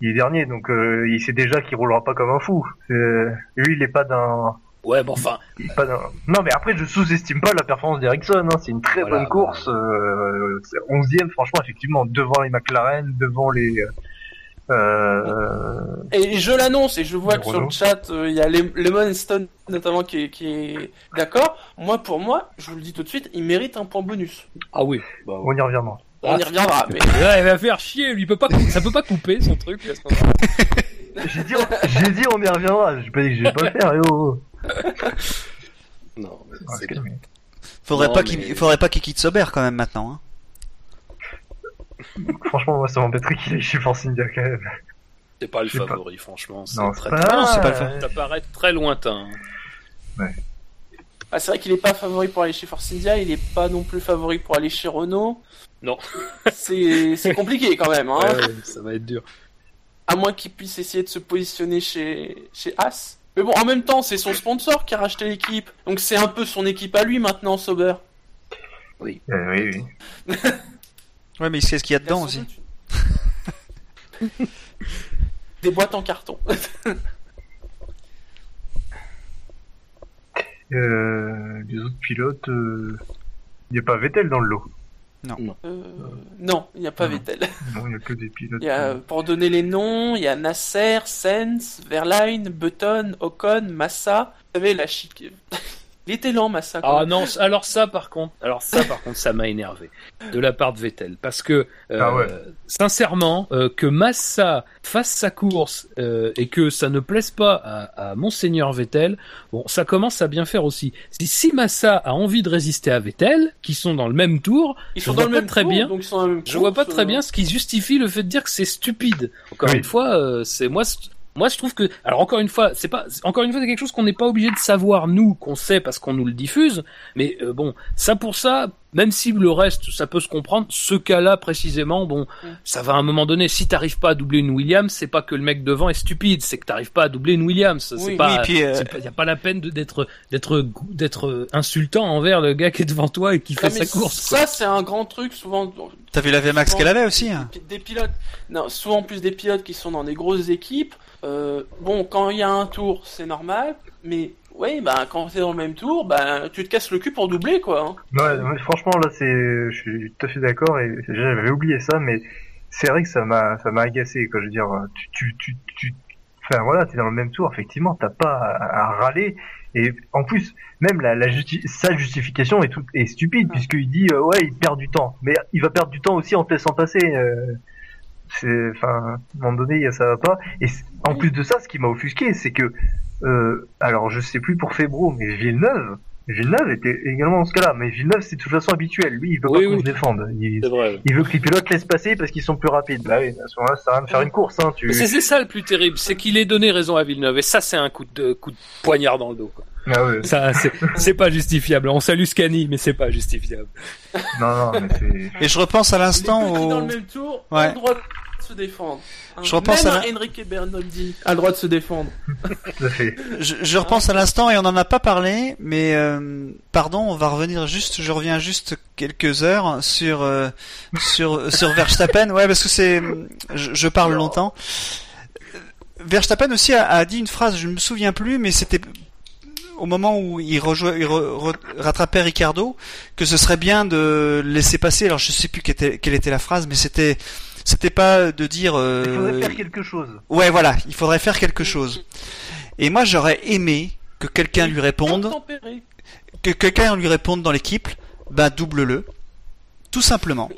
Il est dernier, donc euh, il sait déjà qu'il roulera pas comme un fou. C'est- Lui, il est pas d'un, ouais, bon, enfin, pas. Non, mais après, je sous-estime pas la performance d'Ericsson. Hein. C'est une très Voilà, bonne course. Euh, c'est 11e, franchement, effectivement, devant les McLaren, devant les. Euh... Et je l'annonce, et je vois que sur le chat, euh, il y a Lem- Lemon Stone notamment qui est, qui est d'accord. Moi, pour moi, je vous le dis tout de suite, il mérite un point bonus. ah oui. Bah. On y reviendra. On y reviendra, mais Là, il va faire chier, lui il peut pas, ça peut pas couper son truc. à ce moment-là. J'ai dit, j'ai dit, on y reviendra. J'ai pas dit que je vais pas le faire. eh oh, oh. Non, mais c'est mais- Faudrait Non, pas mais- qu'il, faudrait pas qu'il quitte Sauber quand même maintenant. Hein. Franchement, moi, ça m'embêterait qu'il aille chez Force India quand même. C'est pas le pas. favori, franchement. C'est Non, très, c'est très- pas. non, c'est pas le favori. Ça paraît très lointain. ah, c'est vrai qu'il est pas favori pour aller chez Force India, il est pas non plus favori pour aller chez Renault. Non. C'est c'est compliqué quand même, hein. Ouais, ouais, ça va être dur. À moins qu'il puisse essayer de se positionner chez, chez As. Mais bon, en même temps, c'est son sponsor qui a racheté l'équipe. Donc c'est un peu son équipe à lui maintenant, Sauber. Euh, oui, oui. Ouais, mais il sait ce qu'il y a dedans aussi. Des boîtes en carton. Euh, les autres pilotes, euh, il n'y a pas Vettel dans le lot. Euh, non, il n'y a pas Non. Vettel. Non, il n'y a que des pilotes. Il y a, pour donner les noms, il y a Nasser, Sens, Verline, Button, Ocon, Massa. Vous savez, la chic. Il était lent, Massa. Ah non, alors ça par contre, alors ça par contre, ça m'a énervé de la part de Vettel parce que euh, Ah ouais. sincèrement euh, que Massa fasse sa course euh, et que ça ne plaise pas à, à monseigneur Vettel, bon, ça commence à bien faire aussi. Si, si Massa a envie de résister à Vettel, qui sont dans le même tour, Ils je sont vois dans le pas même très tour, bien. donc ils sont je vois pas très bien ce qui justifie le fait de dire que c'est stupide. Encore Oui. une fois, euh, c'est moi. Moi, je trouve que, alors encore une fois, c'est pas, encore une fois, c'est quelque chose qu'on n'est pas obligé de savoir nous, qu'on sait parce qu'on nous le diffuse. Mais euh, bon, ça pour ça, même si le reste, ça peut se comprendre. Ce cas-là précisément, bon, Mm. ça va à un moment donné. Si t'arrives pas à doubler une Williams, c'est pas que le mec devant est stupide, c'est que t'arrives pas à doubler une Williams. Oui, c'est pas, oui, euh, c'est pas- y a pas la peine d'être, d'être, d'être insultant envers le gars qui est devant toi et qui fait sa course. Ça, c'est un grand truc, souvent. T'as vu la VMAX qu'elle avait aussi hein des pilotes. Non, souvent plus des pilotes qui sont dans des grosses équipes. Euh, bon, quand il y a un tour, c'est normal. Mais, oui, bah, quand t'es dans le même tour, bah, tu te casses le cul pour doubler, quoi. hein. Ouais, mais franchement, là, c'est, je suis tout à fait d'accord et j'avais oublié ça, mais c'est vrai que ça m'a, ça m'a agacé, quoi. Je veux dire, tu, tu, tu, tu, enfin voilà, t'es dans le même tour, effectivement, t'as pas à, à râler. Et en plus, même la, la justi- sa justification est, tout, est stupide puisqu'il dit euh, ouais, il perd du temps, mais il va perdre du temps aussi en te laissant passer. euh, c'est, enfin, à un moment donné, ça va pas. Et en plus de ça, ce qui m'a offusqué, c'est que Euh, alors je sais plus pour Febro, mais Villeneuve, Villeneuve était également dans ce cas-là. Mais Villeneuve c'est de toute façon habituel. Lui, il veut Oui, pas qu'on se défende. Il, C'est vrai. il veut que les pilotes laissent passer parce qu'ils sont plus rapides. Bah oui, à ce moment-là, ça rien de faire une course. Hein. Tu... Mais C'est ça le plus terrible, c'est qu'il ait donné raison à Villeneuve. Et ça, c'est un coup de, coup de poignard dans le dos. Quoi. Ah ouais. Ça, c'est c'est pas justifiable. On salue Scani, mais c'est pas justifiable. Non, non, mais c'est. Et je repense à l'instant petits dans le au... même tour Ouais. De se défendre. Hein, Je repense Même à la- Enrique Bernoldi a le droit de se défendre. Tout à fait. Je, je repense à l'instant et on en a pas parlé, mais euh, pardon, on va revenir juste, je reviens juste quelques heures sur euh, sur sur Verstappen, ouais, parce que c'est, je, je parle longtemps. Verstappen aussi a, a dit une phrase, je ne me souviens plus, mais c'était au moment où il, rejouait, il re- re- rattrapait Ricardo, que ce serait bien de laisser passer. Alors je sais plus quelle était, quelle était la phrase, mais c'était c'était pas de dire. euh, Il faudrait faire quelque chose. Ouais, voilà, il faudrait faire quelque chose. Et moi, j'aurais aimé que quelqu'un lui réponde, que quelqu'un lui réponde dans l'équipe, bah double-le, tout simplement.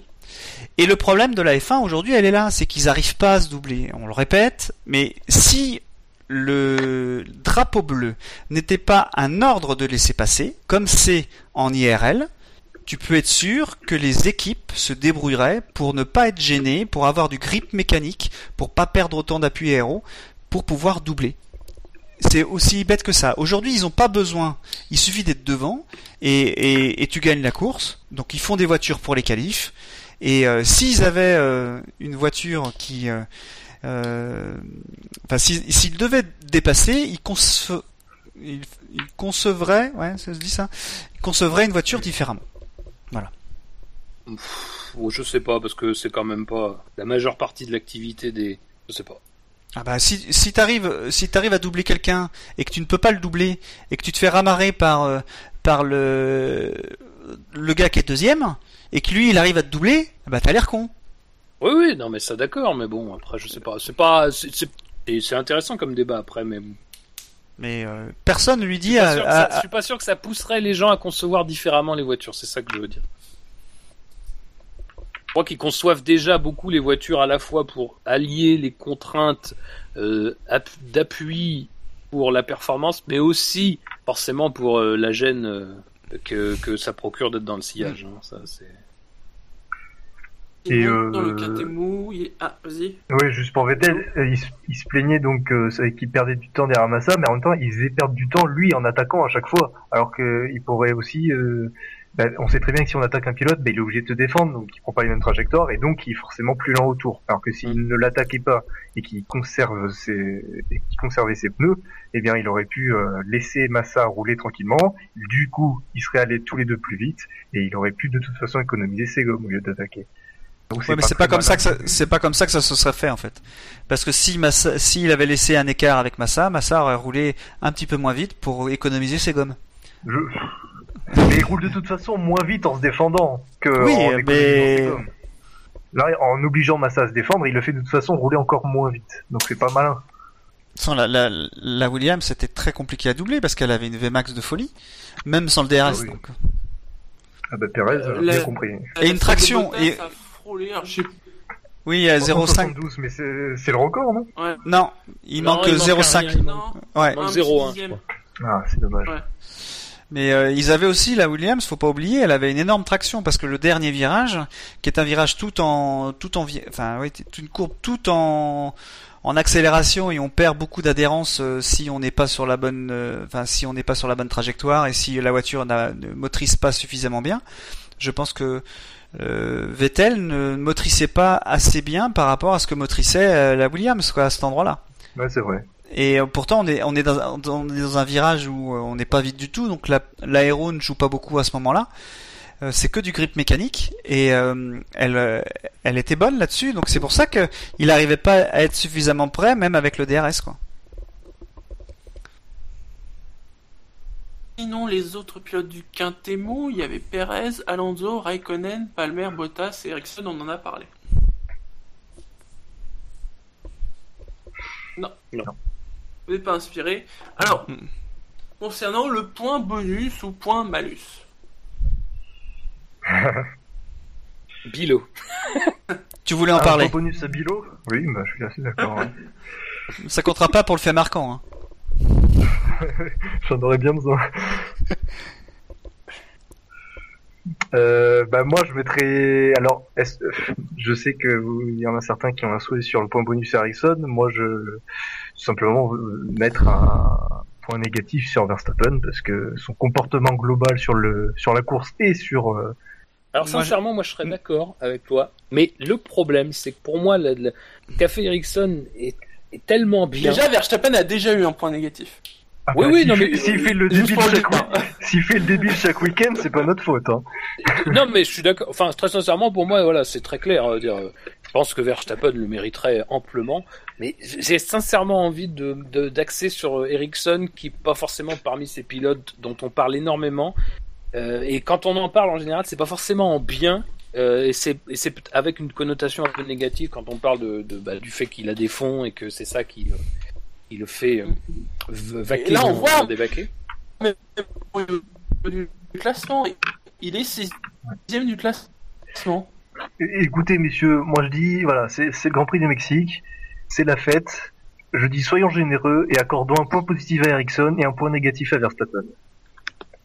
Et le problème de la F1 aujourd'hui, elle est là, c'est qu'ils n'arrivent pas à se doubler. On le répète, mais si le drapeau bleu n'était pas un ordre de laisser passer, comme c'est en IRL, tu peux être sûr que les équipes se débrouilleraient pour ne pas être gênées, pour avoir du grip mécanique, pour pas perdre autant d'appui aéro, pour pouvoir doubler. C'est aussi bête que ça. Aujourd'hui, ils n'ont pas besoin. Il suffit d'être devant et, et, et tu gagnes la course. Donc, ils font des voitures pour les qualifs. Et euh, s'ils avaient euh, une voiture qui, euh, euh, enfin, s'ils devaient dépasser, ils, conce- ils, ils concevraient, ouais, ça se dit ça, ils concevraient une voiture différemment. Bon, je sais pas, parce que c'est quand même pas la majeure partie de l'activité des. Je sais pas. Ah bah si si t'arrives si t'arrives à doubler quelqu'un et que tu ne peux pas le doubler et que tu te fais ramarrer par euh, par le le gars qui est deuxième et que lui il arrive à te doubler, bah t'as l'air con. Oui, oui, non, mais ça d'accord, mais bon, après, je sais pas. C'est pas. c'est- C'est intéressant comme débat après, mais. Mais euh, personne ne lui Je dit suis, à, à- ça, je suis pas sûr que ça pousserait les gens à concevoir différemment les voitures, c'est ça que je veux dire. Je crois qu'ils conçoivent déjà beaucoup les voitures à la fois pour allier les contraintes euh, app- d'appui pour la performance, mais aussi forcément pour euh, la gêne euh, que, que ça procure d'être dans le sillage. hein. Ça, c'est... Et, Dans euh, le il... ah, vas-y. Oui, juste pour Vettel, euh, il, se- il se plaignait donc euh, qu'il perdait du temps derrière Massa, mais en même temps, il faisait perdre du temps lui en attaquant à chaque fois, alors que il pourrait aussi. euh, bah, on sait très bien que si on attaque un pilote, bah, il est obligé de se défendre, donc il prend pas les mêmes trajectoires et donc il est forcément plus lent autour. Alors que s'il ne l'attaquait pas et qu'il conserve ses, et qu'il conservait ses pneus, eh bien, il aurait pu euh, laisser Massa rouler tranquillement. Du coup, ils seraient allés tous les deux plus vite et il aurait pu de toute façon économiser ses gommes au lieu d'attaquer. Ouais, mais c'est pas comme ça malin. que ça, c'est pas comme ça que ça se serait fait en fait. Parce que si Massa, s'il avait laissé un écart avec Massa, Massa aurait roulé un petit peu moins vite pour économiser ses gommes. Je... Mais il roule de toute façon moins vite en se défendant que Oui, en mais- économisant ses gommes. Là, en obligeant Massa à se défendre, il le fait de toute façon rouler encore moins vite. Donc c'est pas malin. Sans la, la, la Williams, c'était très compliqué à doubler parce qu'elle avait une VMAX de folie, même sans le DRS. Ah oui. donc. Ah bah Perez, Euh, la- bien compris. Et une traction, et- alors, je sais Oui, à 0,5. 0,72, mais c'est le record, non? Ouais. Non, il Non, manque il manque 0,5. rien, il Non, Ouais. manque un 0,1, petit je dixième. Ah, c'est dommage. Ouais. Mais euh, ils avaient aussi la Williams, faut pas oublier, elle avait une énorme traction parce que le dernier virage, qui est un virage tout en tout en enfin une courbe tout en en accélération et on perd beaucoup d'adhérence euh, si on n'est pas sur la bonne euh, enfin si on n'est pas sur la bonne trajectoire et si la voiture ne motrice pas suffisamment bien. Je pense que euh, Vettel ne motrissait pas assez bien par rapport à ce que motrissait euh, la Williams quoi à cet endroit-là. Ouais, c'est vrai. Et euh, pourtant, on est, on est, dans, un- on est dans un virage où euh, on n'est pas vite du tout, donc la- l'aéro ne joue pas beaucoup à ce moment-là. Euh, c'est que du grip mécanique et euh, elle, elle était bonne là-dessus, donc c'est pour ça que il n'arrivait pas à être suffisamment prêt, même avec le DRS quoi. Sinon, les autres pilotes du Quintemo, il y avait Perez, Alonso, Raikkonen, Palmer, Bottas et Ericsson, on en a parlé. Non. Non. Vous n'êtes pas inspiré. Alors, concernant le point bonus ou point malus. Bilo. Tu voulais en Un parler point bonus à Bilo? Oui, bah, je suis assez d'accord. ouais. Ça comptera pas pour le fait marquant. Hein. J'en aurais bien besoin. Euh, bah moi je mettrais alors je sais que vous- il y en a certains qui ont un souhait sur le point bonus Ericsson moi je tout simplement veux mettre un point négatif sur Verstappen parce que son comportement global sur le sur la course et sur euh, Alors Moi, sincèrement, moi je serais d'accord avec toi, mais le problème c'est que pour moi le, le café Ericsson est, est tellement bien. Déjà, Verstappen a déjà eu un point négatif. ah Oui, bah, oui, non, fait- mais- s'il fait le Juste débile pour le chaque dire. week- s'il fait le débile chaque week-end c'est pas notre faute hein. non mais je suis d'accord. Enfin très sincèrement pour moi voilà c'est très clair. euh, dire, euh, je pense que Verstappen le mériterait amplement, mais j'ai sincèrement envie de de- d'axer sur euh, Ericsson qui est pas forcément parmi ces pilotes dont on parle énormément. Euh, et quand on en parle en général c'est pas forcément en bien. Euh, et c'est avec une connotation un peu négative quand on parle de, de bah, du fait qu'il a des fonds et que c'est ça qui euh, qui le fait euh, vaquer là, on voit- des vaquets. Du classement, il est sixième du classement. Écoutez, messieurs, moi je dis, voilà, c'est c'est le Grand Prix du Mexique, c'est la fête. Je dis, soyons généreux et accordons un point positif à Ericsson et un point négatif à Verstappen.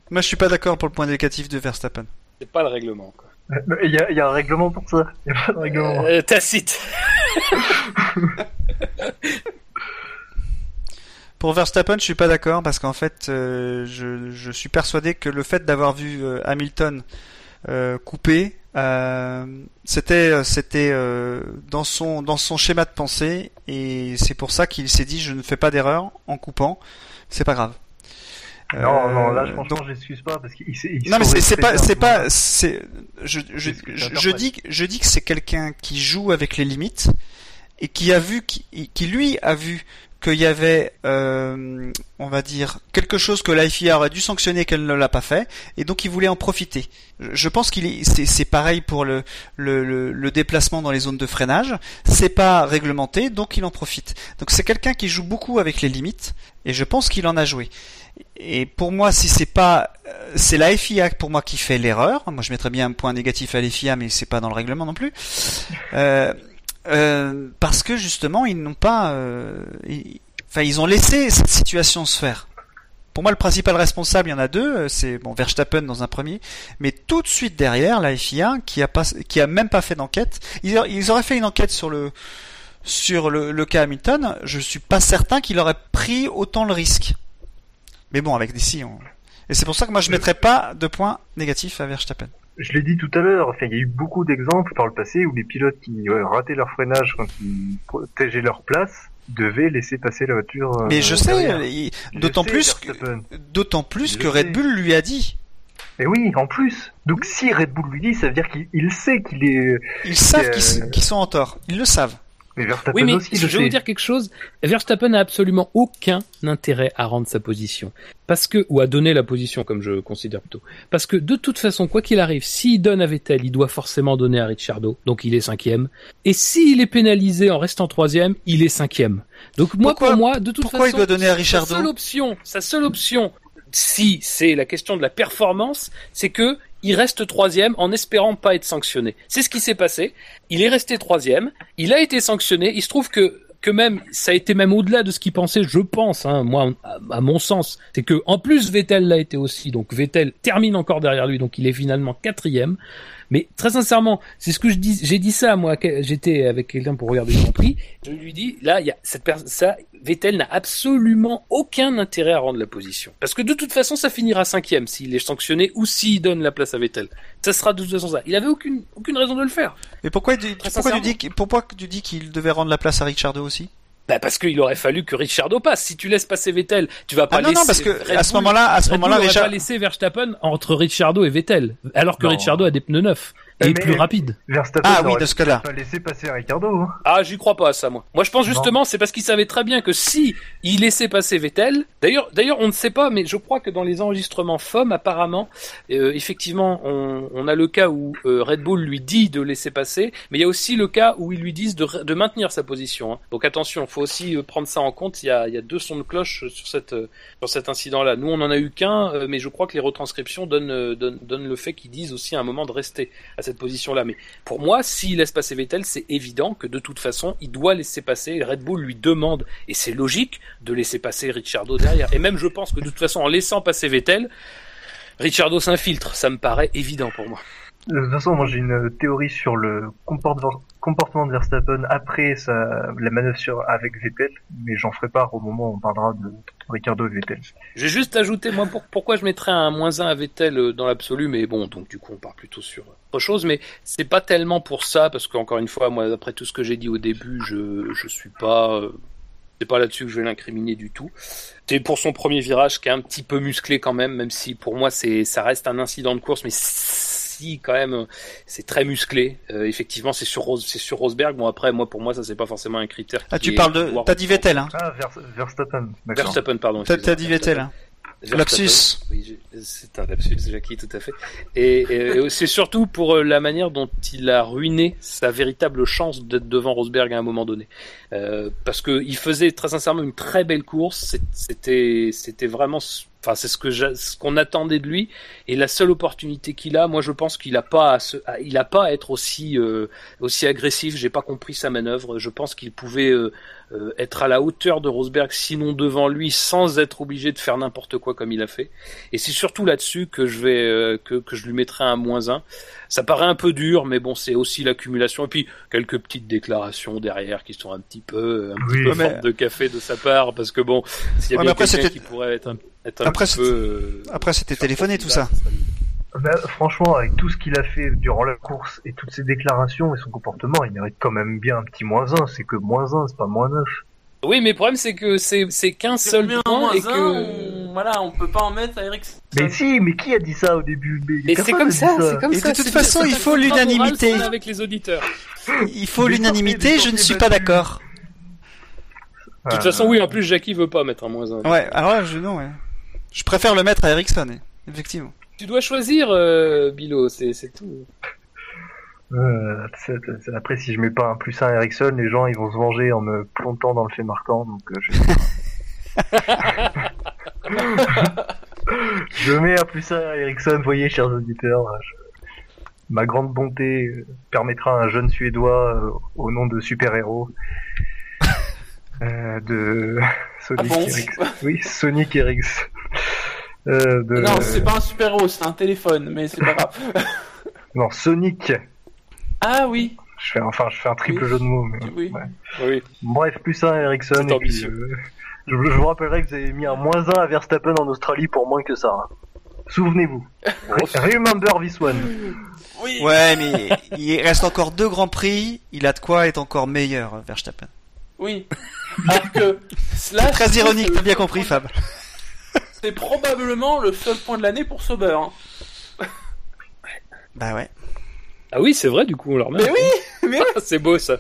Moi, je suis pas d'accord pour le point négatif de Verstappen. C'est pas le règlement. Quoi. Euh, Il y a, il y a un règlement pour ça. Il y a pas de règlement. Euh, tacite. Pour Verstappen, je suis pas d'accord parce qu'en fait, euh, je, je suis persuadé que le fait d'avoir vu euh, Hamilton euh, couper, euh, c'était c'était euh, dans son dans son schéma de pensée et c'est pour ça qu'il s'est dit je ne fais pas d'erreur en coupant, c'est pas grave. Non, Euh, non, là, franchement, donc- je l'excuse pas parce qu'il non mais c'est pas c'est pas c'est je je, je, dis je dis que c'est quelqu'un qui joue avec les limites et qui a vu qui, qui lui a vu qu'il y avait euh, on va dire quelque chose que la FIA aurait dû sanctionner qu'elle ne l'a pas fait et donc il voulait en profiter. Je- pense qu'il est c'est c'est pareil pour le, le le le déplacement dans les zones de freinage, c'est pas réglementé donc il en profite. Donc c'est quelqu'un qui joue beaucoup avec les limites et je pense qu'il en a joué. Et pour moi, si c'est pas, euh, c'est la FIA pour moi qui fait l'erreur. Moi, je mettrais bien un point négatif à la FIA, mais c'est pas dans le règlement non plus. Euh, euh, parce que justement, ils n'ont pas, euh, ils- enfin, ils ont laissé cette situation se faire. Pour moi, le principal responsable, il y en a deux. euh, C'est bon, Verstappen dans un premier, mais tout de suite derrière, la FIA qui a pas, qui a même pas fait d'enquête. Ils, auraient- ils auraient fait une enquête sur le sur le, le cas Hamilton. Je suis pas certain qu'il aurait pris autant le risque. Mais bon, avec d'ici, on... et c'est pour ça que moi je mettrais pas de points négatifs à Verstappen. Je l'ai dit tout à l'heure, enfin, il y a eu beaucoup d'exemples par le passé où les pilotes qui euh, rataient leur freinage quand ils protégeaient leur place devaient laisser passer la voiture. euh, Mais je sais, d'autant plus, que, d'autant plus que Red. Bull lui a dit. Et oui, en plus. Donc si Red Bull lui dit, ça veut dire qu'il il sait qu'il est. Ils savent Euh, qu'ils sont en tort. Ils le savent. Mais Verstappen Oui, mais aussi je vais vous dire quelque chose. Verstappen n'a absolument aucun intérêt à rendre sa position. Parce que, ou à donner la position, comme je considère plutôt. Parce que, de toute façon, quoi qu'il arrive, s'il donne à Vettel, il doit forcément donner à Ricciardo. Donc, il est cinquième. Et s'il est pénalisé en restant troisième, il est cinquième. Donc, moi, Pourquoi- pour moi, de toute pourquoi façon. il doit donner à Sa seule option, sa seule option, si c'est la question de la performance, c'est que il reste troisième en espérant pas être sanctionné. C'est ce qui s'est passé. Il est resté troisième. Il a été sanctionné. Il se trouve que que même ça a été même au-delà de ce qu'il pensait, je pense, hein, moi à, à mon sens, c'est que en plus Vettel l'a été aussi, donc Vettel termine encore derrière lui, donc il est finalement quatrième. Mais très sincèrement, c'est ce que je dis. J'ai dit ça moi. J'étais avec quelqu'un pour regarder le Grand Prix. Je lui dis là, il y a cette personne, ça, Vettel n'a absolument aucun intérêt à rendre la position, parce que de toute façon, ça finira cinquième s'il est sanctionné ou s'il donne la place à Vettel. Ça sera de toute façon ça. Il avait aucune aucune raison de le faire. Mais pourquoi, pourquoi tu dis, qu'- pourquoi tu dis qu'il devait rendre la place à Ricciardo aussi? Bah parce qu'il aurait fallu que Ricciardo passe. Si tu laisses passer Vettel, tu vas pas Ah non, laisser. non, parce que Red à ce moment-là, à ce moment-là, Richard, pas laissé Verstappen entre Ricciardo et Vettel, alors que Non. Ricciardo a des pneus neufs et Mais- plus rapide. Verstappen Ah oui, de ce cas-là. pas laissé passer Ricardo. Hein. Ah, j'y crois pas à ça, moi. Moi, je pense justement, c'est parce qu'il savait très bien que si il laissait passer Vettel, d'ailleurs, d'ailleurs, on ne sait pas, mais je crois que dans les enregistrements FOM, apparemment, euh, effectivement, on, on a le cas où euh, Red Bull lui dit de laisser passer, mais il y a aussi le cas où ils lui disent de, de maintenir sa position. hein. Donc attention, faut aussi euh, prendre ça en compte. Il y a, il y a deux sons de cloche sur cette euh, sur cet incident-là. Nous, on en a eu qu'un, euh, mais je crois que les retranscriptions donnent euh, donnent, donnent le fait qu'ils disent aussi à un moment de rester à cette position-là. Mais pour moi, s'il laisse passer Vettel, c'est évident que de toute façon, il doit laisser passer. Red Bull lui demande, et c'est logique, de laisser passer Ricciardo derrière. Et même, je pense que de toute façon, en laissant passer Vettel, Ricciardo s'infiltre. Ça me paraît évident pour moi. Toute façon, moi j'ai une théorie sur le comportement de Verstappen après sa, la manœuvre avec Vettel, mais j'en ferai part au moment où on parlera de Ricardo et Vettel. J'ai juste ajouté, moi, pour, pourquoi je mettrais un moins 1 à Vettel euh, dans l'absolu, mais bon, donc du coup, on part plutôt sur autre chose, mais c'est pas tellement pour ça, parce qu'encore une fois, moi, après tout ce que j'ai dit au début, je, je suis pas, euh, c'est pas là-dessus que je vais l'incriminer du tout. C'est pour son premier virage qui est un petit peu musclé quand même, même si pour moi, c'est, ça reste un incident de course, mais quand même c'est très musclé. Euh, effectivement, c'est sur Rose, c'est sur Rosberg. Bon après, moi pour moi ça c'est pas forcément un critère. Ah tu parles de, t'as dit Vettel hein Ah Verstappen. Verstappen pardon. T'as dit Vettel. Hein Lapsus. Oui, c'est un lapsus, Jackie, tout à fait. Et, et c'est surtout pour euh, la manière dont il a ruiné sa véritable chance d'être devant Rosberg à un moment donné. Euh, parce que il faisait très sincèrement une très belle course. C'était, c'était vraiment Enfin, c'est ce que ce qu'on attendait de lui. Et la seule opportunité qu'il a, moi, je pense qu'il a pas à se, il a pas à être aussi euh, aussi agressif. J'ai pas compris sa manœuvre. Je pense qu'il pouvait euh, euh, être à la hauteur de Rosberg, sinon devant lui, sans être obligé de faire n'importe quoi comme il a fait. Et c'est surtout là-dessus que je vais euh, que, que je lui mettrai un moins 1. Ça paraît un peu dur, mais bon, c'est aussi l'accumulation et puis quelques petites déclarations derrière qui sont un petit peu un petit peu de café de sa part, parce que bon, s'il y a bien quelqu'un qui pourrait être un, être un après, petit peu euh, après c'était téléphoné tout ça. Bah, franchement, avec tout ce qu'il a fait durant la course et toutes ses déclarations et son comportement, il mérite quand même bien un petit moins 1. C'est que moins 1, c'est pas moins 9. Oui, mais le problème, c'est que c'est, qu'un seul point et que. On... Voilà, on peut pas en mettre à Ericsson. Mais si, mais qui a dit ça au début? Mais, c'est comme ça, c'est comme et ça. de toute façon, il faut l'unanimité. Avec les auditeurs. Il faut l'unanimité, je ne suis pas d'accord. De toute façon, oui, en plus, Jackie veut pas mettre un moins 1. Ouais, alors là, je, non, ouais. Je préfère le mettre à Ericsson, effectivement. Tu dois choisir, euh, Bilo, c'est, tout. Euh, après, si je mets pas un plus 1 à Ericsson, les gens ils vont se venger en me plantant dans le fait marquant, donc euh, je... je mets un plus 1 à Ericsson, voyez, chers auditeurs. Je... Ma grande bonté euh, permettra à un jeune Suédois euh, au nom de super-héros euh, de Sonic Ah bon? Ericsson. Oui, Sonic Ericsson. Euh, de... Non, c'est pas un super héros, c'est un téléphone, mais c'est pas grave. Non, Sonic. ah oui, Je fais, enfin, je fais un triple Oui. jeu de mots. Mais... oui. ouais. Oui. Bref, plus 1 à Ericsson. C'est et puis, ambitieux. euh, je, je vous rappellerai que vous avez mis un moins 1 à Verstappen en Australie pour moins que ça. Souvenez-vous. Remember this one. Oui. Ouais, mais il reste encore deux grands prix. Il a de quoi être encore meilleur, Verstappen. Oui. Alors que Très ironique, t'as bien compris, Fab. C'est probablement le seul point de l'année pour Sauber. hein. Bah ouais. Ah oui, c'est vrai, du coup, on leur met. Mais oui, mais oui. c'est beau ça.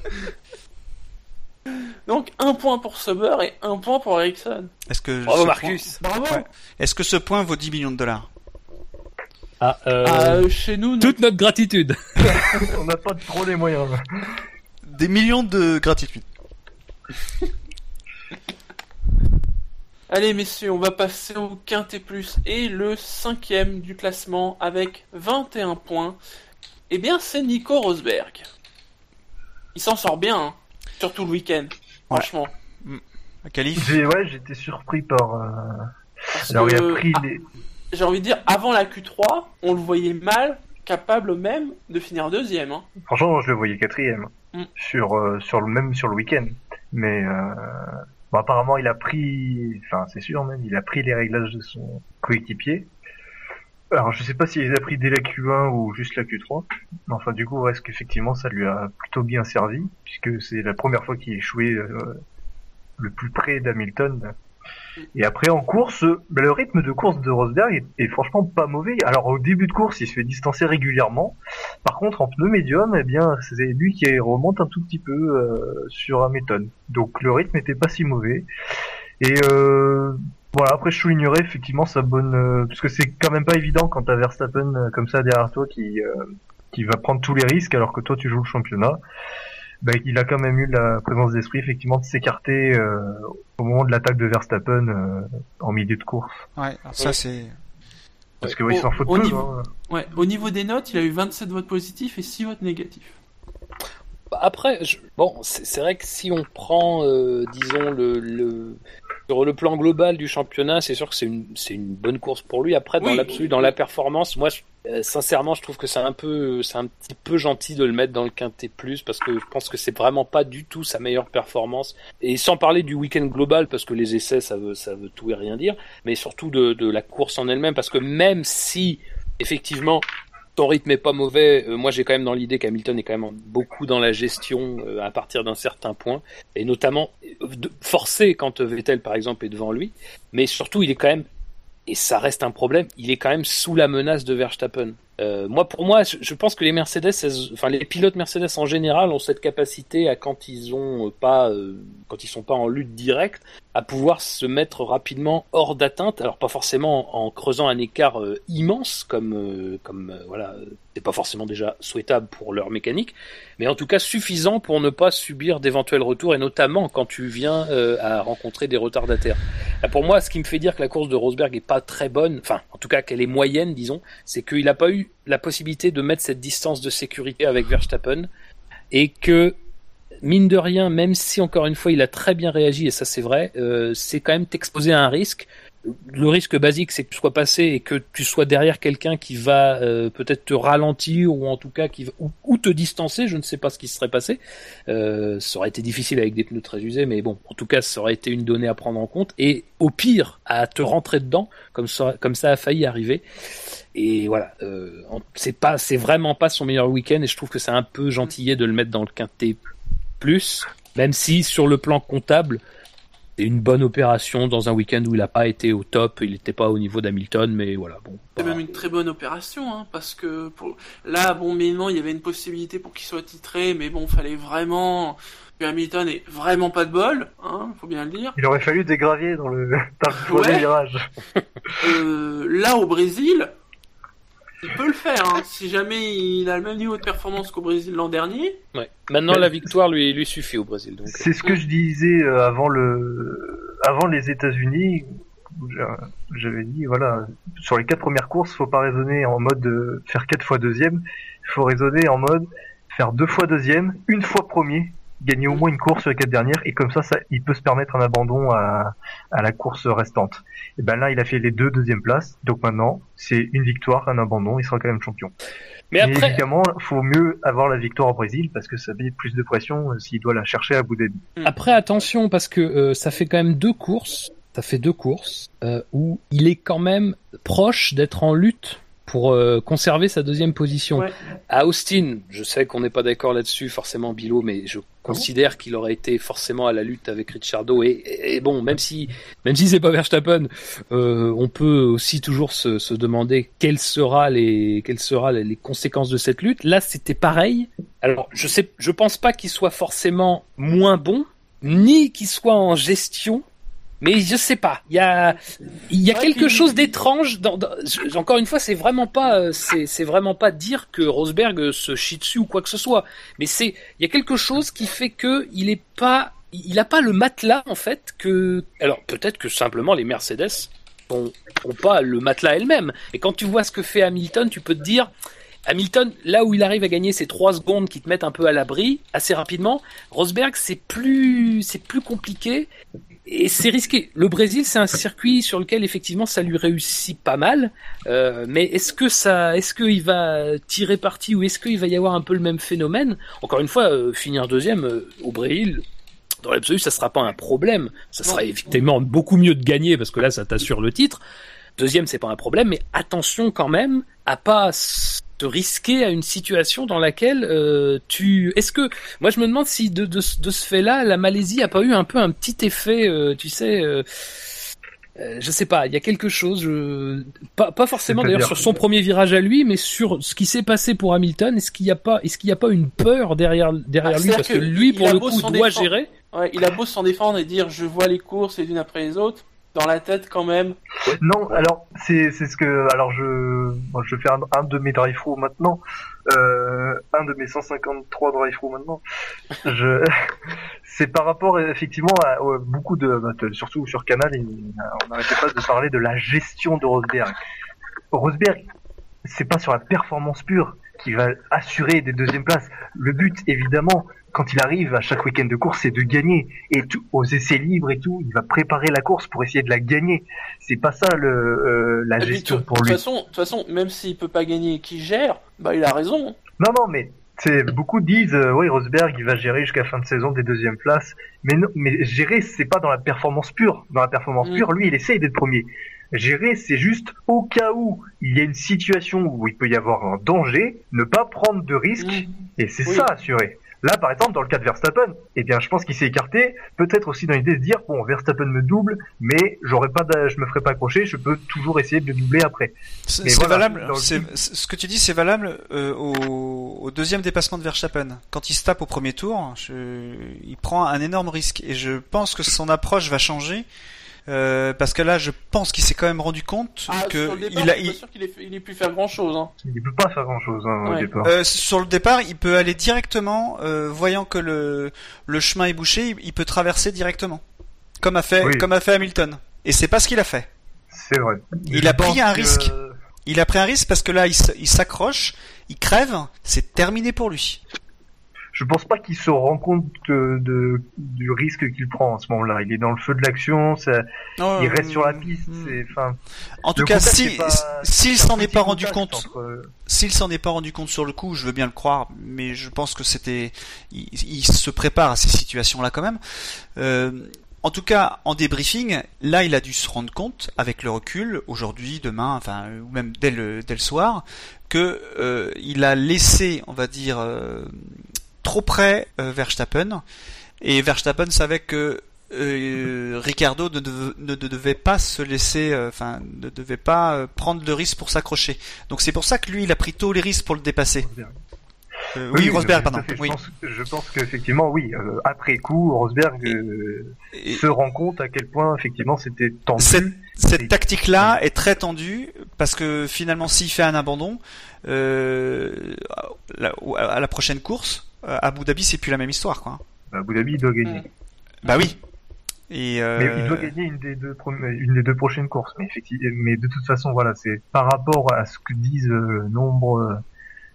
Donc un point pour Sauber et un point pour Ericsson. Est-ce que Bravo, ce Marcus. Bravo. Ouais. Est-ce que ce point vaut 10 millions de dollars? Ah, euh, Ah, euh, chez nous, non. toute notre gratitude. On n'a pas trop les moyens. Des millions de gratitude. Allez messieurs, on va passer au quintet plus et le cinquième du classement avec 21 points. Eh bien, c'est Nico Rosberg. Il s'en sort bien, hein, surtout le week-end. Franchement. Un qualif J'ai, ouais, j'étais surpris par. euh, Parce Alors il a que, pris les. j'ai envie de dire, avant la Q3, on le voyait mal, capable même de finir deuxième. Hein. Franchement, je le voyais quatrième Mm. sur euh, sur le même sur le week-end. Mais euh, bon, apparemment, il a pris. Enfin, c'est sûr même, il a pris les réglages de son coéquipier. Alors, je sais pas s'il les a pris dès la Q1 ou juste la Q3. Mais enfin, du coup, est-ce qu'effectivement, ça lui a plutôt bien servi, puisque c'est la première fois qu'il échouait euh, le plus près d'Hamilton. Et après, en course, ben, le rythme de course de Rosberg est, franchement pas mauvais. Alors, au début de course, il se fait distancer régulièrement. Par contre, en pneu médium, eh bien, c'est lui qui remonte un tout petit peu euh, sur Hamilton. Donc, le rythme était pas si mauvais. Et euh, voilà, après, je soulignerai effectivement sa bonne... euh, parce que c'est quand même pas évident quand t'as Verstappen euh, comme ça derrière toi qui, euh, qui va prendre tous les risques alors que toi, tu joues le championnat. Ben, il a quand même eu la présence d'esprit, effectivement, de s'écarter euh, au moment de l'attaque de Verstappen euh, en milieu de course. Ouais, alors ça c'est. Parce que oui, il s'en fout Au peu. niveau- hein. Ouais, au niveau des notes, il a eu 27 votes positifs et 6 votes négatifs. Bah, Après, je- bon, c'est c'est vrai que si on prend, euh, disons, le, le, sur le plan global du championnat, c'est sûr que c'est une, une bonne course pour lui. Après, dans Oui. l'absolu, dans la performance, moi, je- euh, sincèrement, je trouve que c'est un peu, c'est un petit peu gentil de le mettre dans le quintet plus parce que je pense que c'est vraiment pas du tout sa meilleure performance. Et sans parler du week-end global, parce que les essais, ça veut, ça veut tout et rien dire, mais surtout de, de la course en elle-même, parce que même si, effectivement, ton rythme est pas mauvais. Euh, moi, j'ai quand même dans l'idée qu'Hamilton est quand même beaucoup dans la gestion euh, à partir d'un certain point, et notamment euh, forcé quand Vettel, par exemple, est devant lui. Mais surtout, il est quand même, et ça reste un problème, il est quand même sous la menace de Verstappen. Euh, moi, pour moi, je, pense que les Mercedes, enfin les pilotes Mercedes en général, ont cette capacité à quand ils ont euh, pas, euh, quand ils sont pas en lutte directe, à pouvoir se mettre rapidement hors d'atteinte. Alors pas forcément en creusant un écart immense, comme, comme voilà, c'est pas forcément déjà souhaitable pour leur mécanique, mais en tout cas suffisant pour ne pas subir d'éventuels retours, et notamment quand tu viens euh, à rencontrer des retardataires. Pour moi, ce qui me fait dire que la course de Rosberg est pas très bonne, enfin, en tout cas qu'elle est moyenne, disons, c'est qu'il n'a pas eu la possibilité de mettre cette distance de sécurité avec Verstappen, et que mine de rien, même si encore une fois il a très bien réagi, et ça c'est vrai, euh, c'est quand même t'exposer à un risque. Le risque basique, c'est que tu sois passé et que tu sois derrière quelqu'un qui va euh, peut-être te ralentir ou en tout cas qui va, ou, te distancer. Je ne sais pas ce qui se serait passé. Euh, ça aurait été difficile avec des pneus très usés, mais bon, en tout cas, ça aurait été une donnée à prendre en compte. Et au pire, à te rentrer dedans, comme ça, comme ça a failli arriver. Et voilà, euh, c'est pas, c'est vraiment pas son meilleur week-end. Et je trouve que c'est un peu gentillé de le mettre dans le quintet plus, même si sur le plan comptable, c'est une bonne opération dans un week-end où il n'a pas été au top, il n'était pas au niveau d'Hamilton, mais voilà, bon. C'est voilà. même une très bonne opération, hein, parce que pour... là, bon, mais il y avait une possibilité pour qu'il soit titré, mais bon, fallait vraiment que Hamilton ait vraiment pas de bol, hein, faut bien le dire. Il aurait fallu des graviers dans le, dans le Ouais. premier virage. Euh, là, au Brésil, il peut le faire, hein, si jamais il a le même niveau de performance qu'au Brésil l'an dernier. Ouais. Maintenant, la victoire lui, lui suffit au Brésil. Donc. C'est ce que je disais euh, avant le, avant les États-Unis. J'avais dit, voilà, sur les quatre premières courses, faut pas raisonner en mode euh, faire quatre fois deuxième. Il faut raisonner en mode faire deux fois deuxième, une fois premier, gagner au moins une course sur les quatre dernières, et comme ça, ça, il peut se permettre un abandon à, à la course restante. Et ben là, il a fait les deux deuxièmes places, donc maintenant, c'est une victoire, un abandon, il sera quand même champion. Mais après, évidemment, faut mieux avoir la victoire au Brésil parce que ça met plus de pression euh, s'il doit la chercher à Abu Dhabi. Après, attention, parce que euh, ça fait quand même deux courses. Ça fait deux courses euh, où il est quand même proche d'être en lutte pour euh, conserver sa deuxième position. Ouais. à Austin, je sais qu'on n'est pas d'accord là-dessus, forcément, Bilo, mais je considère qu'il aurait été forcément à la lutte avec Ricciardo. Et, et- et bon, même si, Même si c'est pas Verstappen, euh, on peut aussi toujours se, se demander quelles sera les quelles sera les conséquences de cette lutte. Là, c'était pareil. alors, je sais, je pense pas qu'il soit forcément moins bon, ni qu'il soit en gestion. Mais je sais pas, il y a, il y a Ouais, quelque puis- chose d'étrange. Dans, dans- encore une fois, c'est vraiment pas, euh, c'est, c'est vraiment pas dire que Rosberg euh, se chie dessus ou quoi que ce soit. Mais c'est, il y a quelque chose qui fait que il est pas, il a pas le matelas en fait que. Alors peut-être que simplement les Mercedes ont, ont pas le matelas elles-mêmes. Et quand tu vois ce que fait Hamilton, tu peux te dire. Hamilton, là où il arrive à gagner ces trois secondes qui te mettent un peu à l'abri assez rapidement, Rosberg c'est plus c'est plus compliqué et c'est risqué. Le Brésil c'est un circuit sur lequel effectivement ça lui réussit pas mal, euh, mais est-ce que ça, est-ce qu'il va tirer parti ou est-ce qu'il va y avoir un peu le même phénomène? Encore une fois, euh, finir deuxième euh, au Brésil. Dans l'absolu, ça sera pas un problème. Ça sera effectivement beaucoup mieux de gagner parce que là, ça t'assure le titre. Deuxième, c'est pas un problème, mais attention quand même à pas te risquer à une situation dans laquelle euh, tu. Est-ce que moi je me demande si de, de, ce- de ce fait-là, la Malaisie a pas eu un peu un petit effet, euh, tu sais. euh, euh, je sais pas, il y a quelque chose, je... pas, pas forcément d'ailleurs sur son premier virage à lui, mais sur ce qui s'est passé pour Hamilton. Est-ce qu'il n'y a pas, est-ce qu'il n'y a pas une peur derrière derrière Ah, lui? parce que que lui pour le coup doit défendre. gérer. Ouais, il a beau s'en défendre et dire je vois les courses les unes après les autres, dans la tête quand même. Non, alors c'est ce que alors je je fais un, de mes drive through maintenant, euh, un de mes 153 drive through maintenant. Je c'est par rapport effectivement à, beaucoup de bah, surtout sur Canal, on n'arrêtait pas de parler de la gestion de Rosberg. Rosberg, c'est pas sur la performance pure qui va assurer des deuxièmes places. Le but, évidemment, quand il arrive à chaque week-end de course, c'est de gagner. Et tout, aux essais libres et tout, il va préparer la course pour essayer de la gagner. C'est pas ça le, euh, la Et puis, gestion de pour toute lui. façon, de toute façon, même s'il peut pas gagner et qu'il gère, bah il a raison. Non, non, mais c'est beaucoup disent, euh, oui, Rosberg, il va gérer jusqu'à fin de saison des deuxièmes places. Mais non, mais gérer, c'est pas dans la performance pure. Dans la performance Mm. pure, lui, il essaye d'être premier. Gérer, c'est juste au cas où il y a une situation où il peut y avoir un danger, ne pas prendre de risque, Mm. et c'est Oui. ça assuré. Là, par exemple, dans le cas de Verstappen, eh bien, je pense qu'il s'est écarté, peut-être aussi dans l'idée de se dire, bon, Verstappen me double, mais j'aurais pas, je me ferai pas accrocher, je peux toujours essayer de le doubler après. C'est voilà, valable. le ce que tu dis, c'est valable euh, au, au deuxième dépassement de Verstappen. Quand il se tape au premier tour, je- il prend un énorme risque. Et je pense que son approche va changer. Euh, parce que là, je pense qu'il s'est quand même rendu compte Ah, que sur le départ, il a, je suis il- pas sûr qu'il ait, fait- il ait pu faire grand chose. Hein. Il peut pas faire grand chose hein, au départ. euh, sur le départ, il peut aller directement, euh, voyant que le, le chemin est bouché, il, il peut traverser directement, comme a fait, Oui. comme a fait Hamilton. Et c'est pas ce qu'il a fait. C'est vrai. Il Je a pris un que- risque. Il a pris un risque parce que là, il s'accroche, il crève, c'est terminé pour lui. Je pense pas qu'il se rend compte de, de- du risque qu'il prend en ce moment-là. Il est dans le feu de l'action, ça- il reste sur la piste. C'est, enfin, En tout cas, si, s'il s'en est pas rendu compte, entre- s'il s'en est pas rendu compte sur le coup, je veux bien le croire, mais je pense que c'était, il, il se prépare à ces situations-là quand même. Euh, en tout cas, en débriefing, là, il a dû se rendre compte, avec le recul, aujourd'hui, demain, enfin, ou même dès le, dès le soir, que euh, il a laissé, on va dire, euh, trop près euh, Verstappen, et Verstappen savait que euh, Ricardo ne, ne devait pas se laisser, euh, enfin, ne devait pas euh, prendre le risque pour s'accrocher. Donc c'est pour ça que lui, il a pris tôt les risques pour le dépasser. Euh, oui, Rosberg, pardon. fait. Je Oui. pense, je pense qu'effectivement, oui, après coup, Rosberg Et se rend compte à quel point, effectivement, c'était tendu. cette, cette Et- tactique-là est très tendue parce que finalement, s'il fait un abandon, la- à la prochaine course, Abu Dhabi, c'est plus la même histoire, quoi. Abu Dhabi, il doit gagner. Bah oui. Et euh, Mais il doit gagner une des deux, prom- une des deux prochaines courses. Mais effectivement, mais de toute façon, voilà, c'est par rapport à ce que disent euh, nombre euh,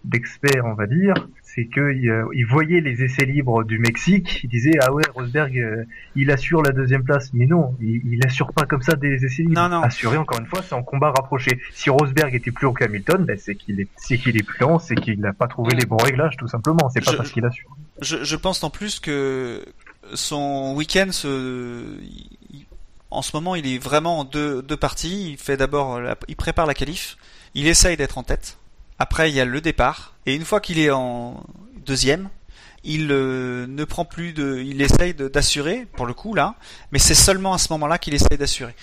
d'experts, on va dire, c'est que il, euh, il voyait les essais libres du Mexique. Il disait ah ouais, Rosberg, euh, il assure la deuxième place. Mais non, il, il assure pas comme ça des essais libres. Non, non. Assurer encore une fois, c'est en combat rapproché. Si Rosberg était plus haut qu'Hamilton, ben, c'est qu'il est, c'est qu'il est plus lent, c'est qu'il n'a pas trouvé les bons réglages, tout simplement. C'est pas Je- parce qu'il assure. je, je pense en plus que son week-end, se, en ce moment, il est vraiment en deux, deux parties. Il fait d'abord, il prépare la qualif, il essaye d'être en tête. Après, il y a le départ, et une fois qu'il est en deuxième, il euh, ne prend plus de, il essaye d'assurer pour le coup là, mais c'est seulement à ce moment-là qu'il essaye d'assurer.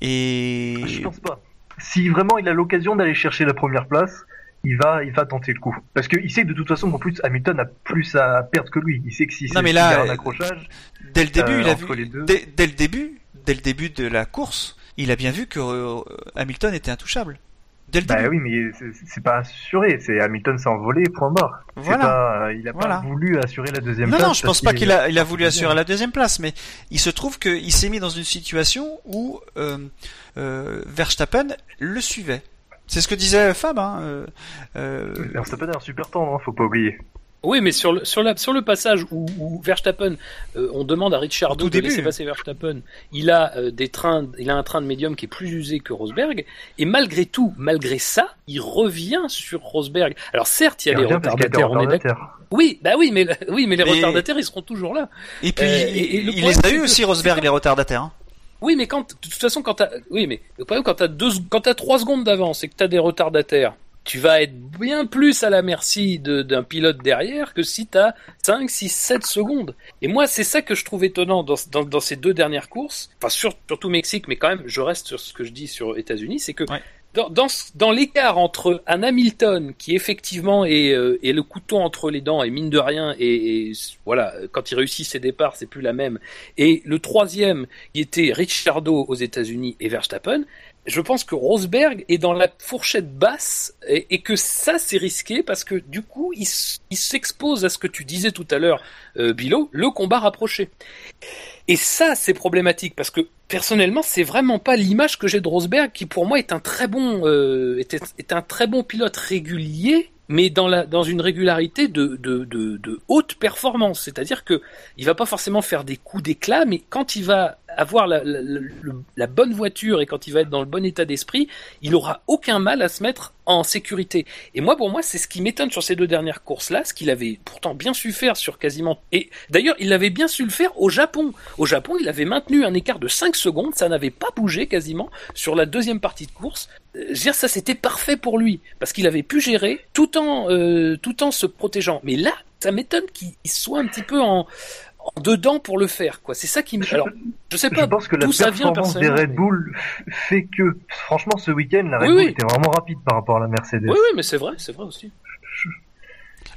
Et Je pense pas. Si vraiment il a l'occasion d'aller chercher la première place, il va, il va tenter le coup. Parce qu'il sait que de toute façon, en plus, Hamilton a plus à perdre que lui. Il sait que si c'est un accrochage, dès le début, euh, il a entre vu, les deux. dès, dès le début, dès le début de la course, il a bien vu que euh, Hamilton était intouchable. Dès le bah début. oui, mais c'est- pas assuré. C'est Hamilton s'est envolé, point. C'est Voilà. Pas, euh, il a Voilà. pas voulu assurer la deuxième Non, place. non, je pense pas qu'il a, il a est- voulu assurer la deuxième place, mais il se trouve qu'il s'est mis dans une situation où euh, euh, Verstappen le suivait. C'est ce que disait Fab. Hein, euh, Verstappen a un super temps, hein, faut pas oublier. Oui, mais sur le, sur la, sur le passage où, où Verstappen, euh, on demande à tout de début. laisser passer Verstappen. Il a euh, des trains, il a un train de médium qui est plus usé que Rosberg, et malgré tout, malgré ça, il revient sur Rosberg. Alors certes, il y a Il les retardataires, on est d'accord. retardataire. Oui, bah oui, mais oui, mais les Mais- retardataires, ils seront toujours là. et puis, Euh, il, et- et le il problème, les a eu aussi, Rosberg, les retardataires. Hein. Oui, mais quand, de toute façon, quand t'as, oui, mais le problème, quand t'as deux, quand t'as trois secondes d'avance et que t'as des retardataires, tu vas être bien plus à la merci d'un pilote derrière que si t'as 5, 6, 7 secondes. Et moi, c'est ça que je trouve étonnant dans, dans, dans ces deux dernières courses, enfin, sur- surtout Mexique, mais quand même, je reste sur ce que je dis sur États-Unis, c'est que Ouais. dans, dans, ce- dans l'écart entre un Hamilton qui effectivement est, euh, est le couteau entre les dents et mine de rien et, et voilà quand il réussit ses départs c'est plus la même et le troisième qui était Ricciardo aux États-Unis et Verstappen je pense que Rosberg est dans la fourchette basse et, que ça c'est risqué parce que du coup il s'expose à ce que tu disais tout à l'heure euh, Bilo le combat rapproché et ça c'est problématique parce que personnellement, c'est vraiment pas l'image que j'ai de Rosberg, qui pour moi est un très bon, euh, est, est un très bon pilote régulier, mais dans, la, dans une régularité de, de, de, de haute performance. C'est-à-dire que il va pas forcément faire des coups d'éclat, mais quand il va avoir la, la, la, la, bonne voiture et quand il va être dans le bon état d'esprit, il aura aucun mal à se mettre en sécurité. Et moi, pour moi, c'est ce qui m'étonne sur ces deux dernières courses-là, ce qu'il avait pourtant bien su faire sur quasiment... Et d'ailleurs, il avait bien su le faire au Japon. Au Japon, il avait maintenu un écart de 5 secondes, ça n'avait pas bougé quasiment sur la deuxième partie de course. Euh, je veux dire, ça c'était parfait pour lui, parce qu'il avait pu gérer tout en, euh, tout en se protégeant. Mais là, ça m'étonne qu'il soit un petit peu en, en dedans pour le faire quoi. C'est ça qui me alors je sais pas je pense que la vient performance des Red Bull fait que franchement ce week-end la Red Oui, Bull oui. était vraiment rapide par rapport à la Mercedes. Oui oui mais c'est vrai c'est vrai aussi.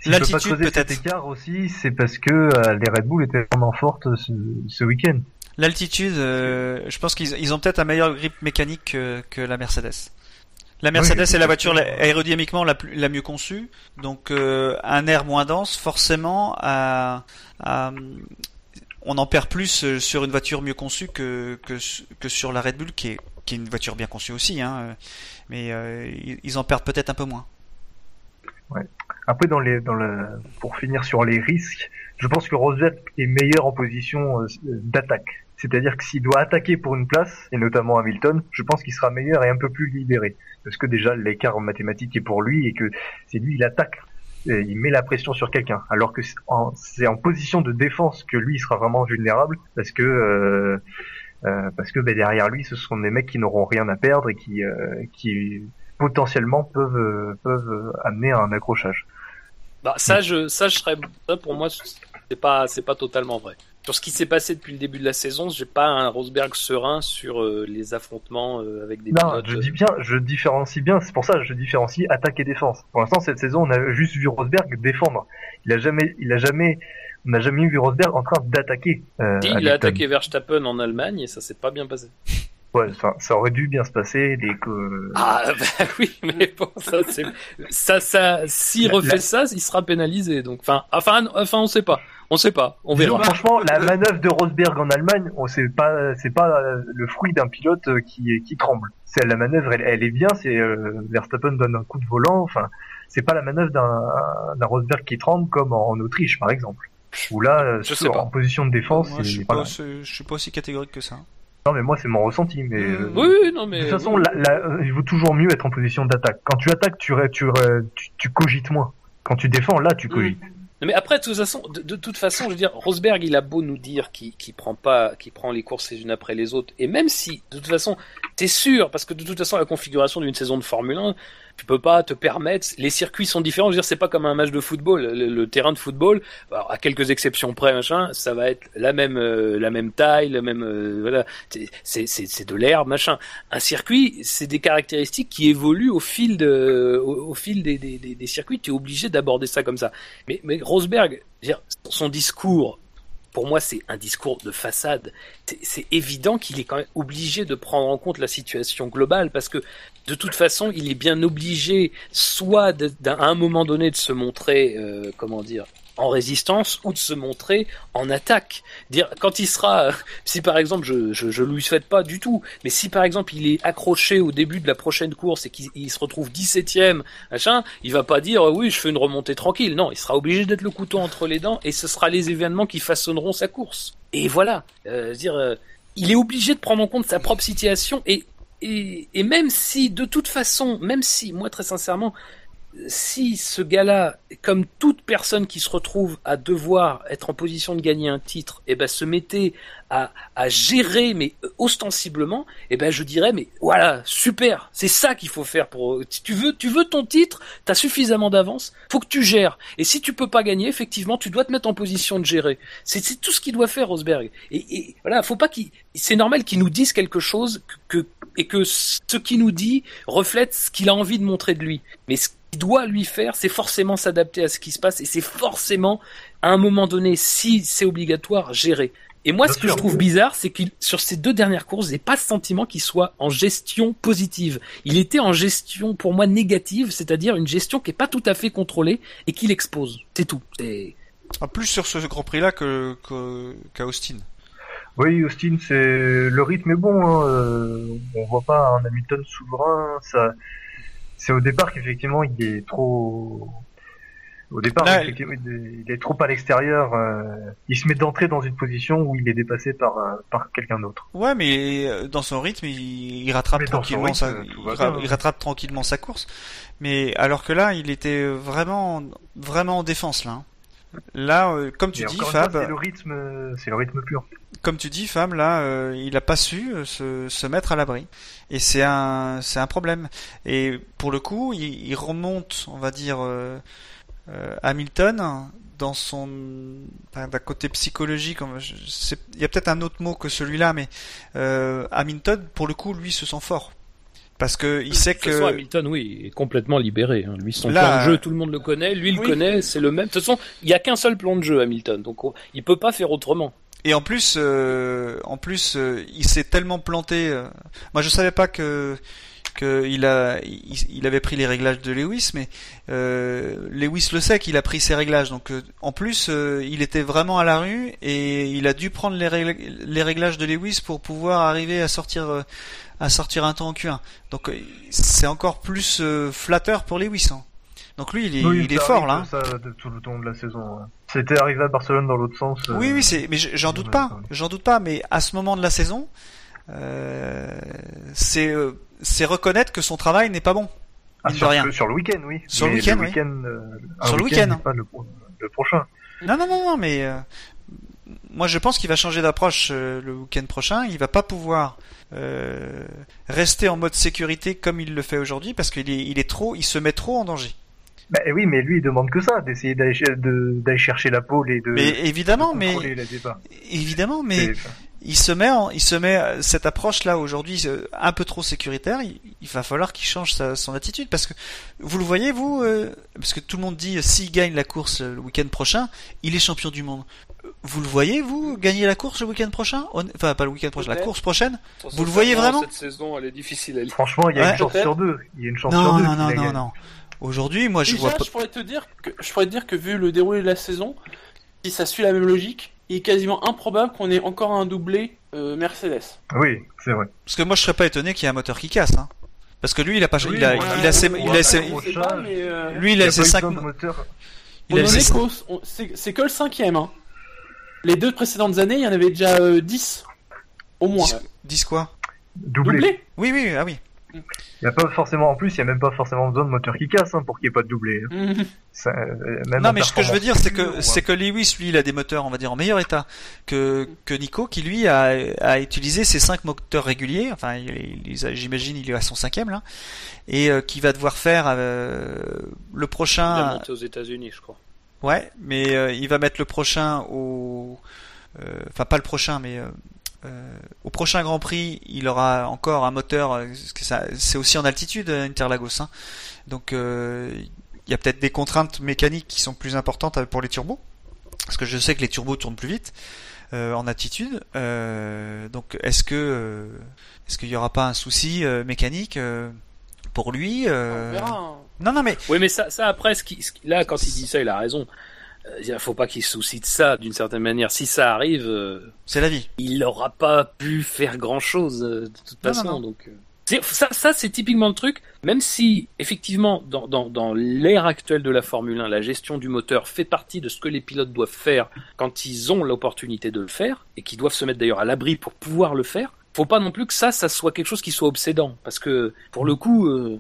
Si cet peut-être. écart aussi c'est parce que euh, les Red Bull étaient vraiment fortes ce, ce week-end. L'altitude, euh, je pense qu'ils ils ont peut-être un meilleur grip mécanique que, que la Mercedes. La Mercedes Oui, est la voiture aérodynamiquement la, plus, la mieux conçue, donc euh, un air moins dense, forcément, à- à- on en perd plus euh, sur une voiture mieux conçue que, sur la Red Bull, qui est, une voiture bien conçue aussi, hein, mais euh, ils- en perdent peut-être un peu moins. Après, pour finir sur les risques, je pense que Rosberg est meilleur en position euh, d'attaque. C'est-à-dire que s'il doit attaquer pour une place, et notamment Hamilton, je pense qu'il sera meilleur et un peu plus libéré. Parce que déjà, l'écart en mathématiques est pour lui et que c'est lui, il attaque. Il met la pression sur quelqu'un. Alors que c'est en, position de défense que lui, il sera vraiment vulnérable. Parce que, euh, euh, parce que ben, derrière lui, ce sont des mecs qui n'auront rien à perdre et qui, euh, qui potentiellement peuvent, peuvent amener à un accrochage. bah ça je ça je serais pour moi c'est pas c'est pas totalement vrai sur ce qui s'est passé depuis le début de la saison j'ai pas un Rosberg serein sur euh, les affrontements euh, avec des Non, pilotes, je euh, dis bien, je différencie bien, c'est pour ça que je différencie attaque et défense. Pour l'instant, cette saison, on a juste vu Rosberg défendre. Il a jamais, il a jamais, on n'a jamais vu Rosberg en train d'attaquer. Euh, il a attaqué Verstappen en Allemagne et ça s'est pas bien passé. Ouais, ça, ça aurait dû bien se passer. Les, euh, Ah bah oui, mais bon, ça c'est ça ça s'il refait la- ça, il sera pénalisé. Donc enfin enfin enfin on sait pas. On sait pas, on verra. franchement, la manœuvre de Rosberg en Allemagne, on sait pas, c'est pas euh, le fruit d'un pilote euh, qui, qui tremble. C'est la manœuvre, elle, elle est bien. C'est euh, Verstappen donne un coup de volant. Enfin, c'est pas la manœuvre d'un d'un Rosberg qui tremble comme en, en Autriche, par exemple. Où là, Je sur- sais pas. en position de défense, Moi, je, suis voilà. pas, aussi- je suis pas aussi catégorique que ça. Non, mais moi, c'est mon ressenti. Mais Mmh. euh, Oui, oui, non mais de toute façon, la- la- euh, il vaut toujours mieux être en position d'attaque. Quand tu attaques, tu, tu, tu, tu cogites moins. Quand tu défends, là, tu cogites. Non, mais après, de toute façon, de, de toute façon, je veux dire, Rosberg, il a beau nous dire qu'il qu'il prend pas, qu'il prend les courses les unes après les autres, et même si, de toute façon, t'es sûr, parce que de toute façon, la configuration d'une saison de Formule 1, tu peux pas te permettre. Les circuits sont différents. Je veux dire, c'est pas comme un match de football. Le, terrain de football, à quelques exceptions près, machin, ça va être la même, euh, la même taille, le même, euh, voilà. C'est, c'est, c'est de l'herbe, machin. Un circuit, c'est des caractéristiques qui évoluent au fil de, au, fil des, des, des, des circuits. Tu es obligé d'aborder ça comme ça. Mais, mais Rosberg, son discours, pour moi, c'est un discours de façade. C'est- évident qu'il est quand même obligé de prendre en compte la situation globale parce que de toute façon, il est bien obligé, soit à un moment donné de se montrer, euh, comment dire, en résistance ou de se montrer en attaque. Dire quand il sera, si par exemple, je, je, je lui souhaite pas du tout, mais si par exemple il est accroché au début de la prochaine course et qu'il il se retrouve 17ème, machin, il va pas dire oui, je fais une remontée tranquille. Non, il sera obligé d'être le couteau entre les dents et ce sera les événements qui façonneront sa course. Et voilà, euh, dire, euh, il est obligé de prendre en compte sa propre situation et et, et même si, de toute façon, même si, moi très sincèrement, si ce gars-là, comme toute personne qui se retrouve à devoir être en position de gagner un titre, eh ben se mettait à, à gérer, mais ostensiblement, eh ben je dirais, mais voilà, super, c'est ça qu'il faut faire pour. Si tu veux, tu veux ton titre, t'as suffisamment d'avance, faut que tu gères. Et si tu peux pas gagner, effectivement, tu dois te mettre en position de gérer. C'est tout ce qu'il doit faire, Rosberg. Et, et voilà, faut pas qu'il. C'est normal qu'il nous dise quelque chose que, que et que ce qu'il nous dit reflète ce qu'il a envie de montrer de lui. Mais doit lui faire, c'est forcément s'adapter à ce qui se passe et c'est forcément, à un moment donné, si c'est obligatoire, gérer. Et moi, Bien ce que sûr. je trouve bizarre, c'est qu'il, sur ces deux dernières courses, j'ai pas ce sentiment qu'il soit en gestion positive. Il était en gestion, pour moi, négative, c'est-à-dire une gestion qui est pas tout à fait contrôlée et qui l'expose. C'est tout. C'est... En plus sur ce Grand Prix-là que que- qu'à Austin. Oui, Austin, c'est le rythme est bon. Hein. euh, On voit pas un Hamilton souverain. Ça, c'est au départ qu'effectivement il est trop. Au départ, Là, il est- il est trop à l'extérieur. euh, Il se met d'entrée dans une position où il est dépassé par euh, par quelqu'un d'autre. Ouais, mais euh, dans son rythme, il, il rattrape Mais tranquillement rythme, sa, ra- il rattrape tranquillement sa course. Mais alors que là, il était vraiment, vraiment en défense là. hein. Là, euh, comme tu dis, Fab, c'est le rythme, c'est le rythme pur. comme tu dis, Fab, là, euh, il a pas su euh, se, se mettre à l'abri. Et c'est un, c'est un problème. Et pour le coup, il, il remonte, on va dire, euh, Hamilton dans son, enfin, d'un côté psychologique. Il y a peut-être un autre mot que celui-là, mais euh, Hamilton, pour le coup, lui, se sent fort. Parce que il sait De toute façon, que Hamilton, oui, est complètement libéré. hein. Lui, son Là, plan de jeu, euh, tout le monde le connaît. Lui, il Oui. le connaît, c'est le même. De toute façon, il y a qu'un seul plan de jeu, Hamilton. Donc, on- il peut pas faire autrement. Et en plus, euh, en plus, euh, il s'est tellement planté. Moi, je savais pas que que il a il, avait pris les réglages de Lewis, mais euh, Lewis le sait qu'il a pris ses réglages. Donc, euh, en plus, euh, il était vraiment à la rue et il a dû prendre les, régla- les réglages de Lewis pour pouvoir arriver à sortir à sortir un temps en Q1. Donc, euh, c'est encore plus euh, flatteur pour Lewis. hein. Donc lui, il est, Oui, il est ça fort là. hein. Ça, de tout le long de la saison. ouais. C'était arrivé à Barcelone dans l'autre sens. euh, Oui, oui, c'est, mais j'en doute pas, j'en doute pas, mais à ce moment de la saison, euh, c'est, euh, c'est reconnaître que son travail n'est pas bon. Ah, sur, rien. sur le week-end, oui. Sur le week-end, oui. euh, un Sur le week-end. Pas le, pro- le prochain. Non, non, non, non, mais euh, moi je pense qu'il va changer d'approche euh, le week-end prochain. Il va pas pouvoir euh, rester en mode sécurité comme il le fait aujourd'hui parce qu'il est, il est trop, il se met trop en danger. Bah oui, mais lui, il demande que ça, d'essayer d'aller de- chercher la pôle et de, Mais évidemment, de mais évidemment, mais il se met, en- il se met euh, cette approche là aujourd'hui un peu trop sécuritaire. Il, il va falloir qu'il change sa- son attitude parce que vous le voyez vous, euh, parce que tout le monde dit s'il gagne la course le week-end prochain, il est champion du monde. Vous le voyez vous gagner la course le week-end prochain? Enfin pas le week-end prochain, la course prochaine? Vous le voyez vraiment? Cette saison, elle est difficile. Franchement, il y a Ouais. une chance sur deux. Il y a une chance sur Non deux. non non non. Aujourd'hui moi je Déjà, vois pas. je pourrais te dire que je pourrais te dire que vu le déroulé de la saison, si ça suit la même logique, il est quasiment improbable qu'on ait encore un doublé euh, Mercedes. Oui, c'est vrai. Parce que moi je serais pas étonné qu'il y ait un moteur qui casse. Hein. Parce que lui il a pas, Oui, il a, voilà. il a ses, il a ses- euh, lui il a ses cinq, besoin de moteur. il a on en ses- c'est que le cinquième. Hein. Les deux précédentes années, il y en avait déjà euh, 10. Au moins. Dis- dis quoi? Doublé. Doublé? Oui oui ah oui. Il y a pas forcément, en plus, il y a même pas forcément besoin de moteur qui casse hein, pour qu'il n'y ait pas de doublé. hein. Mhm. Ça, euh, même non mais ce que je veux dire c'est que ouais. c'est que Lewis lui il a des moteurs on va dire en meilleur état que que Nico qui lui a, a utilisé ses cinq moteurs réguliers enfin il, il- il- j'imagine il est à son cinquième là et euh, qui va devoir faire euh, le Il a prochain monté aux États-Unis, je crois. Ouais mais euh, il va mettre le prochain au euh, enfin pas le prochain mais euh, euh, au prochain Grand Prix, il aura encore un moteur, c'est aussi en altitude Interlagos, hein. donc il y a peut-être des contraintes mécaniques qui sont plus importantes pour les turbos, parce que je sais que les turbos tournent plus vite euh, en altitude. Euh, donc est-ce que euh, est-ce qu'il y aura pas un souci mécanique pour lui verra. Non non mais Oui, mais ça, ça après, ce qui, ce qui- là, quand il dit ça, il a raison. Euh, Il faut pas qu'il se soucie de ça, d'une certaine manière. Si ça arrive, euh, c'est la vie. il n'aura pas pu faire grand-chose de toute Non, façon. non, non. Donc, euh, ça, ça c'est typiquement le truc. Même si, effectivement, dans, dans, dans l'ère actuelle de la Formule 1, la gestion du moteur fait partie de ce que les pilotes doivent faire quand ils ont l'opportunité de le faire, et qui doivent se mettre d'ailleurs à l'abri pour pouvoir le faire. Faut pas non plus que ça, ça soit quelque chose qui soit obsédant, parce que pour le coup, euh,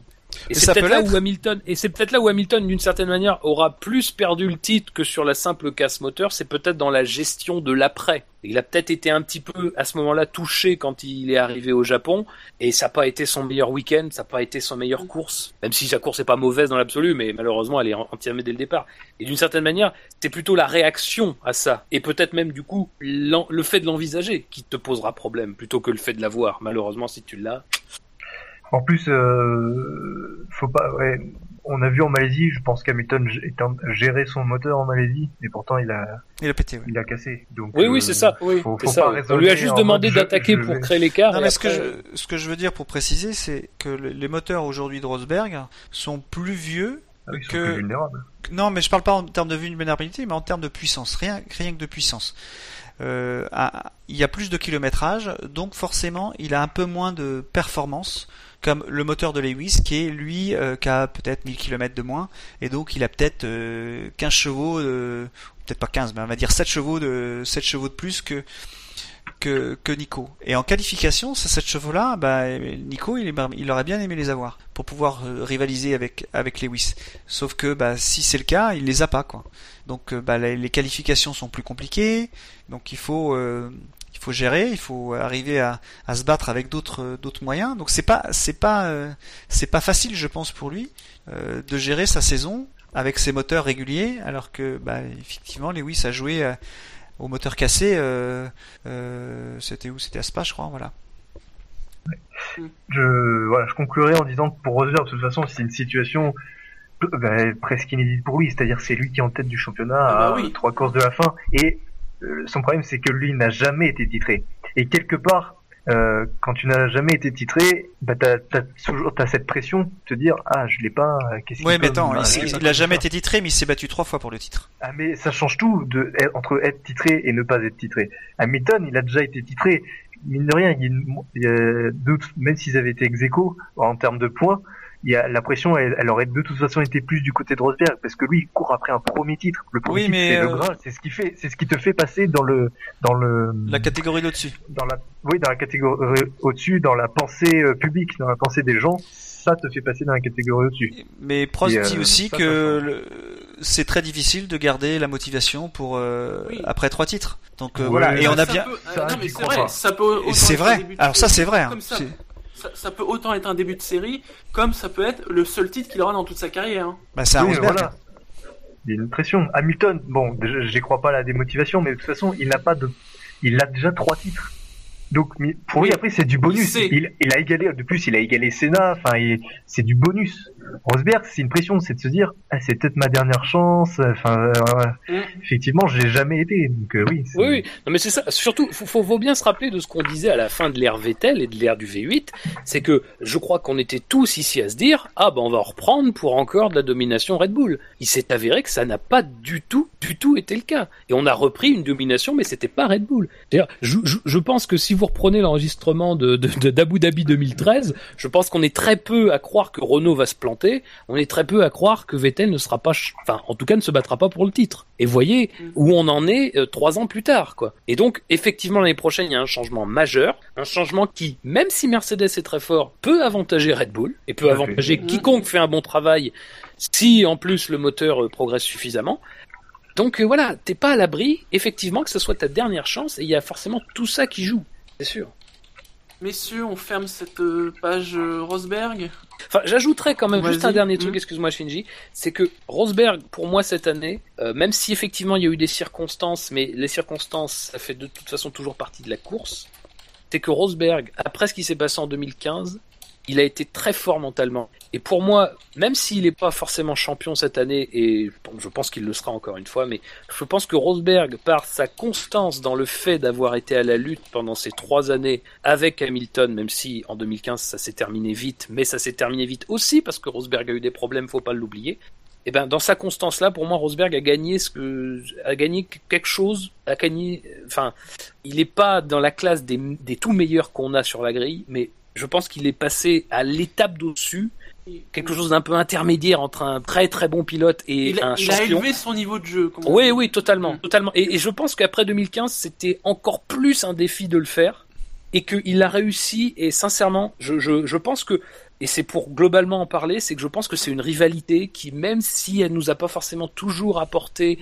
et c'est peut-être peut là où Hamilton, et c'est peut-être là où Hamilton, d'une certaine manière, aura plus perdu le titre que sur la simple casse moteur. C'est peut-être dans la gestion de l'après. Il a peut-être été un petit peu à ce moment-là touché quand il est arrivé au Japon, et ça n'a pas été son meilleur week-end, ça n'a pas été son meilleure course. Même si sa course n'est pas mauvaise dans l'absolu, mais malheureusement elle est entièrement dès le départ. Et d'une certaine manière, c'est plutôt la réaction à ça, et peut-être même du coup le fait de l'envisager qui te posera problème, plutôt que le fait de l'avoir. Malheureusement, si tu l'as. En plus, euh, faut pas. Ouais, on a vu en Malaisie, je pense qu'Hamilton gérait son moteur en Malaisie, et pourtant il a, Il a pété. ouais. il a cassé. Donc, Oui, euh, oui, c'est ça. Oui. Faut, ça. pas. On lui a juste demandé d'attaquer pour vais- créer l'écart. Non, mais ce que, je, ce que je veux dire pour préciser, c'est que le- les moteurs aujourd'hui de Rosberg sont plus vieux. Ah oui, ils sont que- plus vulnérables. Non, mais je parle pas en termes de vulnérabilité, mais en termes de puissance. Rien, rien que de puissance. euh, il y a plus de kilométrage, donc forcément il a un peu moins de performance comme le moteur de Lewis qui est lui euh, qui a peut-être 1000 km de moins et donc il a peut-être euh, 15 chevaux peut-être pas 15 mais on va dire 7 chevaux de 7 chevaux de plus que que, que Nico. Et en qualification, ces 7 chevaux-là, bah, Nico, il, il aurait bien aimé les avoir pour pouvoir euh, rivaliser avec avec Lewis. Sauf que bah, si c'est le cas, il les a pas quoi. Donc euh, bah, les, les qualifications sont plus compliquées. Donc il faut euh, faut gérer, il faut arriver à, à se battre avec d'autres euh, d'autres moyens. Donc c'est pas c'est pas euh, c'est pas facile, je pense, pour lui euh, de gérer sa saison avec ses moteurs réguliers, alors que bah, effectivement Lewis a joué euh, au moteur cassé. Euh, euh, c'était où? C'était à Spa, je crois. Voilà. Je, voilà, je conclurai en disant que pour Rosberg, de toute façon, c'est une situation bah, presque inédite pour lui. C'est-à-dire, c'est lui qui est en tête du championnat Ah bah à oui. trois courses de la fin. Et son problème, c'est que lui n'a jamais été titré. Et quelque part, euh, quand tu n'as jamais été titré, bah, t'as, toujours t'as cette pression de te dire ah je l'ai pas, euh, qu'est-ce Ouais, mais attends, il, ça, il a jamais été titré, mais il s'est battu trois fois pour le titre. Ah mais ça change tout de entre être titré et ne pas être titré. Hamilton, il a déjà été titré. Mine de rien, il il y a d'autres- même s'ils avaient été ex aequo, en termes de points, il y a la pression, elle, elle aurait de toute façon été plus du côté de Rosberg parce que lui, il court après un premier titre. Le premier Oui, titre, mais, c'est euh, le grain, c'est ce qui fait, c'est ce qui te fait passer dans le dans le La catégorie d'au-dessus. dans la oui dans la catégorie au-dessus, dans la pensée euh, publique, dans la pensée des gens, ça te fait passer dans la catégorie au-dessus. Mais Prost Et, euh, dit aussi ça, que le- c'est très difficile de garder la motivation pour euh, Oui. après trois titres. Donc euh, voilà, et on a Ça bien. peut- ça, non, mais c'est vrai, ça peut c'est vrai. Alors ça c'est vrai. Ça, peut autant être un début de série, comme ça peut être le seul titre qu'il aura dans toute sa carrière. hein. Bah, c'est un Oui, voilà. Il y a une pression. Hamilton, bon, j'y crois pas à la démotivation, mais de toute façon, il n'a pas de, il a déjà trois titres. Donc, pour Oui, lui, après, c'est du bonus. Il, il a égalé, de plus, il a égalé Senna, enfin, c'est du bonus. Rosberg, c'est une pression, c'est de se dire, ah, c'est peut-être ma dernière chance, enfin, euh. Mm. effectivement, j'ai jamais été, donc, euh, oui. Oui, oui. Non, mais c'est ça. Surtout, faut, faut, faut bien se rappeler de ce qu'on disait à la fin de l'ère Vettel et de l'ère du V8. C'est que je crois qu'on était tous ici à se dire, ah ben on va reprendre pour encore de la domination Red Bull. Il s'est avéré que ça n'a pas du tout, du tout été le cas. Et on a repris une domination, mais c'était pas Red Bull. D'ailleurs, je, je, je pense que si vous reprenez l'enregistrement de- d'Abu Dhabi 2013, je pense qu'on est très peu à croire que Renault va se planter. On est très peu à croire que Vettel ne sera pas, enfin, en tout cas, ne se battra pas pour le titre. Et voyez où on en est euh, trois ans plus tard, quoi. Et donc, effectivement, l'année prochaine, il y a un changement majeur, un changement qui, même si Mercedes est très fort, peut avantager Red Bull et peut avantager fait. quiconque fait un bon travail si en plus le moteur euh, progresse suffisamment. Donc euh, voilà, t'es pas à l'abri, effectivement, que ce soit ta dernière chance, et il y a forcément tout ça qui joue, c'est sûr. Messieurs, on ferme cette page Rosberg. Enfin, j'ajouterais quand même juste un dernier truc, Mm. excuse-moi Shinji, c'est que Rosberg, pour moi cette année, euh, même si effectivement il y a eu des circonstances, mais les circonstances, ça fait de toute façon toujours partie de la course, c'est que Rosberg, après ce qui s'est passé en 2015, il a été très fort mentalement. Et pour moi, même s'il n'est pas forcément champion cette année, et je pense qu'il le sera encore une fois, mais je pense que Rosberg, par sa constance dans le fait d'avoir été à la lutte pendant ces trois années avec Hamilton, même si en 2015 ça s'est terminé vite, mais ça s'est terminé vite aussi parce que Rosberg a eu des problèmes, faut pas l'oublier. Et ben dans sa constance là, pour moi, Rosberg a gagné ce que a gagné quelque chose, a gagné. Enfin, il n'est pas dans la classe des, des tout meilleurs qu'on a sur la grille, mais je pense qu'il est passé à l'étape d'au-dessus, quelque chose d'un peu intermédiaire entre un très très bon pilote et Il, a- un il a champion. élevé son niveau de jeu. Oui, oui, totalement, Mm. totalement. Et, et je pense qu'après 2015, c'était encore plus un défi de le faire, et qu'il a réussi. Et sincèrement, je, je, je pense que, et c'est pour globalement en parler, c'est que je pense que c'est une rivalité qui, même si elle nous a pas forcément toujours apporté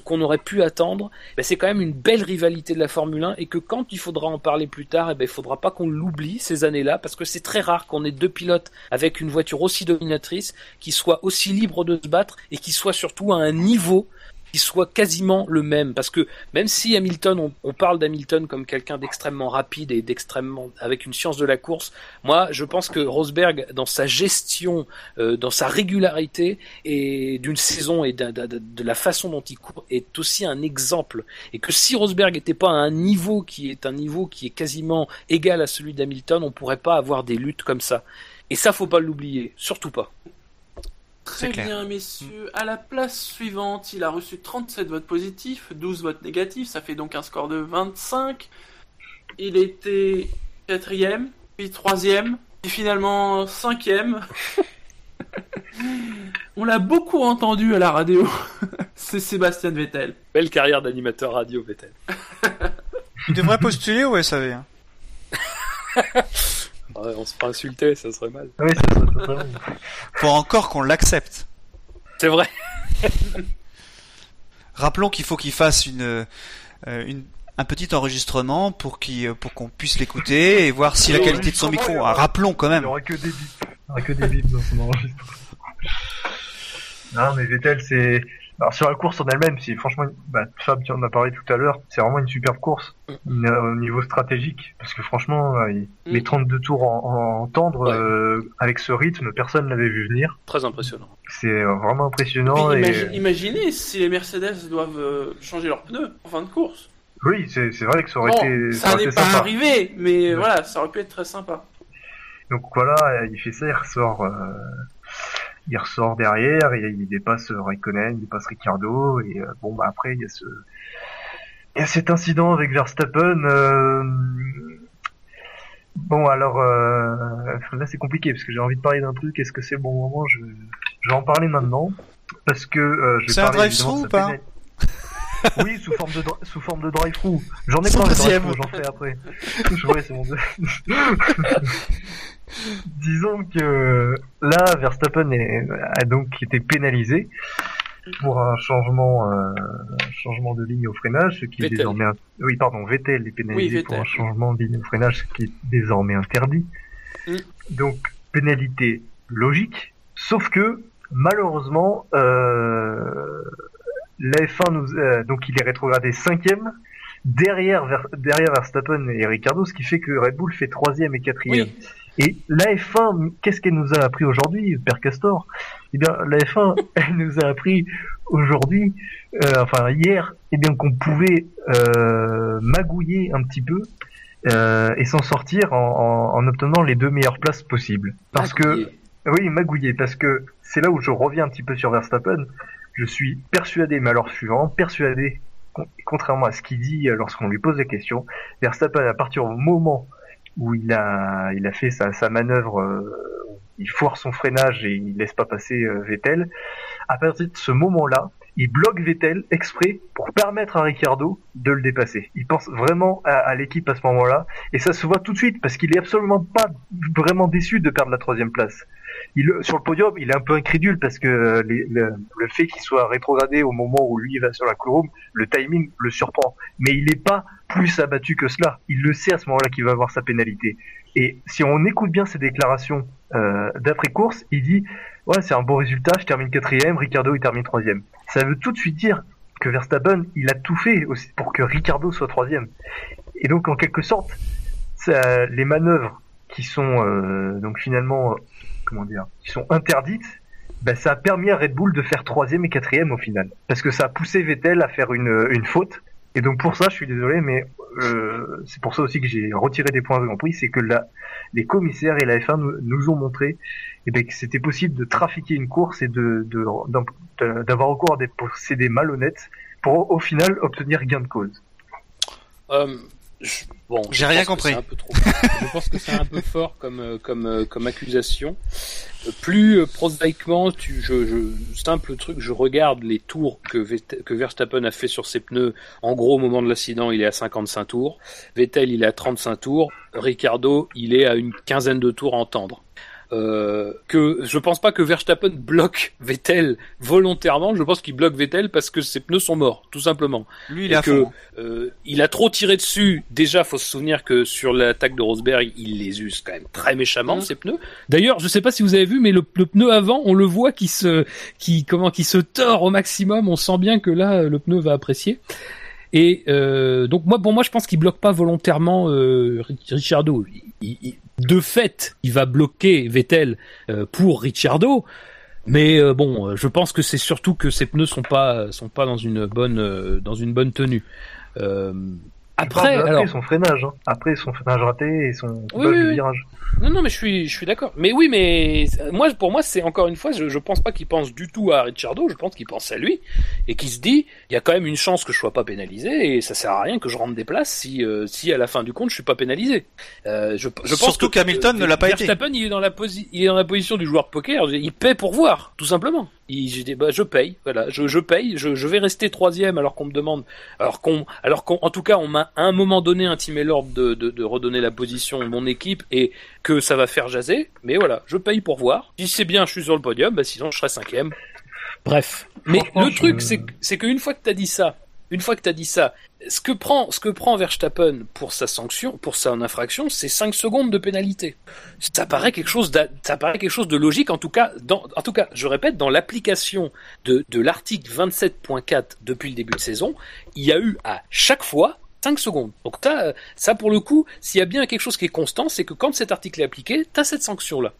qu'on aurait pu attendre, ben c'est quand même une belle rivalité de la Formule 1 et que quand il faudra en parler plus tard, eh ben il faudra pas qu'on l'oublie ces années-là parce que c'est très rare qu'on ait deux pilotes avec une voiture aussi dominatrice qui soient aussi libres de se battre et qui soient surtout à un niveau qui soit quasiment le même. Parce que même si Hamilton on, parle d'Hamilton comme quelqu'un d'extrêmement rapide et d'extrêmement avec une science de la course moi je pense que Rosberg dans sa gestion euh, dans sa régularité et d'une saison et de la façon dont il court est aussi un exemple. Et que si Rosberg n'était pas à un niveau qui est un niveau qui est quasiment égal à celui d'Hamilton on pourrait pas avoir des luttes comme ça. Et ça faut pas l'oublier. Surtout pas Très clair. bien, messieurs. À la place suivante, il a reçu 37 votes positifs, 12 votes négatifs, ça fait donc un score de 25. Il était quatrième, puis troisième, puis finalement cinquième. On l'a beaucoup entendu à la radio. C'est Sébastien Vettel. Belle carrière d'animateur radio, Vettel. Il devrait postuler au SAV. hein? On se fera insulter, ça serait mal. Oui, ça serait totalement. Faut encore qu'on l'accepte. C'est vrai. Rappelons qu'il faut qu'il fasse une, euh, une, un petit enregistrement pour qu'il, euh, pour qu'on puisse l'écouter et voir si la qualité de son micro. Ah, rappelons quand Il même. n'y aura que des bips. Il n'y aura que des bips dans son enregistrement. Non, mais Vettel, c'est. Alors, sur la course en elle-même, c'est franchement. Bah, Fab, tu en as parlé tout à l'heure, c'est vraiment une superbe course. Une- euh, au niveau stratégique. Parce que franchement, euh, il- Mm. les 32 tours en, en tendre, Ouais. euh, avec ce rythme, personne l'avait vu venir. Très impressionnant. C'est vraiment impressionnant. Et... imagi- Imaginez si les Mercedes doivent changer leurs pneus en fin de course. Oui, c'est vrai que ça aurait Bon, été. ça n'est pas sympa. arrivé, mais Ouais. voilà, ça aurait pu être très sympa. Donc voilà, il fait ça, il ressort, il ressort derrière, et il dépasse Raikkonen, il dépasse Ricciardo, et euh, bon bah après il y a ce, il y a cet incident avec Verstappen. euh, Bon alors euh, là c'est compliqué parce que j'ai envie de parler d'un truc. Est-ce que c'est le bon moment? Je... je vais en parler maintenant parce que euh, je vais C'est un drive-through ou pas? Oui, sous forme de sous forme de drive-through. J'en ai pas de drive-through, j'en fais après. C'est mon. Disons que là, Verstappen est- a donc été pénalisé pour un changement, euh, un changement de ligne au freinage, ce qui est désormais, un- oui, pardon, Vettel est pénalisé Oui, pour un changement de ligne au freinage, ce qui est désormais interdit. Mm. Donc, pénalité logique, sauf que, malheureusement, euh, la F1 nous, euh, donc il est rétrogradé cinquième, derrière, Ver- derrière Verstappen et Ricardo, ce qui fait que Red Bull fait troisième et quatrième. Oui. Et la F1, qu'est-ce qu'elle nous a appris aujourd'hui, Père Castor? Eh bien, la F1, elle nous a appris aujourd'hui, euh, enfin hier, eh bien qu'on pouvait euh, magouiller un petit peu euh, et s'en sortir en, en- en obtenant les deux meilleures places possibles. Parce que oui, magouiller, parce que c'est là où je reviens un petit peu sur Verstappen. Je suis persuadé, mais alors je suis vraiment persuadé, con- contrairement à ce qu'il dit euh, lorsqu'on lui pose des questions, Verstappen, à partir du moment où il a, il a fait sa, sa manœuvre, euh, il foire son freinage et il laisse pas passer euh, Vettel, à partir de ce moment-là, il bloque Vettel exprès pour permettre à Ricciardo de le dépasser. Il pense vraiment à, à l'équipe à ce moment-là, et ça se voit tout de suite parce qu'il est absolument pas vraiment déçu de perdre la troisième place. Il, sur le podium, il est un peu incrédule parce que les- le, le fait qu'il soit rétrogradé au moment où lui va sur la courbe, le timing le surprend. Mais il n'est pas plus abattu que cela. Il le sait à ce moment-là qu'il va avoir sa pénalité. Et si on écoute bien ses déclarations euh, d'après-course, il dit ouais c'est un bon résultat, je termine quatrième, Ricardo il termine troisième. Ça veut tout de suite dire que Verstappen il a tout fait aussi pour que Ricardo soit troisième. Et donc en quelque sorte, les manœuvres qui sont euh, donc finalement euh, comment dire, qui sont interdites, ben, ça a permis à Red Bull de faire troisième et quatrième au final, parce que ça a poussé Vettel à faire une, une faute. Et donc pour ça, je suis désolé, mais euh, c'est pour ça aussi que j'ai retiré des points de Grand Prix, c'est que la, les commissaires et la F1 nous, ont montré eh ben, que c'était possible de trafiquer une course et de- d'avoir recours à des procédés malhonnêtes pour au final obtenir gain de cause. Euh, je- bon, J'ai rien pense que compris. c'est un peu trop- je pense que c'est un peu fort comme euh, comme euh, comme accusation. Euh, Plus euh, prosaïquement, tu, je, je, simple truc, je regarde les tours que, que Verstappen a fait sur ses pneus. En gros, au moment de l'accident, il est à 55 tours. Vettel, il est à 35 tours. Ricardo, il est à une quinzaine de tours à entendre. Euh, que je pense pas que Verstappen bloque Vettel volontairement. Je pense qu'il bloque Vettel parce que ses pneus sont morts, tout simplement. Lui, il Et que, euh, il a trop tiré dessus. Déjà, faut se souvenir que sur l'attaque de Rosberg, il les use quand même très méchamment Mhm. ces pneus. D'ailleurs, je sais pas si vous avez vu, mais le, le pneu avant, on le voit qui se, qui comment, qui se tord au maximum. On sent bien que là, le pneu va apprécier. Et euh, donc moi, pour moi, je pense qu'il bloque pas volontairement euh, Ri- Ricciardo. Il- il- de fait, il va bloquer Vettel euh, pour Ricciardo. Mais euh, bon, je pense que c'est surtout que ses pneus sont pas sont pas dans une bonne dans une bonne tenue. Après, après alors, son freinage, hein. après son freinage raté et son Oui, oui, de virage. Non, non, mais je suis, je suis d'accord. Mais oui, mais moi, pour moi, c'est encore une fois, je, je pense pas qu'il pense du tout à Ricciardo. Je pense qu'il pense à lui et qu'il se dit, il y a quand même une chance que je sois pas pénalisé et ça sert à rien que je rentre des places si, euh, si à la fin du compte, je suis pas pénalisé. Euh, je, je pense Surtout que, qu'Hamilton ne l'a pas été. Verstappen, il est dans la posi- il est dans la position du joueur de poker. Il paie pour voir, tout simplement. Il, j'ai dit, bah, je paye, voilà, je, je paye, je, je vais rester troisième alors qu'on me demande, alors qu'on, alors qu'on, en tout cas, on m'a à un moment donné intimé l'ordre de, de, de redonner la position de mon équipe et que ça va faire jaser. Mais voilà, je paye pour voir. Si c'est bien, je suis sur le podium, bah sinon je serai cinquième. Bref. Mais le truc, c'est que- c'est qu'une fois que t'as dit ça, une fois que t'as dit ça, ce que prend, ce que prend Verstappen pour sa sanction, pour sa infraction, c'est 5 secondes de pénalité. Ça paraît quelque chose, ça paraît quelque chose de logique, en tout cas, dans, en tout cas, je répète, dans l'application de, de l'article 27.4 depuis le début de saison, il y a eu à chaque fois 5 secondes. Donc euh, ça pour le coup, s'il y a bien quelque chose qui est constant, c'est que quand cet article est appliqué, t'as cette sanction-là.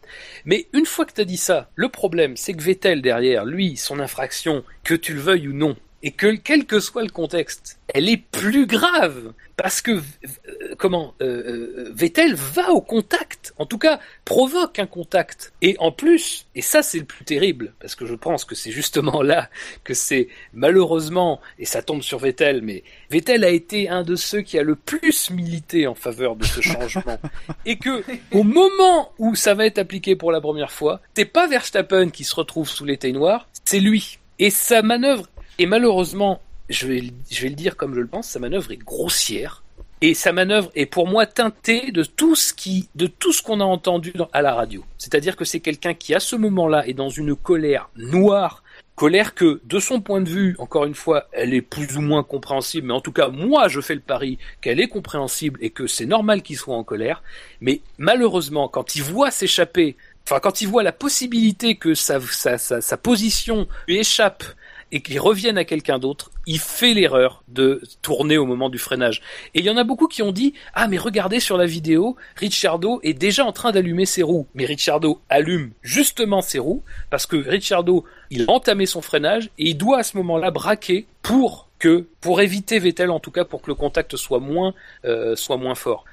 Mais une fois que t'as dit ça, le problème, c'est que Vettel derrière, lui, son infraction, que tu le veuilles ou non, et que quel que soit le contexte, elle est plus grave parce que euh, comment euh, euh, Vettel va au contact, en tout cas provoque un contact. Et en plus, et ça c'est le plus terrible parce que je pense que c'est justement là que c'est malheureusement et ça tombe sur Vettel, mais Vettel a été un de ceux qui a le plus milité en faveur de ce changement et que au moment où ça va être appliqué pour la première fois, c'est pas Verstappen qui se retrouve sous l'été noir, c'est lui. Et sa manœuvre et malheureusement, je vais, je vais le dire comme je le pense, sa manœuvre est grossière. Et sa manœuvre est pour moi teintée de tout ce qui, de tout ce qu'on a entendu à la radio. C'est-à-dire que c'est quelqu'un qui, à ce moment-là, est dans une colère noire, colère que, de son point de vue, encore une fois, elle est plus ou moins compréhensible, mais en tout cas, moi, je fais le pari qu'elle est compréhensible et que c'est normal qu'il soit en colère. Mais malheureusement, quand il voit s'échapper, enfin, quand il voit la possibilité que sa, sa, sa, sa position lui échappe et qu'il revienne à quelqu'un d'autre, il fait l'erreur de tourner au moment du freinage. Et il y en a beaucoup qui ont dit ah mais regardez sur la vidéo, Ricciardo est déjà en train d'allumer ses roues. Mais Ricciardo allume justement ses roues parce que Ricciardo il a entamé son freinage et il doit à ce moment-là braquer pour que pour éviter Vettel en tout cas pour que le contact soit moins euh, soit moins fort.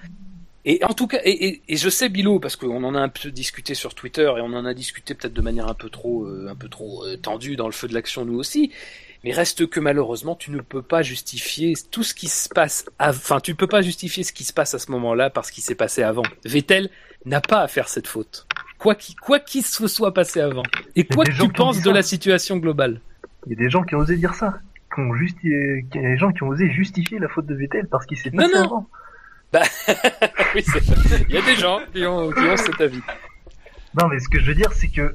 Et en tout cas, et, et, et je sais Bilo parce qu'on en a un peu discuté sur Twitter et on en a discuté peut-être de manière un peu trop, euh, un peu trop euh, tendue dans le feu de l'action nous aussi. Mais reste que malheureusement, tu ne peux pas justifier tout ce qui se passe. av- Enfin, tu ne peux pas justifier ce qui se passe à ce moment-là parce qu'il s'est passé avant. Vettel n'a pas à faire cette faute. Quoi qu'il quoi qu'il se soit passé avant. Et quoi que tu qui penses de la situation globale. Il y a des gens qui ont osé dire ça. Qui ont justi... Il y a des gens qui ont osé justifier la faute de Vettel parce qu'il s'est Non, passé non. avant. Oui, c'est- Il y a des gens qui ont, qui ont cet avis. Non, mais ce que je veux dire, c'est que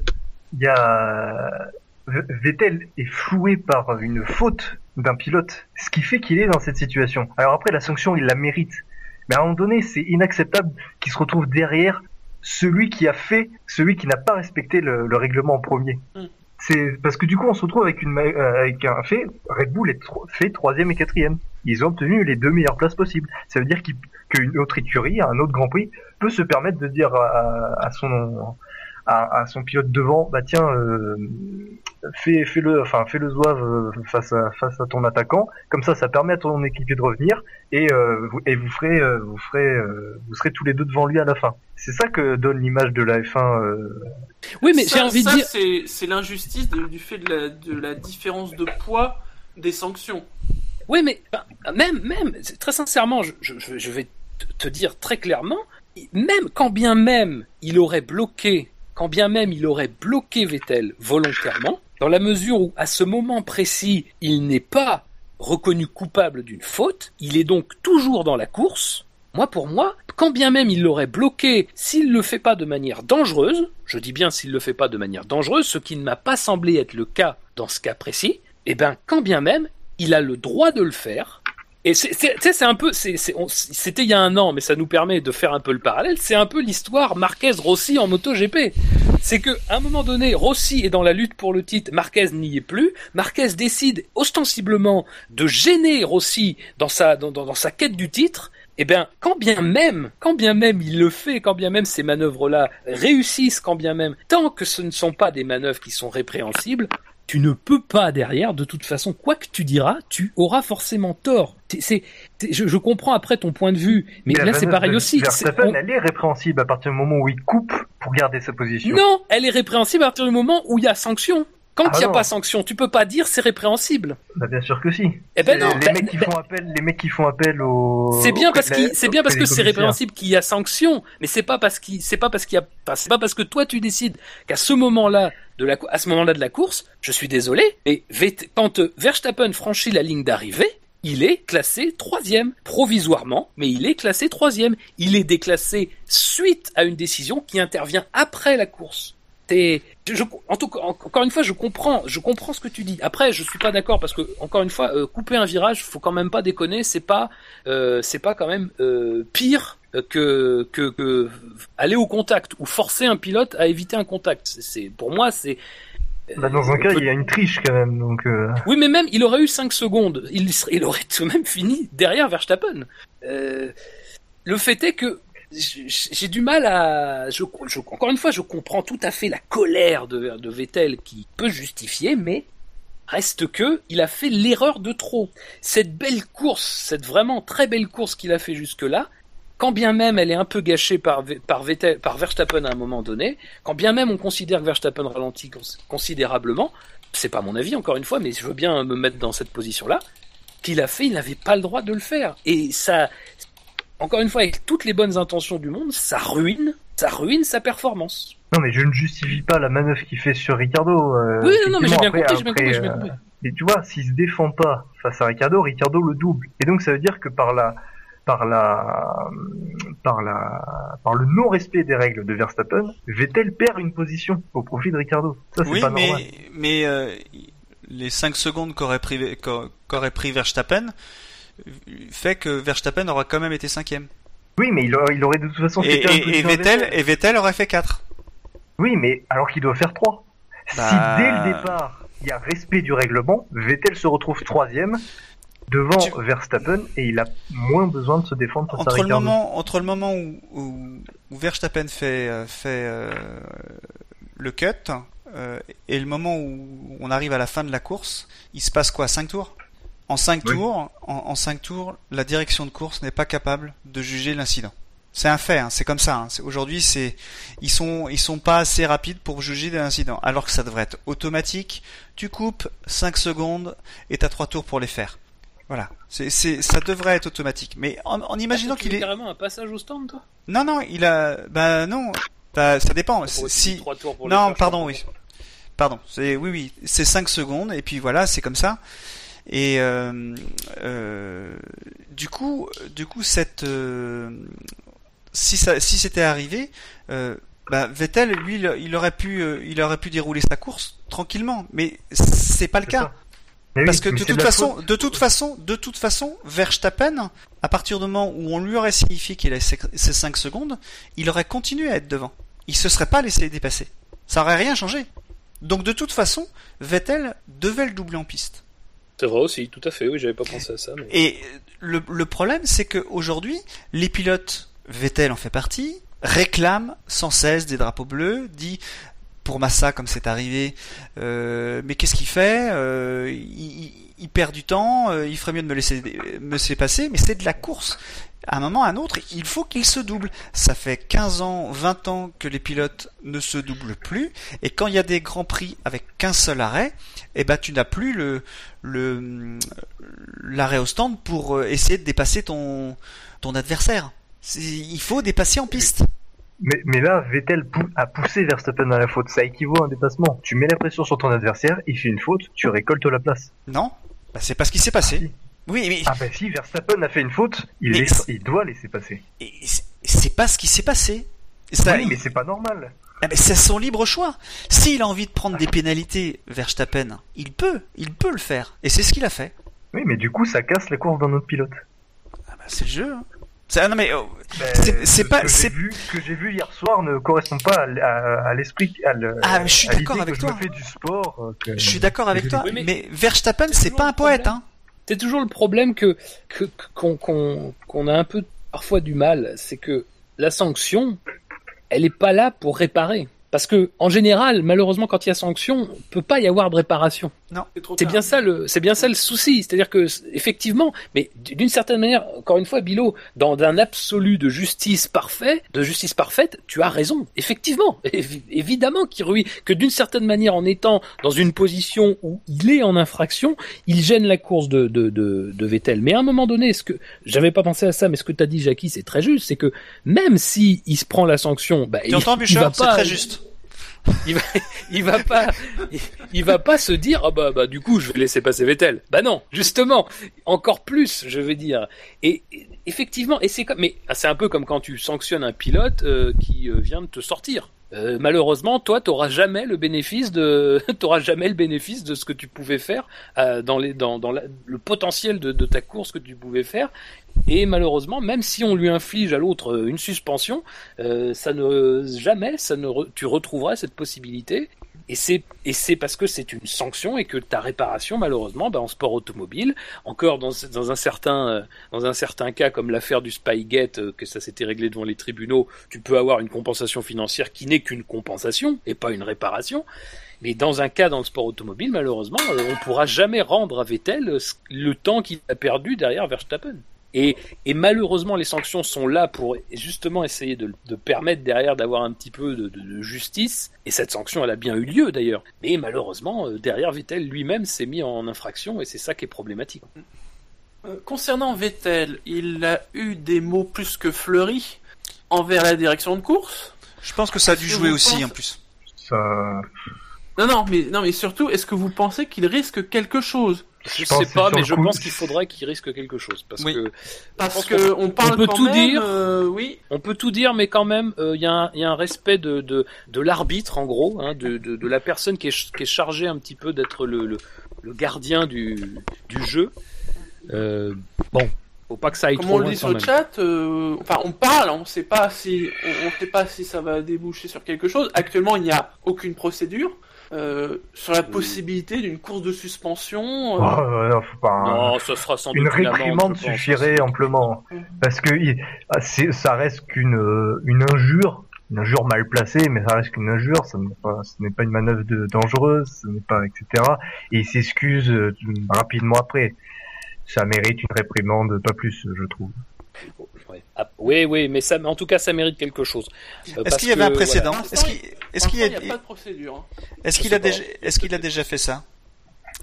il y a Vettel est floué par une faute d'un pilote, ce qui fait qu'il est dans cette situation. Alors après, la sanction, il la mérite. Mais à un moment donné, c'est inacceptable qu'il se retrouve derrière celui qui a fait, celui qui n'a pas respecté le, le règlement en premier. Mm. C'est parce que du coup, on se retrouve avec une euh, avec un fait. Red Bull est fait troisième et quatrième. Ils ont obtenu les deux meilleures places possibles. Ça veut dire qu'une autre écurie, un autre Grand Prix, peut se permettre de dire à son à, à son pilote devant, bah tiens, euh, fais, fais le, enfin fais le zouave euh, face à face à ton attaquant. Comme ça, ça permet à ton équipier de revenir et euh, vous, et vous ferez euh, vous ferez euh, vous serez tous les deux devant lui à la fin. C'est ça que donne l'image de la F1. euh, Oui, mais j'ai envie de dire. c'est c'est l'injustice de- du fait de la, de la différence de poids des sanctions. Oui, mais ben, même, même, très sincèrement, je, je, je- vais te dire très clairement, même quand bien même il aurait bloqué, quand bien même il aurait bloqué Vettel volontairement, dans la mesure où à ce moment précis il n'est pas reconnu coupable d'une faute, il est donc toujours dans la course. Moi, pour moi, quand bien même il l'aurait bloqué, s'il le fait pas de manière dangereuse, je dis bien s'il le fait pas de manière dangereuse, ce qui ne m'a pas semblé être le cas dans ce cas précis, eh ben, quand bien même, il a le droit de le faire. Et c'est, un peu, c'était il y a un an, mais ça nous permet de faire un peu le parallèle. C'est un peu l'histoire Marquez-Rossi en MotoGP. C'est que, à un moment donné, Rossi est dans la lutte pour le titre, Marquez n'y est plus. Marquez décide ostensiblement de gêner Rossi dans sa, dans sa quête du titre. Eh bien, quand bien même, quand bien même il le fait, quand bien même ces manœuvres-là réussissent, quand bien même, tant que ce ne sont pas des manœuvres qui sont répréhensibles, tu ne peux pas derrière, de toute façon, quoi que tu diras, tu auras forcément tort. C'est, c'est- c'est- je, je comprends après ton point de vue, mais, là c'est pareil de aussi. Verstappen, on- elle est répréhensible à partir du moment où il coupe pour garder sa position. Non, elle est répréhensible à partir du moment où il y a sanction. Quand Ah il n'y a non. pas sanction, tu peux pas dire c'est répréhensible. Bah, bien sûr que si. Eh ben non, les mecs qui font appel, les mecs qui font appel au. C'est bien parce qu'il, c'est bien parce que c'est répréhensible qu'il y a sanction, mais c'est pas parce qu'il, c'est pas parce qu'il y a, c'est pas parce que toi tu décides qu'à ce moment-là de la, à ce moment-là de la course, je suis désolé, mais quand euh, Verstappen franchit la ligne d'arrivée, il est classé troisième, provisoirement, mais il est classé troisième. Il est déclassé suite à une décision qui intervient après la course. T'es- je- je- en tout cas, en- encore une fois, je comprends, je comprends ce que tu dis. Après, je suis pas d'accord parce que, encore une fois, euh, couper un virage, faut quand même pas déconner. C'est pas, euh, c'est pas quand même euh, pire que, que que aller au contact ou forcer un pilote à éviter un contact. C'est- pour moi, c'est. Bah, dans un euh, cas, peut- il y a une triche quand même, donc. euh, oui, mais même, il aurait eu 5 secondes. Il, serait- il aurait tout de même fini derrière Verstappen. Euh, le fait est que j'ai du mal à... Je, encore une fois, je comprends tout à fait la colère de, Vettel qui peut justifier, mais reste que il a fait l'erreur de trop. Cette belle course, cette vraiment très belle course qu'il a fait jusque-là, quand bien même elle est un peu gâchée par, par, Vettel, par Verstappen à un moment donné, quand bien même on considère que Verstappen ralentit cons- considérablement, c'est pas mon avis encore une fois, mais je veux bien me mettre dans cette position-là, qu'il a fait, il n'avait pas le droit de le faire. Et ça, encore une fois, avec toutes les bonnes intentions du monde, ça ruine, ça ruine sa performance. Non, mais je ne justifie pas la manœuvre qu'il fait sur Ricardo. euh, oui, non, non, mais j'ai bien compris, j'ai bien après, compris, j'ai bien après, compris. euh, Et tu vois, s'il se défend pas face à Ricardo, Ricardo le double. Et donc ça veut dire que par la, par la, par la, par le non-respect des règles de Verstappen, Vettel perd une position au profit de Ricardo. Ça c'est Oui, pas normal. mais, mais euh, les 5 secondes qu'aurait pris, qu'a- qu'aurait pris Verstappen fait que Verstappen aura quand même été cinquième. Oui, mais il aurait, il aurait de toute façon Et, fait et, et Vettel, et Vettel aurait fait 4. Oui, mais alors qu'il doit faire 3. Bah- Si dès le départ, il y a respect du règlement, Vettel se retrouve troisième devant Tu- Verstappen et il a moins besoin de se défendre face à Entre le moment, entre le moment où, où, où Verstappen fait, euh, fait euh, le cut euh, et le moment où on arrive à la fin de la course, il se passe quoi? 5 tours? En 5 Oui. tours, en, en cinq tours, la direction de course n'est pas capable de juger l'incident. C'est un fait, hein, c'est comme ça. hein. Aujourd'hui, c'est ils sont ils sont pas assez rapides pour juger l'incident, alors que ça devrait être automatique. Tu coupes 5 secondes et t'as 3 tours pour les faire. Voilà, c'est c'est ça devrait être automatique. Mais en, en imaginant Tu qu'il est carrément un passage au stand, toi? Non non, il a bah non, bah, ça dépend. Si trois tours pour les non, faire, pardon, oui. Pardon, c'est oui oui, c'est 5 secondes et puis voilà, c'est comme ça. Et euh, euh, du coup, du coup cette euh, si ça si c'était arrivé, euh, bah, Vettel lui il, aurait pu il aurait pu dérouler sa course tranquillement, mais c'est pas le cas. ça. Mais oui, Parce que de toute façon, faute- de toute façon, de toute façon, Verstappen, à partir du moment où on lui aurait signifié qu'il a ses ses 5 secondes, il aurait continué à être devant. Il se serait pas laissé dépasser. Ça aurait rien changé. Donc de toute façon, Vettel devait le doubler en piste. C'est vrai aussi, tout à fait, oui, j'avais pas pensé à ça. Et le, problème, c'est qu'aujourd'hui, les pilotes, Vettel en fait partie, réclament sans cesse des drapeaux bleus, dit pour Massa comme c'est arrivé, euh, mais qu'est-ce qu'il fait Euh, il perd du temps, euh, il ferait mieux de me laisser me laisser passer, mais c'est de la course. À un moment, à un autre, il faut qu'il se double. Ça fait 15 ans, 20 ans que les pilotes ne se doublent plus, et quand il y a des grands prix avec qu'un seul arrêt, eh ben tu n'as plus le le l'arrêt au stand pour euh, essayer de dépasser ton ton adversaire. Il faut dépasser en piste. Mais, mais là, Vettel a poussé Verstappen à la faute. Ça équivaut à un dépassement. Tu mets la pression sur ton adversaire, il fait une faute, tu récoltes la place. Non bah, C'est pas ce qui s'est passé. Oui, mais Ah bah si, Verstappen a fait une faute, il, laisse- doit laisser passer. et c'est- pas ce qui s'est passé. Ça, oui, mais c'est pas normal. Ah, mais c'est son libre choix. S'il a envie de prendre des pénalités, Verstappen, il peut, il peut le faire. Et c'est ce qu'il a fait. Oui, mais du coup, ça casse la course d'un autre pilote. Ah, bah, c'est le jeu. hein. Ah, non mais oh, Ben, C'est- c'est ce pas- que c'est- j'ai vu, ce que j'ai vu hier soir ne correspond pas à, à- à l'esprit, à le- Ah, je suis d'accord avec que toi. Je me fais du sport. que- je suis d'accord avec toi. Oui, mais- Mais Verstappen, c'est pas un poète. problème. Hein. C'est toujours le problème que qu'on a un peu parfois du mal, c'est que la sanction, elle est pas là pour réparer. Parce que en général, malheureusement, quand il y a sanction, peut pas y avoir de réparation. trop C'est bien ça le, c'est bien ça le souci. C'est-à-dire que effectivement, mais d'une certaine manière, encore une fois, Bilo, dans un absolu de justice parfait, de justice parfaite, tu as raison. Effectivement, Évi- évidemment qu'il oui, que d'une certaine manière, en étant dans une position où il est en infraction, il gêne la course de de de, de Vettel. Mais à un moment donné, ce que j'avais pas pensé à ça, mais ce que t'as dit, Jackie, c'est très juste, c'est que même si il se prend la sanction, bah, Tu il, entends, il Bouchard va C'est pas, très juste. il va, il va pas, il, va pas se dire, ah bah, bah, du coup, je vais laisser passer Vettel. Bah non, justement, encore plus, je veux dire. Et, et, effectivement, et c'est comme, mais ah, c'est un peu comme quand tu sanctionnes un pilote euh, qui euh, vient de te sortir. Euh, malheureusement, toi, t'auras jamais le bénéfice de, t'auras jamais le bénéfice de ce que tu pouvais faire euh, dans le potentiel de, ta course que tu pouvais faire. Et malheureusement, même si on lui inflige à l'autre euh, une suspension, ça ne jamais, ça ne tu retrouveras cette possibilité. Et c'est et c'est parce que c'est une sanction et que ta réparation, malheureusement, bah, en sport automobile, encore dans, dans un certain euh, dans un certain cas comme l'affaire du Spygate, euh, que ça s'était réglé devant les tribunaux, tu peux avoir une compensation financière qui n'est qu'une compensation et pas une réparation. Mais dans un cas dans le sport automobile, malheureusement, euh, on pourra jamais rendre à Vettel le temps qu'il a perdu derrière Verstappen. Et, et malheureusement, les sanctions sont là pour justement essayer de, de permettre derrière d'avoir un petit peu de, de- de justice. Et cette sanction, elle a bien eu lieu d'ailleurs. Mais malheureusement, euh, derrière Vettel lui-même s'est mis en infraction et c'est ça qui est problématique. Euh, Concernant Vettel, il a eu des mots plus que fleuris envers la direction de course. Je pense que ça a dû jouer aussi en plus. Ça, Non, non, mais non, mais surtout, est-ce que vous pensez qu'il risque quelque chose Je pense sais pas, mais je coup- pense qu'il faudrait qu'il risque quelque chose. Parce Oui. que Parce que on parle peut quand tout même, dire. euh, oui. on peut tout dire, mais quand même, euh, il y, a un- il y a un respect de, de, de l'arbitre, en gros, hein, de, de, de la personne qui est, qui est chargée un petit peu d'être le, le, le gardien du, du jeu. Euh, bon, faut pas que ça aille Comme trop on le dit sur le chat, euh, enfin on parle, on sait pas si on, on sait pas si ça va déboucher sur quelque chose. Actuellement, il n'y a aucune procédure euh, sur la possibilité d'une course de suspension. oh, euh, ouais, faut pas, Non, ça sera sans une doute réprimande suffirait amplement. Parce que il- ah, c'est- ça reste qu'une euh, une injure, une injure mal placée, mais ça reste qu'une injure. Ça n'est pas, ce n'est pas une manœuvre de, dangereuse, ce n'est pas, etc. Et il s'excuse euh, rapidement après. Ça mérite une réprimande, pas plus, je trouve. Ouais. Ah, oui, oui, mais ça, en tout cas, ça mérite quelque chose. Euh, Est-ce qu'il y avait un précédent voilà. Est-ce qu'il y a pas de procédure. hein. est-ce qu'il a déjà a fait ça?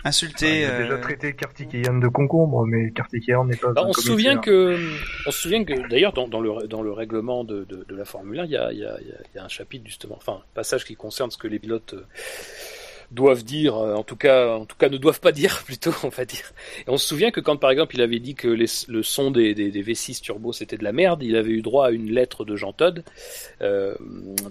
Insulter il a déjà euh, traité Kartikeyan de concombre, mais Kartikeyan n'est pas. Bah, un on se souvient que, on se souvient que d'ailleurs dans, dans le dans le règlement de, de, de la Formule 1, il y a, il y, a, il y a- il y a un chapitre justement, enfin un passage qui concerne ce que les pilotes euh, doivent dire, euh, en tout cas, en tout cas ne doivent pas dire plutôt, on va dire. Et on se souvient que quand par exemple il avait dit que les, le son des, des, des V6 turbo c'était de la merde, il avait eu droit à une lettre de Jean Todt euh,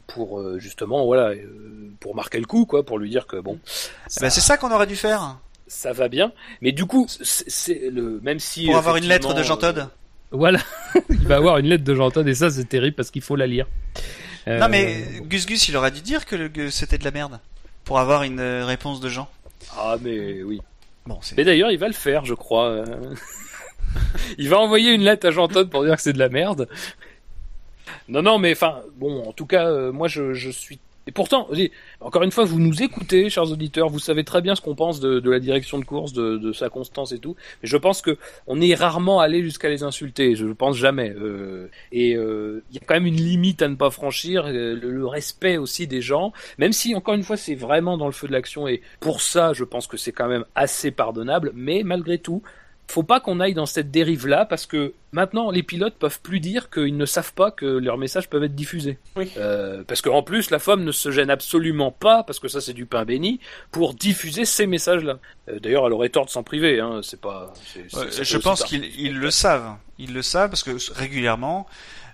pour euh, justement voilà euh, pour marquer le coup quoi, pour lui dire que bon. eh ben, c'est ça qu'on aurait dû faire ça va bien, mais du coup, c'est le même si pour avoir une lettre de Jean euh, voilà, il va avoir une lettre de Jean Todt et ça c'est terrible parce qu'il faut la lire. Euh, Non mais Gus Gus, il aurait dû dire que c'était de la merde pour avoir une euh, réponse de Jean. ah mais oui. Bon, c'est Mais d'ailleurs, il va le faire, je crois. il va envoyer une lettre à Jean Todt pour dire que c'est de la merde. Non, non, mais enfin, bon, en tout cas, euh, moi, je, je suis. Et pourtant, encore une fois, vous nous écoutez, chers auditeurs, vous savez très bien ce qu'on pense de, de la direction de course, de, de sa constance et tout. Mais je pense que on est rarement allé jusqu'à les insulter. Je pense jamais. Euh, et euh, il y a quand même une limite à ne pas franchir, euh, le, le respect aussi des gens. Même si, encore une fois, c'est vraiment dans le feu de l'action. Et pour ça, je pense que c'est quand même assez pardonnable. Mais malgré tout, faut pas qu'on aille dans cette dérive-là parce que maintenant les pilotes peuvent plus dire qu'ils ne savent pas que leurs messages peuvent être diffusés. Oui. Euh, parce qu'en plus la FOM ne se gêne absolument pas parce que ça c'est du pain béni pour diffuser ces messages-là. Euh, D'ailleurs elle aurait tort de s'en priver. Hein, c'est pas. Ouais, je pense qu'ils le savent. Ils le savent parce que régulièrement,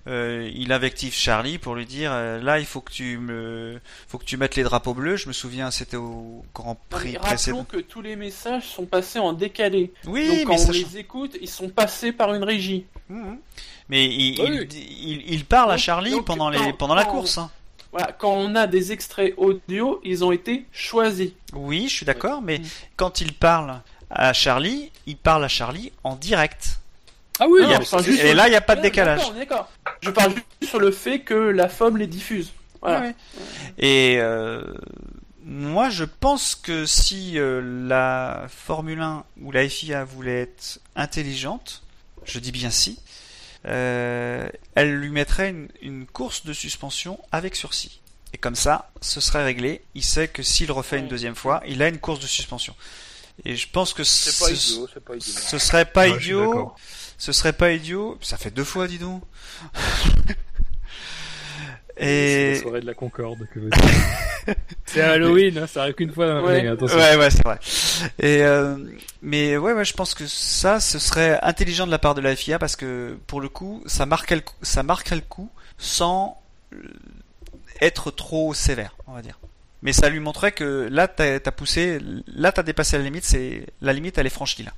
euh, il invective Charlie pour lui dire euh, là il faut que tu me, faut que tu mettes les drapeaux bleus. Je me souviens, c'était au Grand Non, mais Prix rappelons précédent. que tous les messages sont passés en décalé. Oui, Donc mais quand ça on les écoute, ils sont passés par une régie. Mhm. Mais il, Oui. il, il, il parle à Charlie donc, pendant les, pendant la course. hein. Voilà, quand on a des extraits audio, ils ont été choisis. Oui, je suis d'accord, mais Mhm. quand il parle à Charlie, il parle à Charlie en direct. Ah oui. Non, enfin, juste- Et là, il n'y a pas de décalage. d'accord. Je parle juste sur le fait que la FOM les diffuse. Voilà. Ouais. Et euh, moi, je pense que si euh, la Formule 1 ou la FIA voulait être intelligente, je dis bien si, euh, elle lui mettrait une, une course de suspension avec sursis. Et comme ça, ce serait réglé. Il sait que s'il refait une deuxième fois, il a une course de suspension. Et je pense que C'est pas ce, idiot, c'est pas idiot. ce serait pas Ouais, je suis idiot. Ce serait pas idiot. Ça fait deux fois, dis donc. C'est Et la soirée de la Concorde que vous C'est Halloween, hein, ça arrive qu'une fois dans Ouais. l'année, attention. Ouais, ouais, c'est vrai. Et euh, mais ouais, ouais, je pense que ça, ce serait intelligent de la part de la FIA parce que pour le coup, ça marquerait le coup, ça marquerait le coup sans euh, être trop sévère, on va dire. Mais ça lui montrait que là, t'as as poussé, là, t'as dépassé la limite. C'est la limite, elle est franchie là.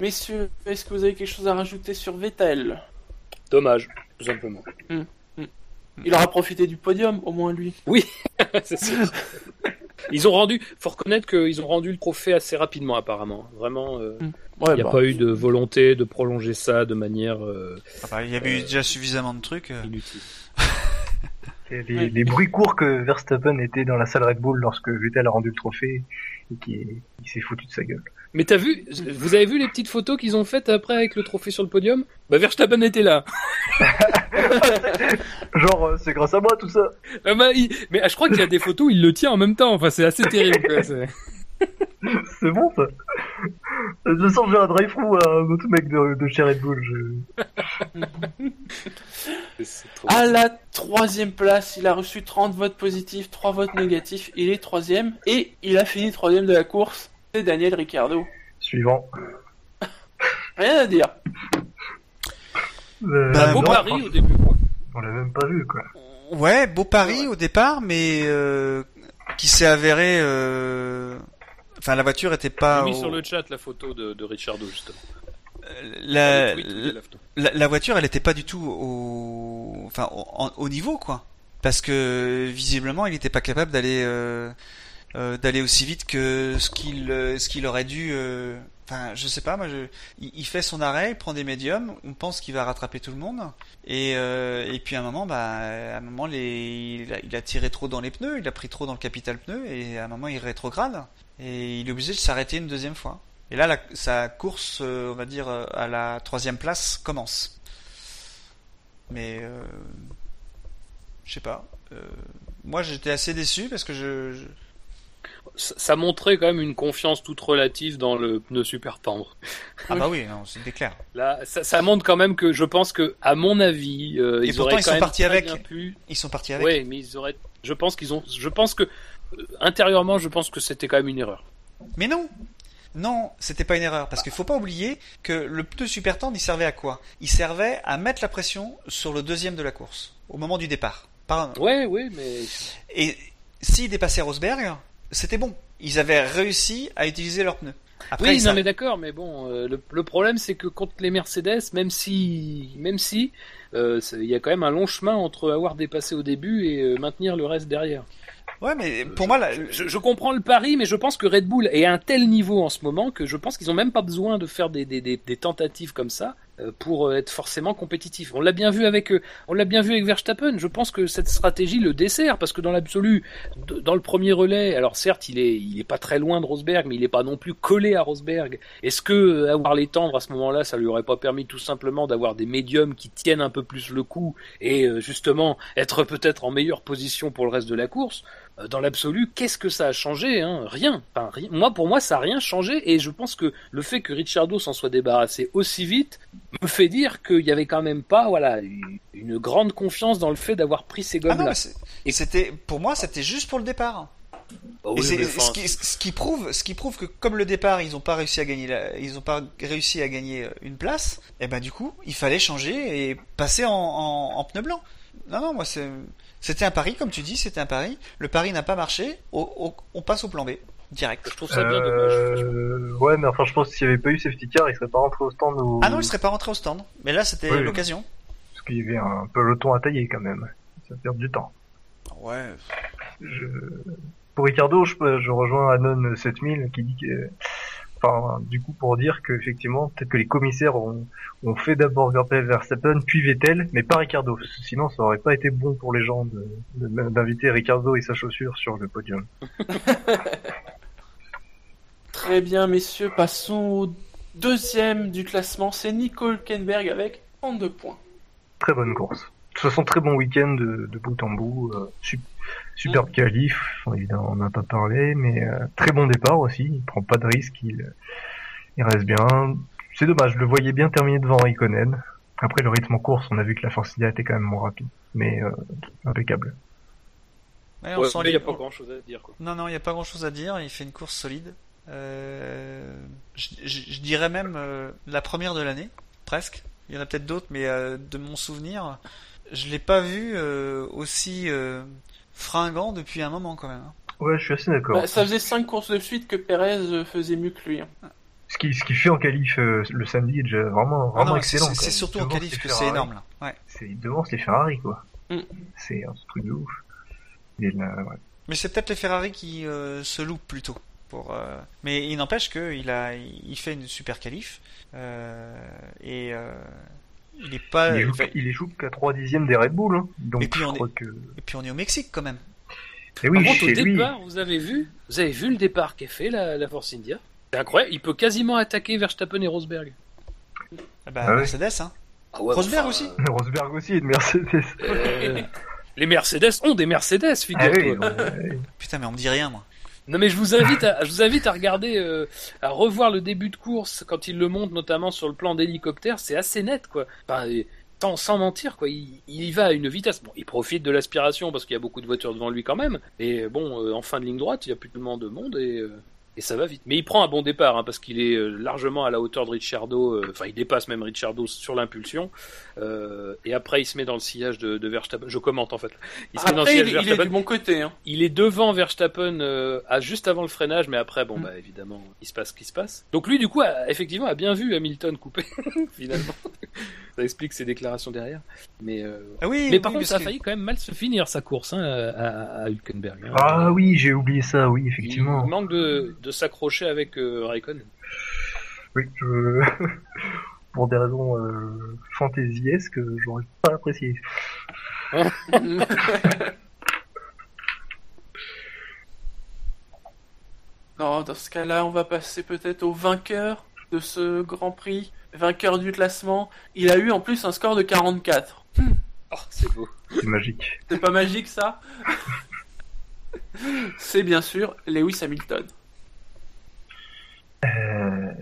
Messieurs, est-ce que vous avez quelque chose à rajouter sur Vettel? Dommage, tout simplement. Il aura profité du podium, au moins lui. C'est sûr. Ils ont rendu, faut reconnaître qu'ils ont rendu le trophée assez rapidement apparemment. Vraiment, euh, il Ouais, n'y a bah. pas eu de volonté de prolonger ça de manière euh, Ah bah, il y avait eu déjà suffisamment de trucs. euh. Les, les bruits courts que Verstappen était dans la salle Red Bull lorsque Vettel a rendu le trophée et qui il s'est foutu de sa gueule. Mais t'as vu, vous avez vu les petites photos qu'ils ont faites après avec le trophée sur le podium? Bah Verstappen était là. Genre, euh, c'est grâce à moi tout ça. Ah bah, il- Mais ah, je crois qu'il y a des photos où il le tient en même temps. Enfin, c'est assez terrible. Quoi. c'est- C'est bon ça. Je sens que j'ai un drive-through à un autre mec de, de chez Red Bull. Je... c'est trop- À la troisième place, il a reçu 30 votes positifs, 3 votes négatifs. Il est troisième et il a fini troisième de la course. C'est Daniel Ricciardo. Suivant. Rien à dire. Euh, Bah, Beau non, pari au début. quoi. On l'a même pas vu quoi. Ouais, beau pari au départ, mais euh, qui s'est avéré. euh, Enfin, la voiture était pas. J'ai mis au- sur le chat la photo de, de Richardo justement. la, voiture, elle était pas du tout au, enfin, au, niveau, quoi. Parce que visiblement, il n'était pas capable d'aller euh, d'aller aussi vite que ce qu'il euh, ce qu'il aurait dû. euh, Enfin, je sais pas, moi, je, il, fait son arrêt, il prend des médiums, on pense qu'il va rattraper tout le monde, et euh, et puis à un moment, bah, à un moment, il, a, tiré trop dans les pneus, il a pris trop dans le capital pneu, et à un moment, il rétrograde, et il est obligé de s'arrêter une deuxième fois. Et là, sa course, euh, on va dire, euh, à la troisième place commence. Mais, euh, je sais pas. Euh, moi, j'étais assez déçu parce que je- Ça, montrait quand même une confiance toute relative dans le pneu super tendre. ah bah oui, c'était clair. Là, ça, ça montre quand même que je pense que, à mon avis, euh, Et ils pourtant, auraient ils quand sont même partis avec. pu. Ils sont partis avec. Ouais, mais ils auraient. Je pense qu'ils ont. Je pense que euh, intérieurement, je pense que c'était quand même une erreur. Mais non, non, c'était pas une erreur parce qu'il faut pas oublier que le pneu super tendre, il servait à quoi? Il servait à mettre la pression sur le deuxième de la course au moment du départ. Par- Ouais, ouais, mais Et s'ils dépassaient Rosberg, c'était bon. Ils avaient réussi à utiliser leurs pneus. Après, oui, ils non, mais d'accord, mais bon, euh, le, le problème c'est que contre les Mercedes, même si, même si, euh, il y a quand même un long chemin entre avoir dépassé au début et euh, maintenir le reste derrière. Ouais, mais pour moi, Je, je comprends le pari, mais je pense que Red Bull est à un tel niveau en ce moment que je pense qu'ils ont même pas besoin de faire des, des, des, des tentatives comme ça pour euh, être forcément compétitifs. On l'a bien vu avec, euh, on l'a bien vu avec Verstappen. Je pense que cette stratégie le dessert parce que dans l'absolu, dans le premier relais, alors certes, il est, il est pas très loin de Rosberg, mais il est pas non plus collé à Rosberg. Est-ce que euh, avoir les tendres à ce moment-là, ça lui aurait pas permis tout simplement d'avoir des médiums qui tiennent un peu plus le coup et euh, justement être peut-être en meilleure position pour le reste de la course? euh, dans l'absolu, qu'est-ce que ça a changé hein? Rien. Enfin, rien. Moi, pour moi, ça a rien changé. Et je pense que le fait que Ricciardo s'en soit débarrassé aussi vite me fait dire qu'il y avait quand même pas, voilà, une- grande confiance dans le fait d'avoir pris ces Ah gommes-là. et c'était, pour moi, c'était juste pour le départ. Bah oui, ce qui, ce qui prouve, ce qui prouve que comme le départ, ils ont pas réussi à gagner, la- ils ont pas réussi à gagner euh, une place. Et ben du coup, il fallait changer et passer en, en, en pneu blanc. Non, non, moi c'était un pari, comme tu dis, c'était un pari. Le pari n'a pas marché. au- au- on passe au plan B direct. je trouve ça bien dommage. Euh, ouais, mais enfin, je pense que s'il n'y avait pas eu safety car, il serait pas rentré au stand ou... Ah non, il serait pas rentré au stand. Mais là, c'était Oui. l'occasion. Parce qu'il y avait un peloton à tailler quand même. Ça perd du temps. Ouais. Je... Pour Ricardo, je, je rejoins Anon 7000 qui dit que enfin, du coup, pour dire que effectivement, peut-être que les commissaires ont, ont fait d'abord Verstappen, puis Vettel, mais pas Ricardo. Sinon, ça aurait pas été bon pour les gens d'inviter Ricardo et sa chaussure sur le podium. Très bien, messieurs, passons au deuxième du classement. C'est Nico Hülkenberg avec 32 points. Très bonne course. De toute façon, très bon week-end de, de bout en bout. euh, sup- superbe qualif, évidemment, on n'a pas parlé, mais euh, très bon départ aussi. Il prend pas de risque, il, il reste bien. C'est dommage, je le voyais bien terminer devant Raikkonen. Après le rythme en course, on a vu que la Force India était quand même moins rapide, mais euh, impeccable. Ouais, on Ouais, sent il n'y a pas grand chose à dire. Quoi. Non, non, il n'y a pas grand chose à dire. Il fait une course solide. Euh, je, je- je dirais même euh, la première de l'année, presque. Il y en a peut-être d'autres, mais euh, de mon souvenir, je l'ai pas vu euh, aussi euh, fringant depuis un moment quand même. hein. Ouais, je suis assez d'accord. Bah, ça faisait 5 courses de suite que Perez euh, faisait mieux que lui. hein. Ce qui, ce qui fait en qualif euh, le samedi est déjà vraiment, Ah vraiment non, excellent. c'est surtout en qualif que c'est Ferrari. énorme là. Ouais. C'est les Ferrari quoi. Mm. C'est un truc de ouf. Et là, ouais. Mais c'est peut-être les Ferrari qui euh, se loupent plutôt. Pour, euh, Mais il n'empêche qu'il a, il fait une super qualif euh, et euh, il est pas. il, est, enfin, il est joue qu'à 3 dixièmes des Red Bull, hein. donc Et puis je on que. Et puis on est au Mexique quand même. Et oui, Par contre, au lui. départ, vous avez vu, vous avez vu le départ qu'est fait la, la Force India. C'est incroyable. Il peut quasiment attaquer Verstappen et Rosberg. Ah bah, Ah ouais. Mercedes, hein. Ah ouais, Rosberg enfin, aussi Rosberg aussi et de Mercedes. euh, les Mercedes ont des Mercedes, Ah figure-toi. oui, ouais. Putain, mais on me dit rien moi. Non mais je vous invite à, regarder, euh, à revoir le début de course quand il le montre notamment sur le plan d'hélicoptère, c'est assez net quoi. Et sans, mentir quoi, il, y va à une vitesse. Bon, il profite de l'aspiration parce qu'il y a beaucoup de voitures devant lui quand même. Mais bon, euh, en fin de ligne droite, il y a plus tellement de monde et euh, et ça va vite. Mais il prend un bon départ hein, parce qu'il est euh, largement à la hauteur de Ricciardo. euh, Enfin, il dépasse même Ricciardo sur l'impulsion. Euh, et après, il se met dans le sillage de, de Verstappen. Je commente en fait. Il se met dans le sillage il, de il est Verstappen. du bon côté. Hein. Il est devant Verstappen euh, à juste avant le freinage, mais après, bon, Mm. bah évidemment, il se passe ce qui se passe. Donc lui, du coup, a, effectivement, a bien vu Hamilton couper, finalement. Ça explique ses déclarations derrière. Mais, euh, Ah oui. mais par oui, contre, ça a que- failli quand même mal se finir sa course hein, à, à Hülkenberg. hein. Ah oui, j'ai oublié ça, oui, effectivement. il manque de, de s'accrocher avec euh, Raikkonen. Oui, je... pour des raisons euh, fantaisiesques, j'aurais pas apprécié. non, dans ce cas-là, on va passer peut-être au vainqueur de ce Grand Prix, vainqueur du classement. Il a eu en plus un score de 44. Oh, c'est beau. C'est magique. C'est pas magique ça? C'est bien sûr Lewis Hamilton. Euh...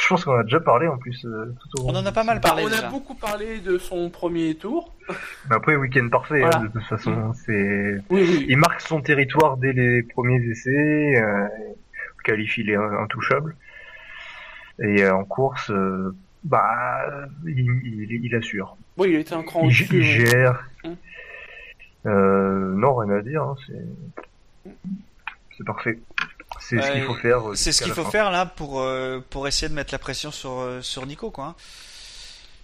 Je pense qu'on a déjà parlé en plus. euh, tout au On en a pas mal parlé on a beaucoup parlé de son premier tour. Mais après, week-end parfait, Voilà. hein, de toute façon. C'est... Oui, oui. Il marque son territoire dès les premiers essais. Euh... Qualifie, il est intouchable. Et euh, en course, euh, bah, il, il, il assure. Oui, il était un cran il, au-dessus. il gère. Mm. Euh, non, rien à dire. hein, c'est c'est parfait. C'est ce qu'il faut faire. C'est ce qu'il faut fin. faire là pour euh, pour essayer de mettre la pression sur sur Nico quoi.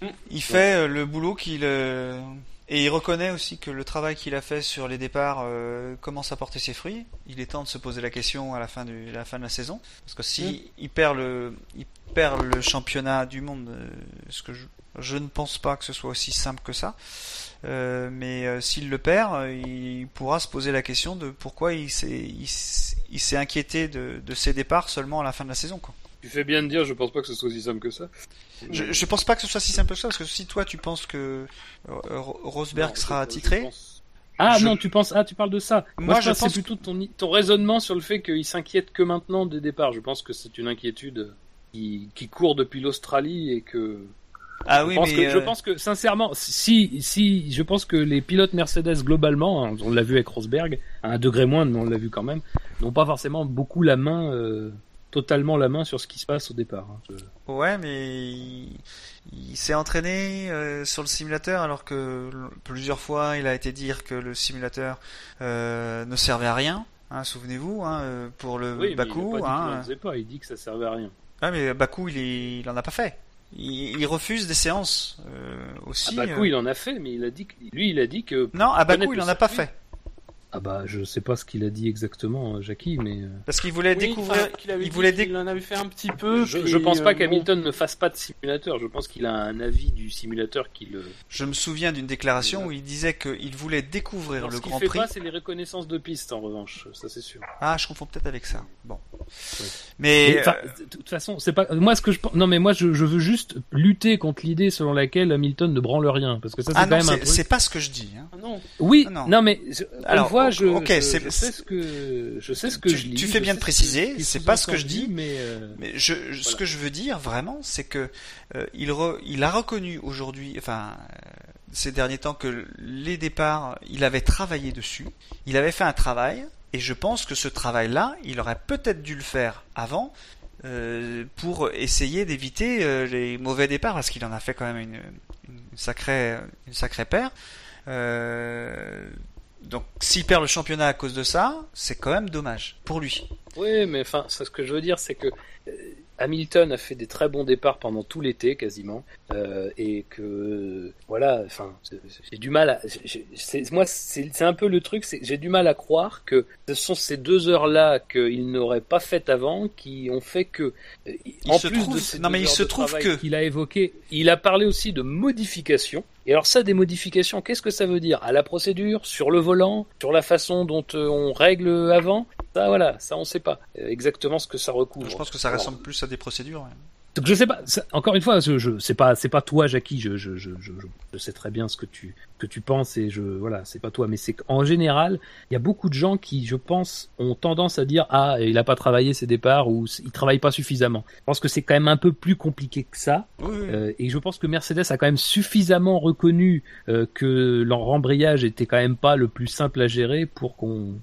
hein. Mm. Il fait le boulot qu'il euh, et il reconnaît aussi que le travail qu'il a fait sur les départs euh, commence à porter ses fruits. Il est temps de se poser la question à la fin du à la fin de la saison parce que si il perd le il perd le championnat du monde, euh, ce que je je ne pense pas que ce soit aussi simple que ça. Euh, mais euh, s'il le perd, il pourra se poser la question de pourquoi il s'est il, s- il s'est inquiété de, de ses départs seulement à la fin de la saison. Quoi. Tu fais bien de dire, je pense pas que ce soit aussi simple que ça. Je, je pense pas que ce soit si simple que ça parce que si toi tu penses que euh, Ro- Rosberg Non, sera titré, pense- Ah Je- non, tu penses ah tu parles de ça. Moi, Moi, je, je pense que pense c'est plutôt ton ton raisonnement sur le fait qu'il s'inquiète que maintenant des départs. Je pense que c'est une inquiétude qui, qui court depuis l'Australie et que ah je oui pense mais que je euh, pense que sincèrement si si je pense que les pilotes Mercedes globalement, hein, on l'a vu avec Rosberg à un degré moins mais on l'a vu quand même, n'ont pas forcément beaucoup la main euh, totalement la main sur ce qui se passe au départ. hein. Je- Ouais, mais il, il s'est entraîné euh, sur le simulateur alors que plusieurs fois il a été dire que le simulateur euh, ne servait à rien. Hein, Souvenez-vous, hein, euh, pour le Oui, mais il a Bakou. pas dit pas, il dit que ça servait à rien. Ah, mais Bakou, il, est, il en a pas fait. Il, il refuse des séances euh, À aussi. Bakou, euh. il en a fait, mais il a dit que, lui, il a dit que Non, à Bakou, il en a pas fait. Ah bah, je sais pas ce qu'il a dit exactement, Jackie, mais. euh, Parce qu'il voulait Oui, découvrir. qu'il il voulait qu'il déc- en avait fait un petit peu. Je, pense euh, pas bon. qu'Hamilton ne fasse pas de simulateur. Je pense qu'il a un avis du simulateur qui le. Je me souviens d'une déclaration où il disait qu'il voulait découvrir Alors, le ce qu'il Grand fait Prix. pas, c'est les reconnaissances de piste, en revanche. Ça, c'est sûr. Ah, je confonds peut-être avec ça. Bon. Mais euh, de toute façon, c'est pas moi ce que je pense. Non, mais moi, je, je veux juste lutter contre l'idée selon laquelle Hamilton ne branle rien, parce que ça, c'est ah quand non, même un truc. c'est pas ce que je dis. hein. Ah non. Oui, Ah non. non. mais je- on Alors, voit, je, ok, je, je sais ce que je sais ce que Tu- je lis. tu fais bien de préciser, c'est pas ce que je dis. mais euh, Mais je, je- ce Voilà. que je veux dire vraiment, c'est que euh, il, re- il a reconnu aujourd'hui, enfin euh, ces derniers temps, que les départs, il avait travaillé dessus, il avait fait un travail, et je pense que ce travail-là, il aurait peut-être dû le faire avant. euh, pour essayer d'éviter euh, les mauvais départs parce qu'il en a fait quand même une, une sacrée une sacrée paire. Euh, donc s'il perd le championnat à cause de ça, c'est quand même dommage pour lui. Oui, mais enfin, ce que je veux dire, c'est que Hamilton a fait des très bons départs pendant tout l'été quasiment, euh, et que voilà, enfin, c'est- j'ai du mal à, c'est- moi, c'est un peu le truc, c'est j'ai du mal à croire que ce sont ces deux heures-là qu'il n'aurait pas faites avant qui ont fait que, euh, Il en se plus trouve- de ces non, mais il heures se trouve que- qu'il a évoqué, il a parlé aussi de modifications. Et alors ça, des modifications, qu'est-ce que ça veut dire? À la procédure, sur le volant, sur la façon dont euh, on règle avant? Ça, voilà, ça, on sait pas euh, exactement ce que ça recouvre. Je pense que ça ressemble plus à des procédures. ouais. donc je sais pas. encore une fois, je, je c'est pas c'est pas toi, Jackie. Je je, je je sais très bien ce que tu que tu penses et je voilà, c'est pas toi. Mais c'est qu'en général, il y a beaucoup de gens qui, je pense, ont tendance à dire ah il a pas travaillé ses départs ou il travaille pas suffisamment. Je pense que c'est quand même un peu plus compliqué que ça. Oui, oui. Euh, et je pense que Mercedes a quand même suffisamment reconnu euh, que leur rembrayage était quand même pas le plus simple à gérer pour qu'on.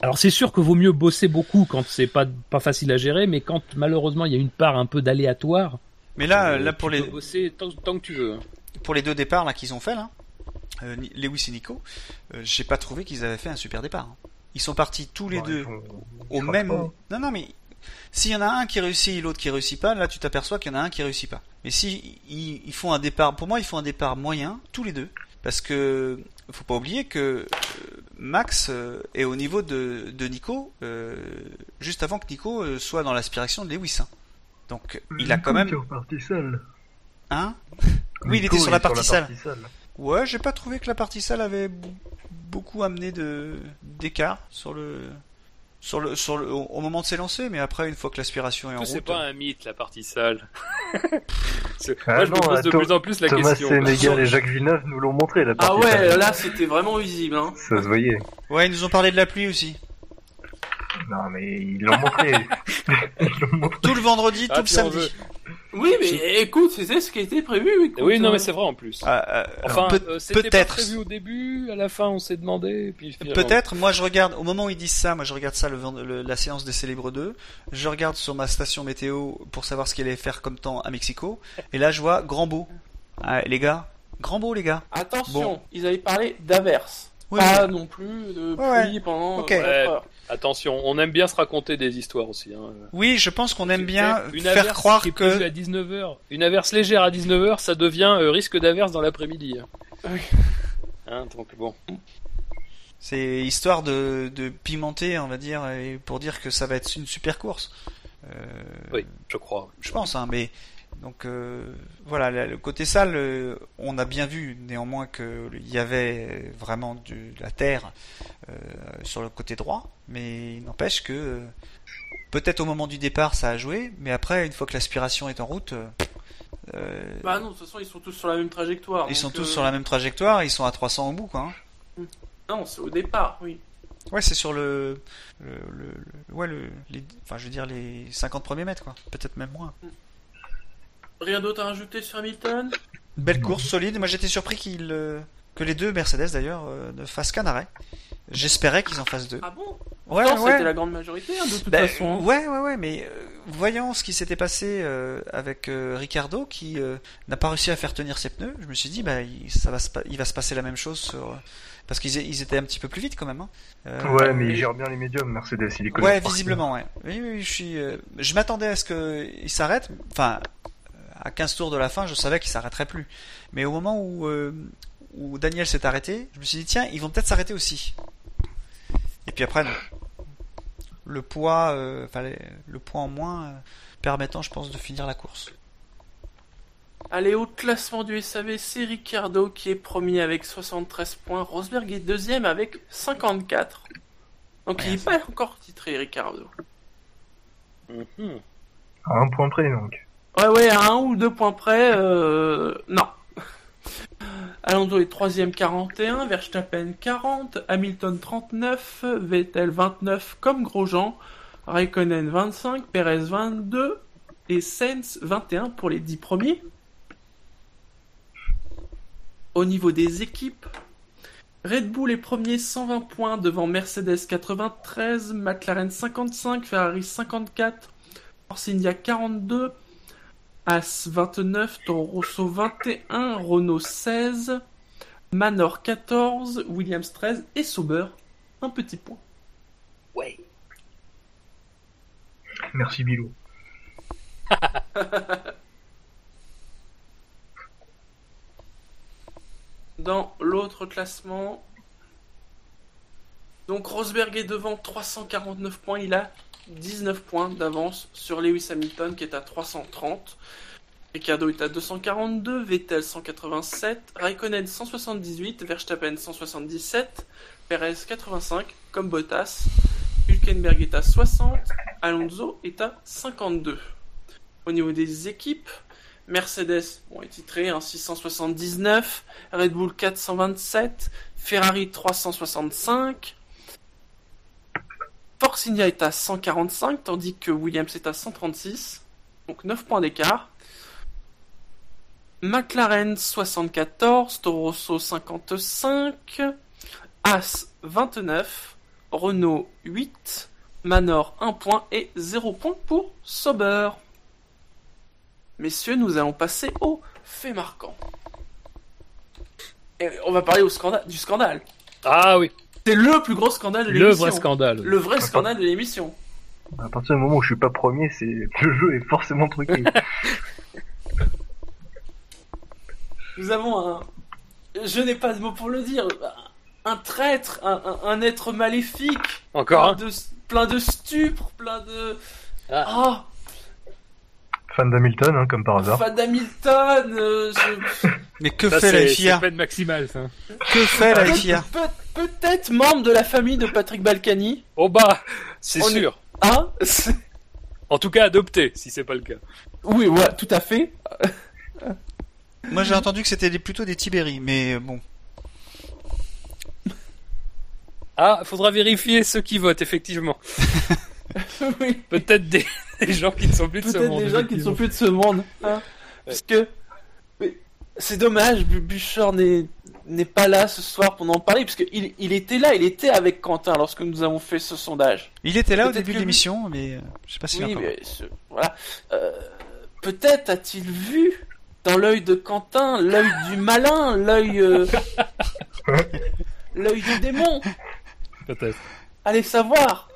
Alors c'est sûr que vaut mieux bosser beaucoup quand c'est pas pas facile à gérer, mais quand malheureusement il y a une part un peu d'aléatoire. Mais là, euh, là tu pour peux les bosser tant, tant que tu veux. hein. pour les deux départs là qu'ils ont fait là, euh, Lewis et Nico, euh, j'ai pas trouvé qu'ils avaient fait un super départ. hein. Ils sont partis tous les Bon, deux font- au même. pas. Non non mais s'il y en a un qui réussit et l'autre qui réussit pas, là tu t'aperçois qu'il y en a un qui réussit pas. Mais si ils, ils font un départ, pour moi ils font un départ moyen tous les deux, parce que faut pas oublier que euh, Max euh, est au niveau de, de Nico euh, juste avant que Nico soit dans l'aspiration de Lewis. hein. Donc il a quand même est reparti seul. hein? Oui, il était sur la partie salle. salle. Ouais, j'ai pas trouvé que la partie salle avait beaucoup amené de d'écart sur le sur le sur le au, au moment de s'élancer, mais après une fois que l'aspiration est en Que c'est route, pas un mythe la partie sale. C'est- Ah Moi je me pose de Tom- plus en plus la Thomas question. Sénégal et Jacques Villeneuve nous l'ont montré la Ah partie ouais, salle. là c'était vraiment visible. Hein. Ça se voyait. ouais, ils nous ont parlé de la pluie aussi. Non mais ils l'ont montré. ils l'ont montré. Tout le vendredi, Ah, tout le puis on samedi. veut- Oui, mais écoute, c'était ce qui était prévu. Écoute, Oui, non hein. mais c'est vrai en plus. Ah, euh, Enfin, peut- euh, c'était pas peut-être. prévu au début, à la fin on s'est demandé, et puis finalement- Peut-être, moi je regarde, au moment où ils disent ça, moi je regarde ça, le- la séance des Célèbres 2, je regarde sur ma station météo pour savoir ce qu'il allait faire comme temps à Mexico, et là je vois grand beau. Ah, les gars, grand beau les gars. Attention, Bon. ils avaient parlé d'averse. Oui, pas non plus de Ouais, pluie pendant euh, Ouais. Attention, on aime bien se raconter des histoires aussi. Hein. Oui, je pense qu'on aime bien Une faire averse croire qui est prévue que à 19h, une averse légère à 19h, ça devient euh, risque d'averse dans l'après-midi. hein. Oui. Hein, donc bon. c'est histoire de, de pimenter, on va dire, et pour dire que ça va être une super course. Euh, Oui, je crois. Je pense, hein, mais donc euh, voilà, le côté sale, euh, on a bien vu néanmoins qu'il y avait vraiment de la terre euh, sur le côté droit, mais il n'empêche que peut-être au moment du départ ça a joué, mais après une fois que l'aspiration est en route, Bah non, de toute façon, ils sont tous sur la même trajectoire. ils sont tous sur la même trajectoire, ils sont à 300 au bout, quoi. hein. Non, c'est au départ, oui. Ouais, c'est sur le, le, le- le- ouais le, les, enfin je veux dire les 50 premiers mètres, quoi. Peut-être même moins. Rien d'autre à rajouter sur Hamilton Belle course, solide. Moi, j'étais surpris qu'il, euh, que les deux Mercedes d'ailleurs euh, ne fassent qu'un arrêt. J'espérais qu'ils en fassent deux. Ah bon? Ouais, ouais. C'était la grande majorité, hein, de toute Ben, façon. ouais, ouais, ouais, mais euh, voyant ce qui s'était passé euh, avec euh, Ricardo, qui euh, n'a pas réussi à faire tenir ses pneus, je me suis dit, bah, il, ça va se, il va se passer la même chose sur, parce qu'ils ils étaient un petit peu plus vite quand même. Hein. Euh, Ouais, mais ils gèrent bien les médiums, Mercedes. Ils les connaissent Ouais, visiblement, ouais. Oui, oui, oui, je suis. euh, je m'attendais à ce qu'il s'arrête. Enfin, à 15 tours de la fin, je savais qu'il s'arrêterait plus. Mais au moment où, euh, où Daniel s'est arrêté, je me suis dit, tiens, ils vont peut-être s'arrêter aussi. puis après, non. le poids, euh, le poids en moins euh, permettant, je pense, de finir la course. Allez, au classement du SAV, c'est Ricardo qui est premier avec 73 points. Rosberg est deuxième avec 54. Donc il n'est pas encore titré, Ricardo. Mhm. À un point près, donc. Ouais, ouais, à un ou deux points près, euh... non. Alonso est troisième 41, Verstappen 40, Hamilton 39, Vettel 29 comme Grosjean, Raikkonen 25, Perez 22 et Sainz 21 pour les 10 premiers. Au niveau des équipes, Red Bull est premier 120 points devant Mercedes 93, McLaren 55, Ferrari 54, Force India 42, As 29, Toro Rosso 21, Renault 16, Manor 14, Williams 13 et Sauber un petit point. Ouais. Merci Bilou. Dans l'autre classement, donc Rosberg est devant 349 points, il a 19 points d'avance sur Lewis Hamilton qui est à 330. Ricardo est à 242, Vettel 187, Raikkonen 178, Verstappen 177, Perez 85, comme Bottas, Hülkenberg est à 60, Alonso est à 52. Au niveau des équipes, Mercedes bon, est titré hein, 679, Red Bull 427, Ferrari 365, Force India est à 145, tandis que Williams est à 136, donc 9 points d'écart. McLaren 74, Toro Rosso 55, As 29, Renault 8, Manor 1 point et 0 point pour Sauber. Messieurs, nous allons passer au fait marquant. Et on va parler du scandale. Ah oui, C'est le plus gros scandale de le l'émission. vrai scandale. Le vrai scandale de l'émission. À partir du moment où je suis pas premier, c'est le jeu est forcément truqué. Nous avons un. Je n'ai pas de mots pour le dire. Un traître, un, un- un être maléfique. Encore plein de, plein de stupre, plein de. Ah. Ah, Fan d'Hamilton, hein, comme par hasard. fan d'Hamilton. euh, je- Mais que Ça, fait la c'est c'est FIA peine maximale, ça. Que fait la FIA Peut-être membre de la famille de Patrick Balkany. Oh bah, c'est On est- sûr. Hein En tout cas, adopté, si c'est pas le cas. Oui, voilà, tout à fait. Moi j'ai entendu que c'était plutôt des Tibéri, mais euh, bon. Ah, faudra vérifier ceux qui votent, effectivement. oui. Peut-être des, des gens qui ne sont plus de ce Peut-être monde. des gens qui ne sont plus de ce monde. hein. Parce que c'est dommage, Bu- Bouchard n'est n'est pas là ce soir pour en parler, parce qu'il il était là, il était avec Quentin lorsque nous avons fait ce sondage. Il était là au début de lui- l'émission, mais euh, je sais pas si oui, encore. mais ce- voilà. Euh, Peut-être a-t-il vu dans l'œil de Quentin l'œil du malin, l'œil euh, l'œil du démon. Peut-être. Allez savoir.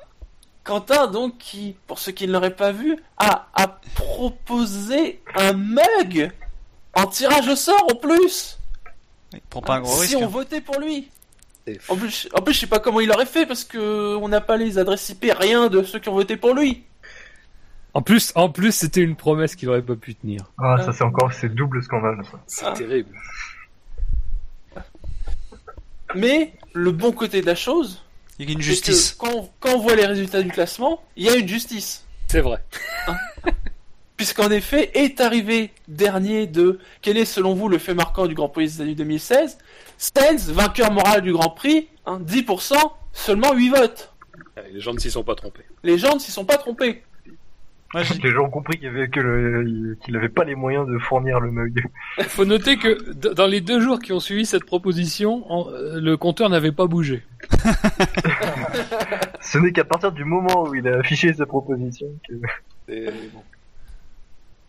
Quentin, donc, qui, pour ceux qui ne l'auraient pas vu, a, a proposé un mug en tirage au sort en plus. Il prend pas un gros si risque. on hein. votait pour lui. En plus, en plus, je sais pas comment il aurait fait parce que on n'a pas les adresses IP, rien de ceux qui ont voté pour lui. En plus, en plus, c'était une promesse qu'il aurait pas pu tenir. Ah, ça c'est encore, c'est double scandale. C'est Ah. terrible. Mais le bon côté de la chose, Il y a une justice. que quand, on- quand on voit les résultats du classement, il y a une justice. C'est vrai. Puisqu'en effet, est arrivé dernier de quel est selon vous le fait marquant du Grand Prix des années 2016 Stenz, vainqueur moral du Grand Prix, hein, 10%, seulement 8 votes. Les gens ne s'y sont pas trompés. Les gens ne s'y sont pas trompés. J'ai- Les gens ont compris qu'il y avait que le, qu'il avait pas les moyens de fournir le mug. Il faut noter que dans les deux jours qui ont suivi cette proposition, en- euh, le compteur n'avait pas bougé. Ce n'est qu'à partir du moment où il a affiché sa proposition que. Et bon.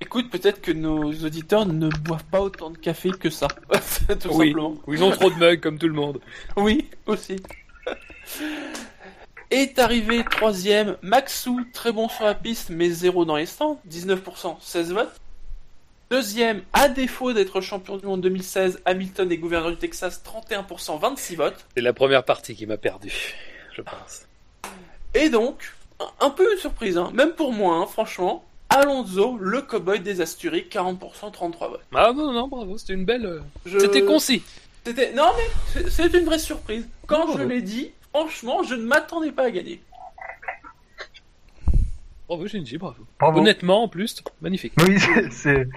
Écoute, peut-être que nos auditeurs ne boivent pas autant de café que ça. Tout Oui. simplement. Ou ils ont trop de mugs comme tout le monde. Oui, aussi. Est arrivé troisième, Maxou, très bon sur la piste, mais zéro dans les stands, 19%, 16 votes. Deuxième, à défaut d'être champion du monde 2016, Hamilton et gouverneur du Texas, 31%, 26 votes. C'est la première partie qui m'a perdu, je pense. Et donc, un- un peu une surprise, hein, même pour moi, hein, franchement. Alonso, le cowboy des Asturies, 40%, 33 votes. Ah non, non, bravo, c'était une belle. euh, Je- C'était concis. C'était non mais c'est- une vraie surprise. Quand je l'ai dit, franchement, je ne m'attendais pas à gagner. Bravo, Shinji, bravo. Bravo. Honnêtement, en plus, magnifique. Oui, c'est-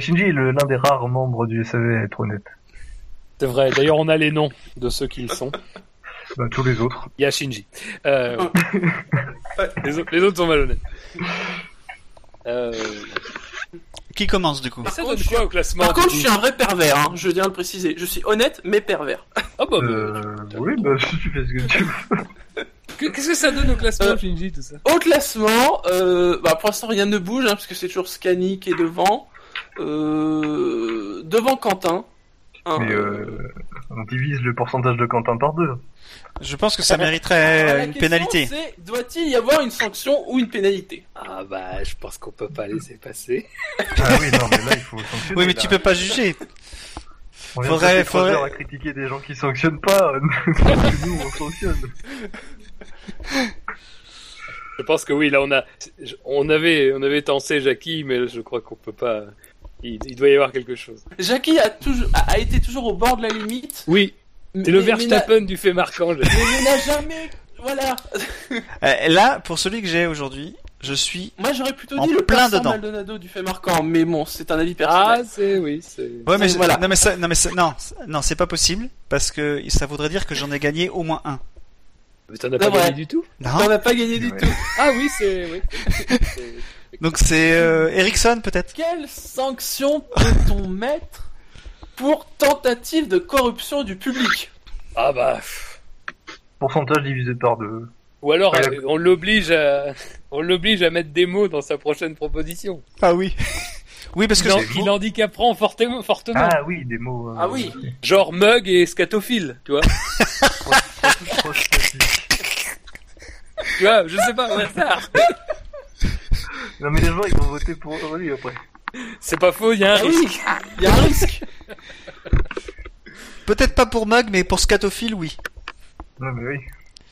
Shinji est l'un des rares membres du SAV à être honnête. C'est vrai. D'ailleurs, on a les noms de ceux qui sont. Bah, tous les autres. Il y a Shinji. Euh, les, autres, les autres sont malhonnêtes. Euh, Qui commence du coup ça contre, donne je quoi suis- au classement Par contre, je suis un vrai pervers, hein, je tiens à le préciser. Je suis honnête mais pervers. Ah bah, bah, Euh, oui, bah, tu fais ce que tu veux. que- qu'est-ce que ça donne au classement, Euh, Shinji, tout ça Au classement, euh, bah, pour l'instant rien ne bouge, hein, parce que c'est toujours Scani qui est devant. Euh, devant Quentin. Mais euh, on divise le pourcentage de Quentin par deux. Je pense que ça mériterait la une question, pénalité. Doit-il y avoir une sanction ou une pénalité? Ah bah, je pense qu'on peut pas laisser passer. Ah oui, non, mais là, il faut sanctionner. Oui, mais là. tu peux pas juger. On vient faudrait- de passer trois faudrait- heures à critiquer des gens qui sanctionnent pas. Nous, on sanctionne. Je pense que oui, là on a, on avait, on avait tensé Jackie, mais je crois qu'on peut pas. Il, il doit y avoir quelque chose. Jackie a, toujours, a, a été toujours au bord de la limite. Oui, c'est le Verstappen du fait marquant. Mais il n'a jamais. Voilà. Euh, là, pour celui que j'ai aujourd'hui, je suis. Moi j'aurais plutôt En dit le plein dedans. Maldonado du fait marquant, mais bon, c'est un avis Ah, personnel. c'est oui, c'est. Ouais, mais voilà. non, mais ça, non, mais ça, non, c'est- non, c'est pas possible parce que ça voudrait dire que j'en ai gagné au moins un. Mais t'en as pas gagné du tout? On Non. n'a pas gagné du Ouais. tout. Ah oui, c'est oui. Donc c'est euh, Ericsson peut-être. Quelle sanction peut-on mettre pour tentative de corruption du public? Ah bah. pff. Pourcentage divisé par deux. Ou alors Ouais. euh, on l'oblige à, on l'oblige à mettre des mots dans sa prochaine proposition. Ah oui. oui, parce que Il, en- il fortement. Ah oui, des mots. euh, Ah oui. Genre mug et scatophile, tu vois. tu vois, je sais pas, au hasard. Non, mais les gens, ils vont voter pour lui après. C'est pas faux, il y a un Ah risque. il y a un risque. peut-être pas pour Mug, mais pour Scatophile, oui. Non, mais oui.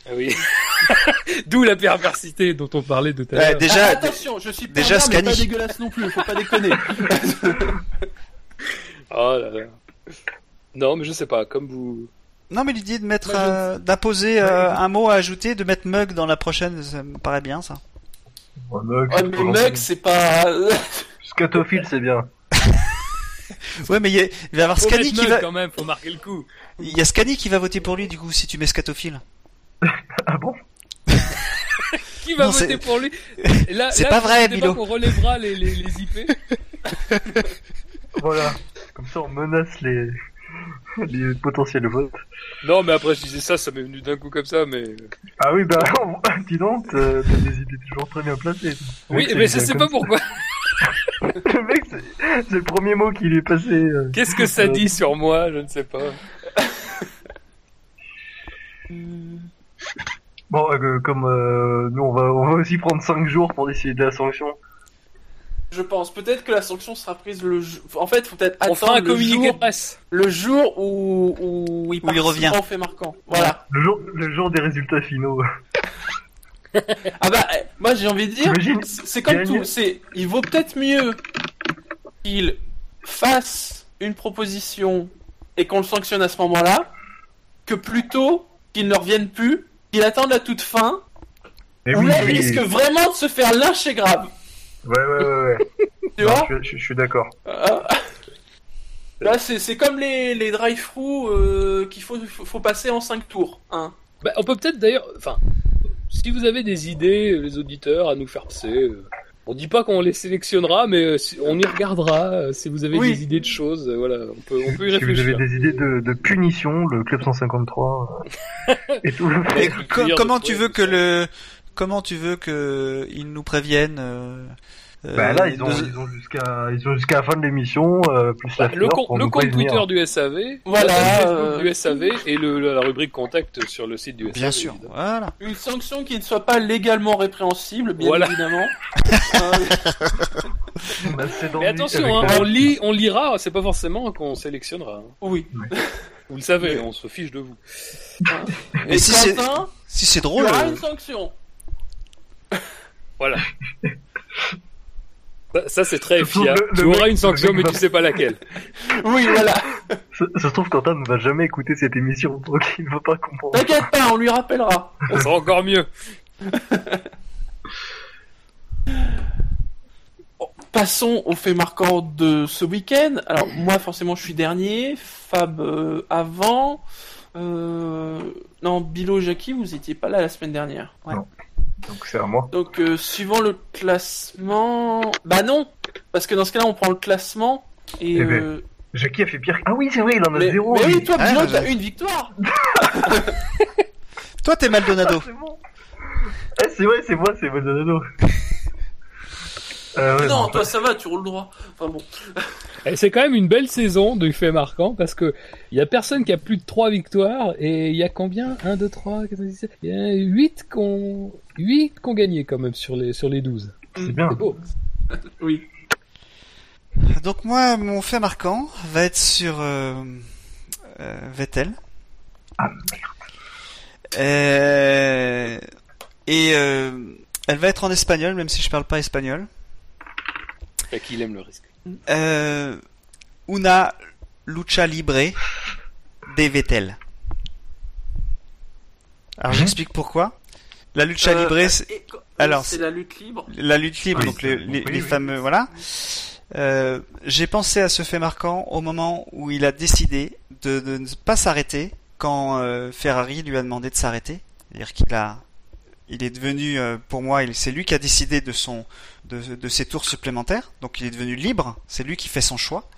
Ah oui. D'où la perversité dont on parlait tout à Ouais, l'heure. déjà, Ah, attention, je suis déjà pervers, mais pas dégueulasse non plus, faut pas déconner. Oh là là. Non, mais je sais pas, comme vous. non, mais l'idée de mettre, je- euh, d'imposer euh, un mot à ajouter, de mettre Mug dans la prochaine, ça me paraît bien ça. Ouais, Mug, Ouais, c'est mais gentil. c'est pas. Scatophile, c'est bien. Ouais, mais il y, a- il va y avoir Faut Scani qui Mug va, quand même, faut marquer le coup. il y a Scani qui va voter pour lui du coup si tu mets Scatophile. Ah bon? Qui va Non, voter pour lui? Là- c'est là, pas vrai, Milo. qu'on relèvera les, les, les IP. Voilà. Comme ça, on menace les, les potentiels votes. Non, mais après, je disais ça, ça m'est venu d'un coup comme ça, mais. Ah oui, bah, dis donc, t'as t'as des idées toujours très bien placées. Oui, mais je sais pas pourquoi. Le mec, c'est le premier mot qui lui est passé. euh. Qu'est-ce que ça dit sur moi Je ne sais pas. Bon, euh, comme euh, nous, on va, on va aussi prendre 5 jours pour décider de la sanction. Je pense peut-être que la sanction sera prise le jour. En fait, faut peut-être fera attendre un le communiqué jour, de presse. le jour où, où il, Où il revient. fait marquant. Voilà. Le jour, le jour des résultats finaux. Ah bah, eh, moi j'ai envie de dire, c'est comme tout. C'est, il vaut peut-être mieux qu'il fasse une proposition et qu'on le sanctionne à ce moment-là, que plutôt qu'il ne revienne plus, qu'il attende la toute fin, Mais où oui, là il oui. risque vraiment de se faire lyncher grave. Ouais, ouais, ouais, ouais. Tu Non, vois je, je- je suis d'accord. Ah. Là, c'est c'est comme les, les drive-through euh, qu'il faut, faut, faut passer en 5 tours. Hein. Bah, on peut peut-être d'ailleurs. Enfin, si vous avez des idées, euh, les auditeurs, à nous faire passer. euh, On dit pas qu'on les sélectionnera, mais si- on y regardera. Si vous avez Oui. des idées de choses, voilà, on peut, on peut y Si vous réfléchir. avez des idées de, de punition, le club 153 euh, et tout. Co- comment tu veux que le, comment tu veux que ils nous préviennent euh, là, euh, ils ont, de- ils ont jusqu'à, ils ont jusqu'à la fin de l'émission, euh, plus la Bah, le, com- le compte prévenir. Twitter du SAV, Voilà, euh, du SAV et le, la rubrique contact sur le site du SAV. Bien sûr, évidemment. voilà. Une sanction qui ne soit pas légalement répréhensible, bien Voilà. évidemment. Euh, Bah, Mais attention, hein, on lit, on lira, c'est pas forcément qu'on sélectionnera. hein. oui. Vous le savez, on se fiche de vous. Et Et si c'est, si drôle, auras euh, une sanction. Voilà. Ça, ça, c'est très FIA. le- le Tu mec- auras une sanction, mais tu sais pas laquelle. Oui, voilà. Ça, ça se trouve, Quentin ne va jamais écouter cette émission, donc il ne va pas comprendre. T'inquiète pas, on lui rappellera. Ça sera encore mieux. Passons aux faits marquants de ce week-end. Alors moi forcément je suis dernier, Fab euh, avant. Euh... Non, Bilo, Jackie, vous étiez pas là la semaine dernière. Ouais. Non. Donc c'est à moi. Donc euh, suivant le classement, bah non, parce que dans ce cas-là on prend le classement et. Eh ben, euh, Jackie a fait pire. Ah oui, c'est vrai, il en a Mais, zéro. mais oui, toi Ah, Bilo, bah, t'as une victoire. Toi, t'es Maldonado. Ah, c'est bon. Eh, c'est vrai, c'est moi, c'est Maldonado. Euh, ouais, non, toi ça va, tu roules droit. Enfin bon. Et C'est quand même une belle saison de faits marquants parce que il y a personne qui a plus de 3 victoires et il y a combien? 1, 2, 3, 4, 5, 6, 7 Il y a 8 qu'on 8 qu'on gagné quand même sur les, sur les 12. c'est bien. C'est beau. Oui. Donc moi, mon fait marquant va être sur euh, euh, Vettel. Ah, Euh, et euh, elle va être en espagnol, même si je parle pas espagnol. Et qu'il aime le risque. Euh, una lucha libre de Vettel. Alors Mhm. j'explique pourquoi. La lucha Euh, libre, c'est- alors, c'est la lutte libre. la lutte libre, Oui, donc les, c'est- les- oui, les oui. fameux, voilà. Euh, j'ai pensé à ce fait marquant au moment où il a décidé de, de ne pas s'arrêter quand euh, Ferrari lui a demandé de s'arrêter. C'est-à-dire qu'il a, il est devenu, euh, pour moi, c'est lui qui a décidé de son, ses tours supplémentaires. Donc il est devenu libre. C'est lui qui fait son choix.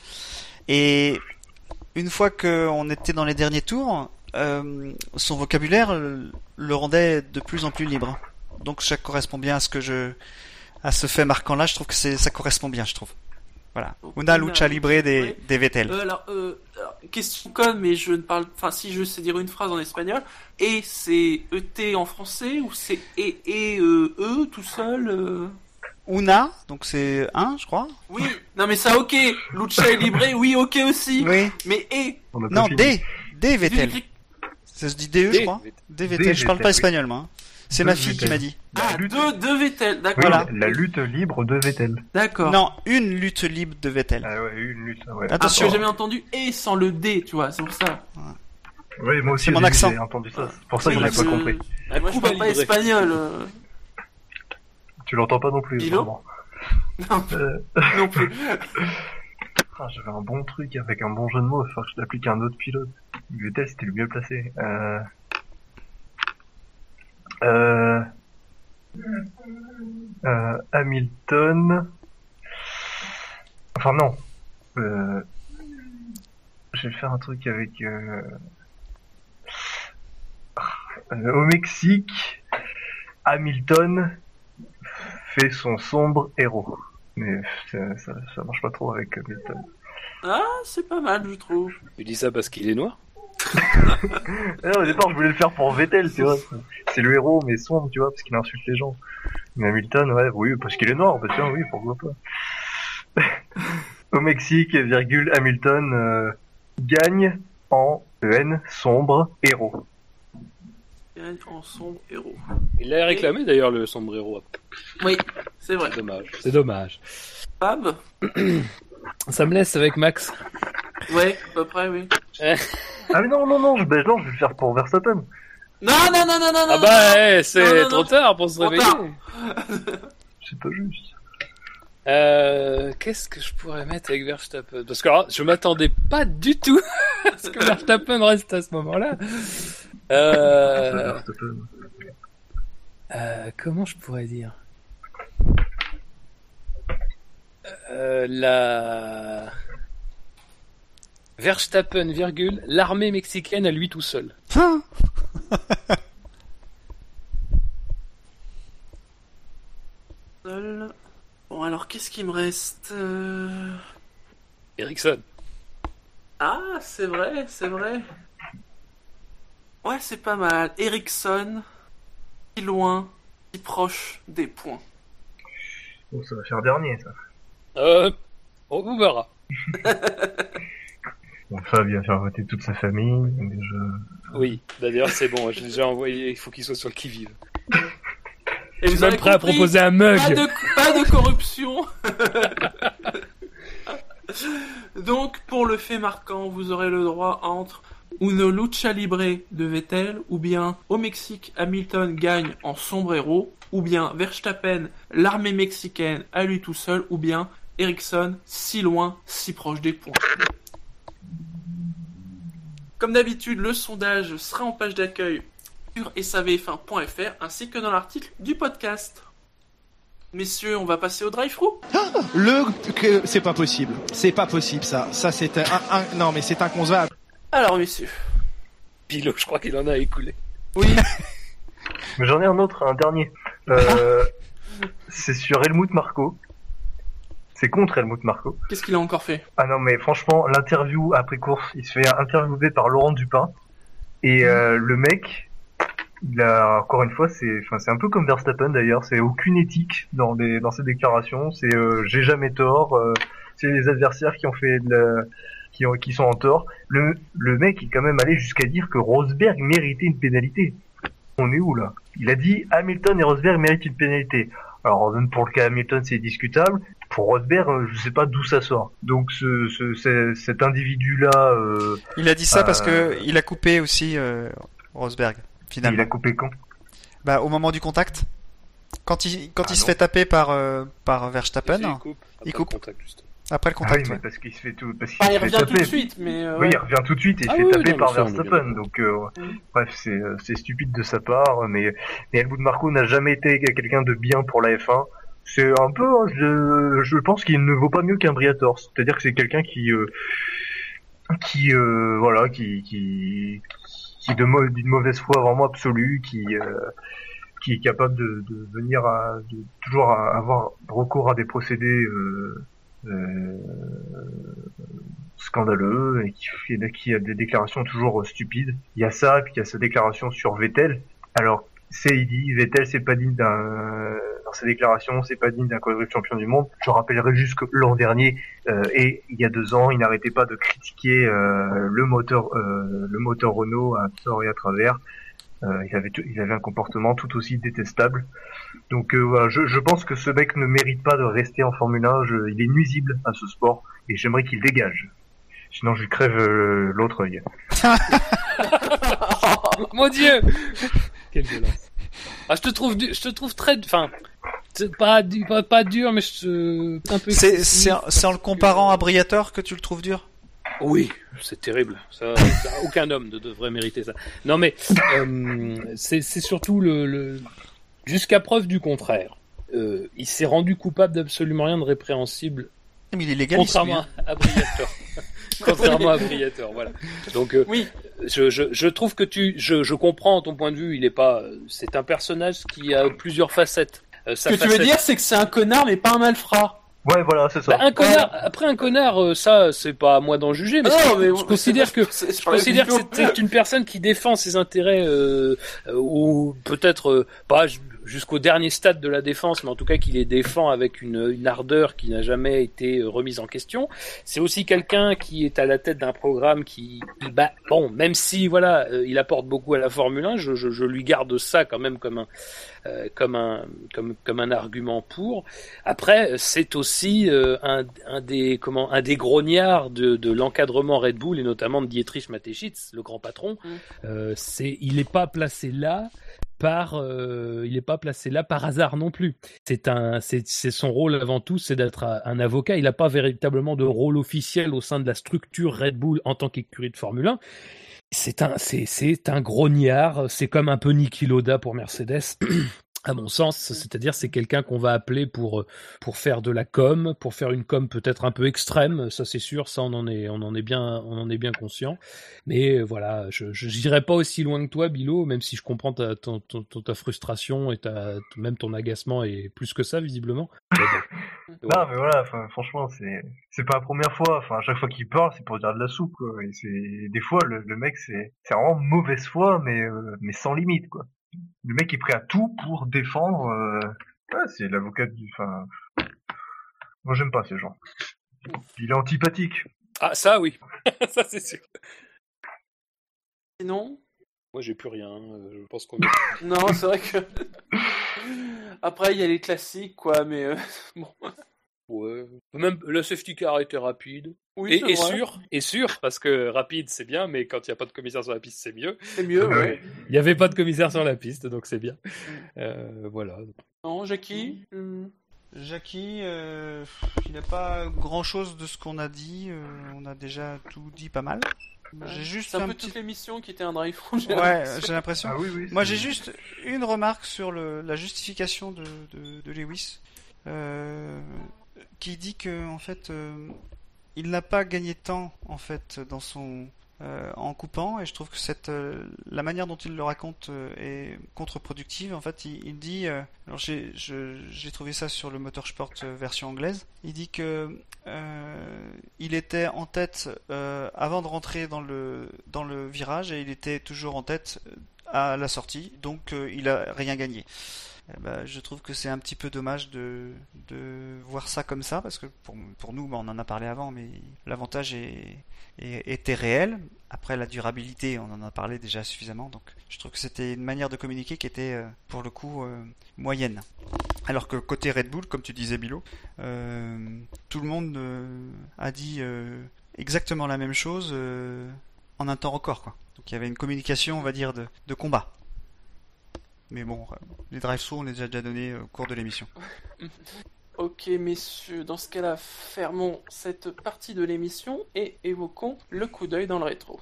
Et une fois qu'on était dans les derniers tours, euh, son vocabulaire le rendait de plus en plus libre. Donc ça correspond bien à ce que je, à ce fait marquant là. Je trouve que ça correspond bien, je trouve. Voilà. Una lucha libre des, des Vettel. Euh, alors, euh, alors, question conne, mais je ne parle. Enfin, si je sais dire une phrase en espagnol, et c'est ET en français ou c'est et et euh, e tout seul euh? Una, donc c'est un, je crois. Oui, non mais ça ok. Lucha et libre, oui ok aussi. Oui. Mais et. Non, des, des Vettel. Ça se dit DE, je crois. Des Vettel. Je parle pas espagnol, moi. C'est ma fille qui m'a dit. Ah, La lutte- deux, deux Vettel, Oui, d'accord. Voilà. la lutte libre de Vettel. D'accord. Non, une lutte libre de Vettel. Ah ouais, une lutte. Ouais. Ah, Attention. j'ai jamais entendu et sans le D, tu vois, c'est pour ça. Ouais, moi aussi, mon accent. J'ai entendu ça. C'est pour ça que Oui, j'en ai pas je- compris. Un Moi je parle pas espagnol. euh. Tu l'entends pas non plus. Bilo vraiment. Non, Euh, non plus. ah, J'avais un bon truc avec un bon jeu de mots. Il faut que je l'applique à un autre pilote. Vettel, c'était le mieux placé. Euh... Euh... Euh, Hamilton. Enfin non. Euh... Je vais faire un truc avec. Euh... au Mexique, Hamilton fait son sombre héros. Mais ça, ça, ça marche pas trop avec Hamilton. Ah, c'est pas mal, je trouve. Tu dis ça parce qu'il est noir? Non, au départ, je voulais le faire pour Vettel, tu vois. C'est le héros, mais sombre, tu vois, parce qu'il insulte les gens. Mais Hamilton, ouais, oui, parce qu'il est noir, bah tiens, oui, pourquoi pas. Au Mexique, virgule, Hamilton euh, gagne en EN sombre héros. Gagne en sombre héros. Il l'a réclamé d'ailleurs le sombrero. Oui, c'est vrai. C'est dommage. C'est dommage. Fab Ça me laisse avec Max. Ouais, à peu près, oui. Ah mais non, non, non, je, bah, non, je vais le faire pour Verstappen. Non, non, non, non, non, Ah non, bah, non. eh, Non, c'est non, trop non. tard pour se réveiller. C'est pas juste. Euh, qu'est-ce que je pourrais mettre avec Verstappen? Parce que alors, je m'attendais pas du tout à ce que Verstappen reste à ce moment-là. Euh, Verstappen. euh, comment je pourrais dire? Euh, La Verstappen, virgule, l'armée mexicaine à lui tout seul. Seul. Bon, alors, qu'est-ce qui me reste Euh, Ericsson. Ah, c'est vrai, c'est vrai. Ouais, c'est pas mal. Ericsson, si loin, si proche des points. Bon, ça va faire dernier, ça. Euh, on vous verra. Bon, Fab vient faire voter toute sa famille. Oui, d'ailleurs c'est bon, j'ai déjà envoyé, il faut qu'il soit sur le qui-vive. Et Je vous suis même prêt à proposer un mug. Pas de, pas de corruption. Donc, pour le fait marquant, vous aurez le droit entre une lucha libre de Vettel, ou bien au Mexique, Hamilton gagne en sombre héros, ou bien Verstappen, l'armée mexicaine à lui tout seul, ou bien Ericsson, si loin, si proche des points. Comme d'habitude, le sondage sera en page d'accueil sur savf1.fr ainsi que dans l'article du podcast. Messieurs, on va passer au drive-thru. Le que c'est pas possible. C'est pas possible ça. Ça c'est un, un- non mais c'est inconcevable. Alors, messieurs. Pilo, je crois qu'il en a écoulé. Oui. Mais j'en ai un autre, un dernier. Euh, c'est sur Helmut Marco. C'est contre Helmut Marco. Qu'est-ce qu'il a encore fait? Ah non, mais franchement, l'interview après course, il se fait interviewer par Laurent Dupin. Et euh, le mec, il a, encore une fois, c'est enfin, c'est un peu comme Verstappen d'ailleurs, c'est aucune éthique dans, les, dans ses déclarations. C'est euh, j'ai jamais tort, euh, c'est les adversaires qui ont fait de la- qui, ont, qui sont en tort. Le, le mec est quand même allé jusqu'à dire que Rosberg méritait une pénalité. On est où là? Il a dit Hamilton et Rosberg méritent une pénalité. Alors pour le cas Hamilton c'est discutable. Pour Rosberg, euh, je sais pas d'où ça sort. Donc ce, ce, ce- cet individu-là, euh, Il a dit ça parce Euh, que il a coupé aussi euh, Rosberg, il finalement. a coupé quand? Bah, au moment du contact. Quand il, quand Ah il se non. fait taper par, euh, par Verstappen, Il coupe. Il Après coupe. le contact, après le Ah oui, contact. mais parce qu'il se fait tout, parce il se fait revient tout de suite, mais... euh, Oui, il revient tout de suite et il Ah se fait oui, taper par Verstappen. Donc, euh, bref, c'est euh, c'est stupide de sa part, mais, mais Helmut Marko n'a jamais été quelqu'un de bien pour la F1. C'est un peu, hein, je, pense qu'il ne vaut pas mieux qu'un Briatore. C'est-à-dire que c'est quelqu'un qui, euh, qui, euh, voilà, qui, qui, qui de d'une mauvaise foi vraiment absolue, qui, euh, qui est capable de, venir à, de toujours avoir recours à des procédés euh, scandaleux et qui, qui a des déclarations toujours stupides. Il y a ça, et puis il y a sa déclaration sur Vettel. Alors, c'est il dit Vettel c'est pas digne d'un dans ses déclarations, c'est pas digne d'un quadruple champion du monde. Je rappellerai juste que l'an dernier euh, et il y a deux ans, il n'arrêtait pas de critiquer euh, le moteur euh, le moteur Renault à tort et à travers. Euh, il avait tout- il avait un comportement tout aussi détestable. Donc euh, voilà, je, je pense que ce mec ne mérite pas de rester en Formule 1. Je- il est nuisible à ce sport et j'aimerais qu'il dégage. Sinon, je lui crève euh, l'autre œil. Mon Dieu Quelle violence. Ah, je te trouve, du- je te trouve très, enfin, c'est pas, du- pas, pas dur, mais je te, un peu. C'est, c'est, en- c'est en le comparant à Briator que tu le trouves dur? Oui, c'est terrible. Ça, ça, aucun homme ne devrait mériter ça. Non, mais euh, c'est c'est surtout le, le... jusqu'à preuve du contraire. Euh, il s'est rendu coupable d'absolument rien de répréhensible, Mais il est légaliste. lui, contrairement hein. à Briator. contrairement à Briator, voilà. Donc, euh, Oui, je, je, je trouve que tu, je, je comprends ton point de vue. Il est pas, c'est un personnage qui a plusieurs facettes. Euh, ce que tu veux facette- dire, c'est que c'est un connard, mais pas un malfrat. Ouais, voilà, c'est ça. Bah, un connard. Après un connard, euh, ça, c'est pas à moi d'en juger, mais, Ah non, mais je considère que c'est- je considère que c'est- une personne qui défend ses intérêts euh, euh, ou peut-être euh, pas ju- jusqu'au dernier stade de la défense, mais en tout cas qui les défend avec une, une ardeur qui n'a jamais été euh, remise en question. C'est aussi quelqu'un qui est à la tête d'un programme qui, bah, bon, même si voilà, euh, il apporte beaucoup à la Formule 1, je, je, je lui garde ça quand même comme un euh, comme un comme comme un argument pour. Après, c'est aussi euh, un, un des comment un des grognards de, de l'encadrement Red Bull et notamment de Dietrich Mateschitz, le grand patron. Mm. Euh, c'est il n'est pas placé là par euh, il n'est pas placé là par hasard non plus. C'est un c'est son rôle avant tout, c'est d'être un, avocat. Il n'a pas véritablement de rôle officiel au sein de la structure Red Bull en tant qu'écurie de Formule 1. C'est un c'est un grognard. C'est comme un peu Niki Loda pour Mercedes. À mon sens, c'est-à-dire c'est quelqu'un qu'on va appeler pour euh, pour faire de la com, pour faire une com peut-être un peu extrême, ça c'est sûr, ça on en est on en est bien on en est bien conscient. Mais euh, voilà, je j'irai pas aussi loin que toi, Bilo, même si je comprends ta ton, ton- ton- ta frustration et ta même ton agacement et plus que ça visiblement. Mais bon. Non, mais voilà, franchement, c'est c'est pas la première fois. Enfin, à chaque fois qu'il parle, c'est pour dire de la soupe, quoi. Et c'est des fois, le, le mec, c'est c'est vraiment mauvaise foi, mais euh, mais sans limite, quoi. Le mec est prêt à tout pour défendre. Euh... Ouais, c'est l'avocat du. Enfin, moi, j'aime pas ces gens. Il est antipathique. Ah ça oui, ça c'est sûr. Sinon Moi j'ai plus rien, euh, je pense qu'on Non, c'est vrai que. Après, il y a les classiques, quoi, mais euh, bon. Ouais. Même le safety car était rapide. Oui, et, et sûr, et sûr, parce que rapide c'est bien, mais quand il n'y a pas de commissaire sur la piste, c'est mieux. C'est mieux, ouais. Il n'y avait pas de commissaire sur la piste, donc c'est bien. Euh, voilà. Non, Jackie euh, Jackie, euh, il n'y a pas grand chose de ce qu'on a dit. euh, on a déjà tout dit pas mal. J'ai juste C'est un un peu petit. toute l'émission qui était un drive j'ai Ouais, j'ai l'impression. Ah oui, oui. Moi, j'ai juste une remarque sur le, la justification de, de, de Lewis, euh, qui dit que en fait, euh, il n'a pas gagné de temps en fait dans son euh, en coupant, et je trouve que cette euh, la manière dont il le raconte est contre-productive. En fait, il, il dit, alors j'ai j'ai trouvé ça sur le Motorsport version anglaise. Il dit que il était en tête avant de rentrer dans le dans le virage et il était toujours en tête à la sortie, donc il a rien gagné. Eh ben, je trouve que c'est un petit peu dommage de, voir ça comme ça, parce que pour, nous, bah, on en a parlé avant, mais l'avantage était réel. Après, la durabilité, on en a parlé déjà suffisamment, donc je trouve que c'était une manière de communiquer qui était, euh, pour le coup, euh, moyenne. Alors que côté Red Bull, comme tu disais, Bilo, euh, tout le monde a dit exactement la même chose en un temps record. Donc il y avait une communication, on va dire, de combat. Mais bon, euh, les drive through on les a déjà donnés au cours de l'émission. Ok, messieurs, dans ce cas-là, fermons cette partie de l'émission et évoquons le coup d'œil dans le rétro.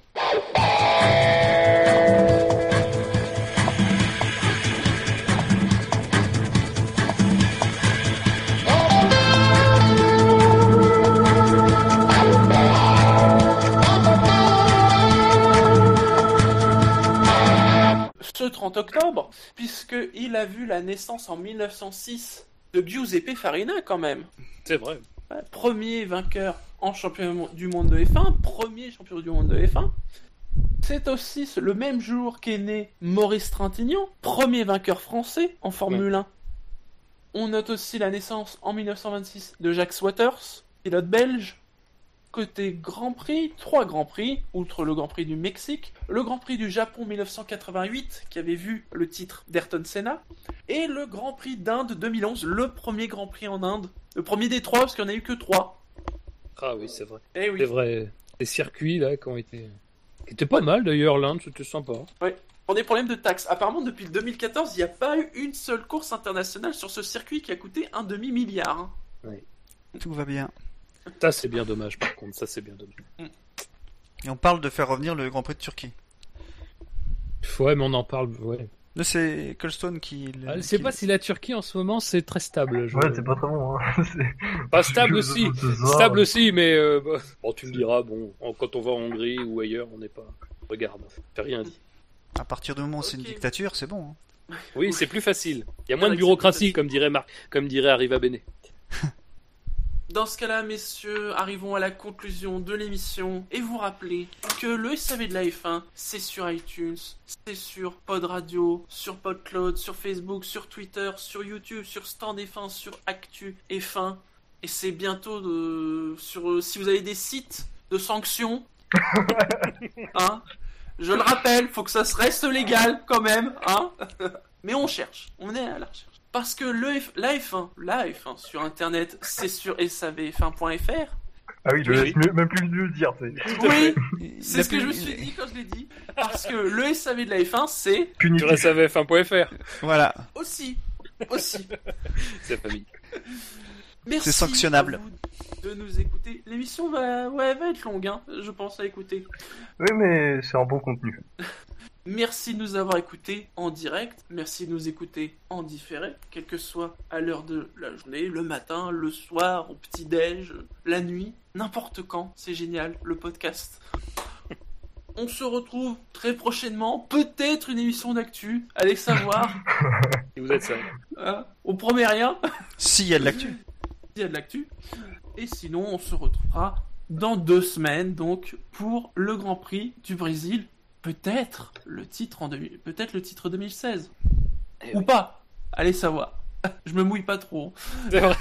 Ce 30 octobre, puisqu'il a vu la naissance en 1906 de Giuseppe Farina quand même. C'est vrai. Premier vainqueur en championnat du monde de F1, premier champion du monde de F1. C'est aussi le même jour qu'est né Maurice Trintignant, premier vainqueur français en Formule 1. On note aussi la naissance en 1926 de Jacques Waters, pilote belge. Côté Grand Prix, trois Grands Prix, outre le Grand Prix du Mexique, le Grand Prix du Japon 1988, qui avait vu le titre d'Ayrton Senna, et le Grand Prix d'Inde 2011, le premier Grand Prix en Inde. Le premier des trois, parce qu'il n'y en a eu que trois. Ah oui, c'est vrai. Eh oui. C'est vrai. Les circuits là qui ont été. qui étaient pas mal d'ailleurs, l'Inde, c'était sympa. Pour des problèmes de taxes. Apparemment, depuis le 2014, il n'y a pas eu une seule course internationale sur ce circuit qui a coûté un demi-milliard. hein. Tout va bien. Ça c'est bien dommage par contre, ça c'est bien dommage. Et on parle de faire revenir le Grand Prix de Turquie. Ouais, mais on en parle. Ouais. C'est Colston qui. Ah, je sais qui- pas si la Turquie en ce moment c'est très stable. je- Ouais, c'est pas très bon. Hein. Pas stable aussi. Stable aussi, mais euh, bah, bon, tu me diras, bon, en- quand on va en Hongrie ou ailleurs, on n'est pas. Regarde, j'ai rien dit. À partir du moment où c'est une dictature, c'est bon. hein. Oui, c'est plus facile. Il y a moins de bureaucratie, comme dirait Marc, comme dirait Arriva Bene. Dans ce cas-là, messieurs, arrivons à la conclusion de l'émission et vous rappelez que le SAV de la F1, c'est sur iTunes, c'est sur Pod Radio, sur PodCloud, sur Facebook, sur Twitter, sur YouTube, sur Stand F1, sur Actu F1, et c'est bientôt de... sur si vous avez des sites de sanctions, hein. Je le rappelle, faut que ça se reste légal quand même, hein. Mais on cherche, on est à la recherche. Parce que le F... la F1, la F1 sur internet, c'est sur savf1.fr. Ah oui, je Oui. mieux- même plus le dire. Oui, c'est ce que je me suis dit quand je l'ai dit. Parce que le SAV de la F1, c'est Punitif. Sur savf1.fr, Voilà. aussi, aussi. c'est la famille. Merci C'est sanctionnable. à vous de nous écouter. L'émission va, ouais, va être longue, hein, je pense à écouter. Oui, mais c'est un bon contenu. Merci de nous avoir écoutés en direct. Merci de nous écouter en différé, quelle que soit à l'heure de la journée, le matin, le soir, au petit-déj, la nuit, n'importe quand. C'est génial, le podcast. On se retrouve très prochainement, peut-être une émission d'actu, allez savoir. Si vous êtes ça. Hein? On promet rien, S'il y a de l'actu. il y a de l'actu. Et sinon, on se retrouvera dans deux semaines, donc, pour le Grand Prix du Brésil. Peut-être le titre en 2000 peut-être le titre 2016. Eh Ou oui. pas. Allez savoir. Je me mouille pas trop. C'est vrai.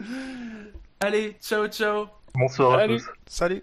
Allez, ciao ciao. Bonsoir à tous. Salut.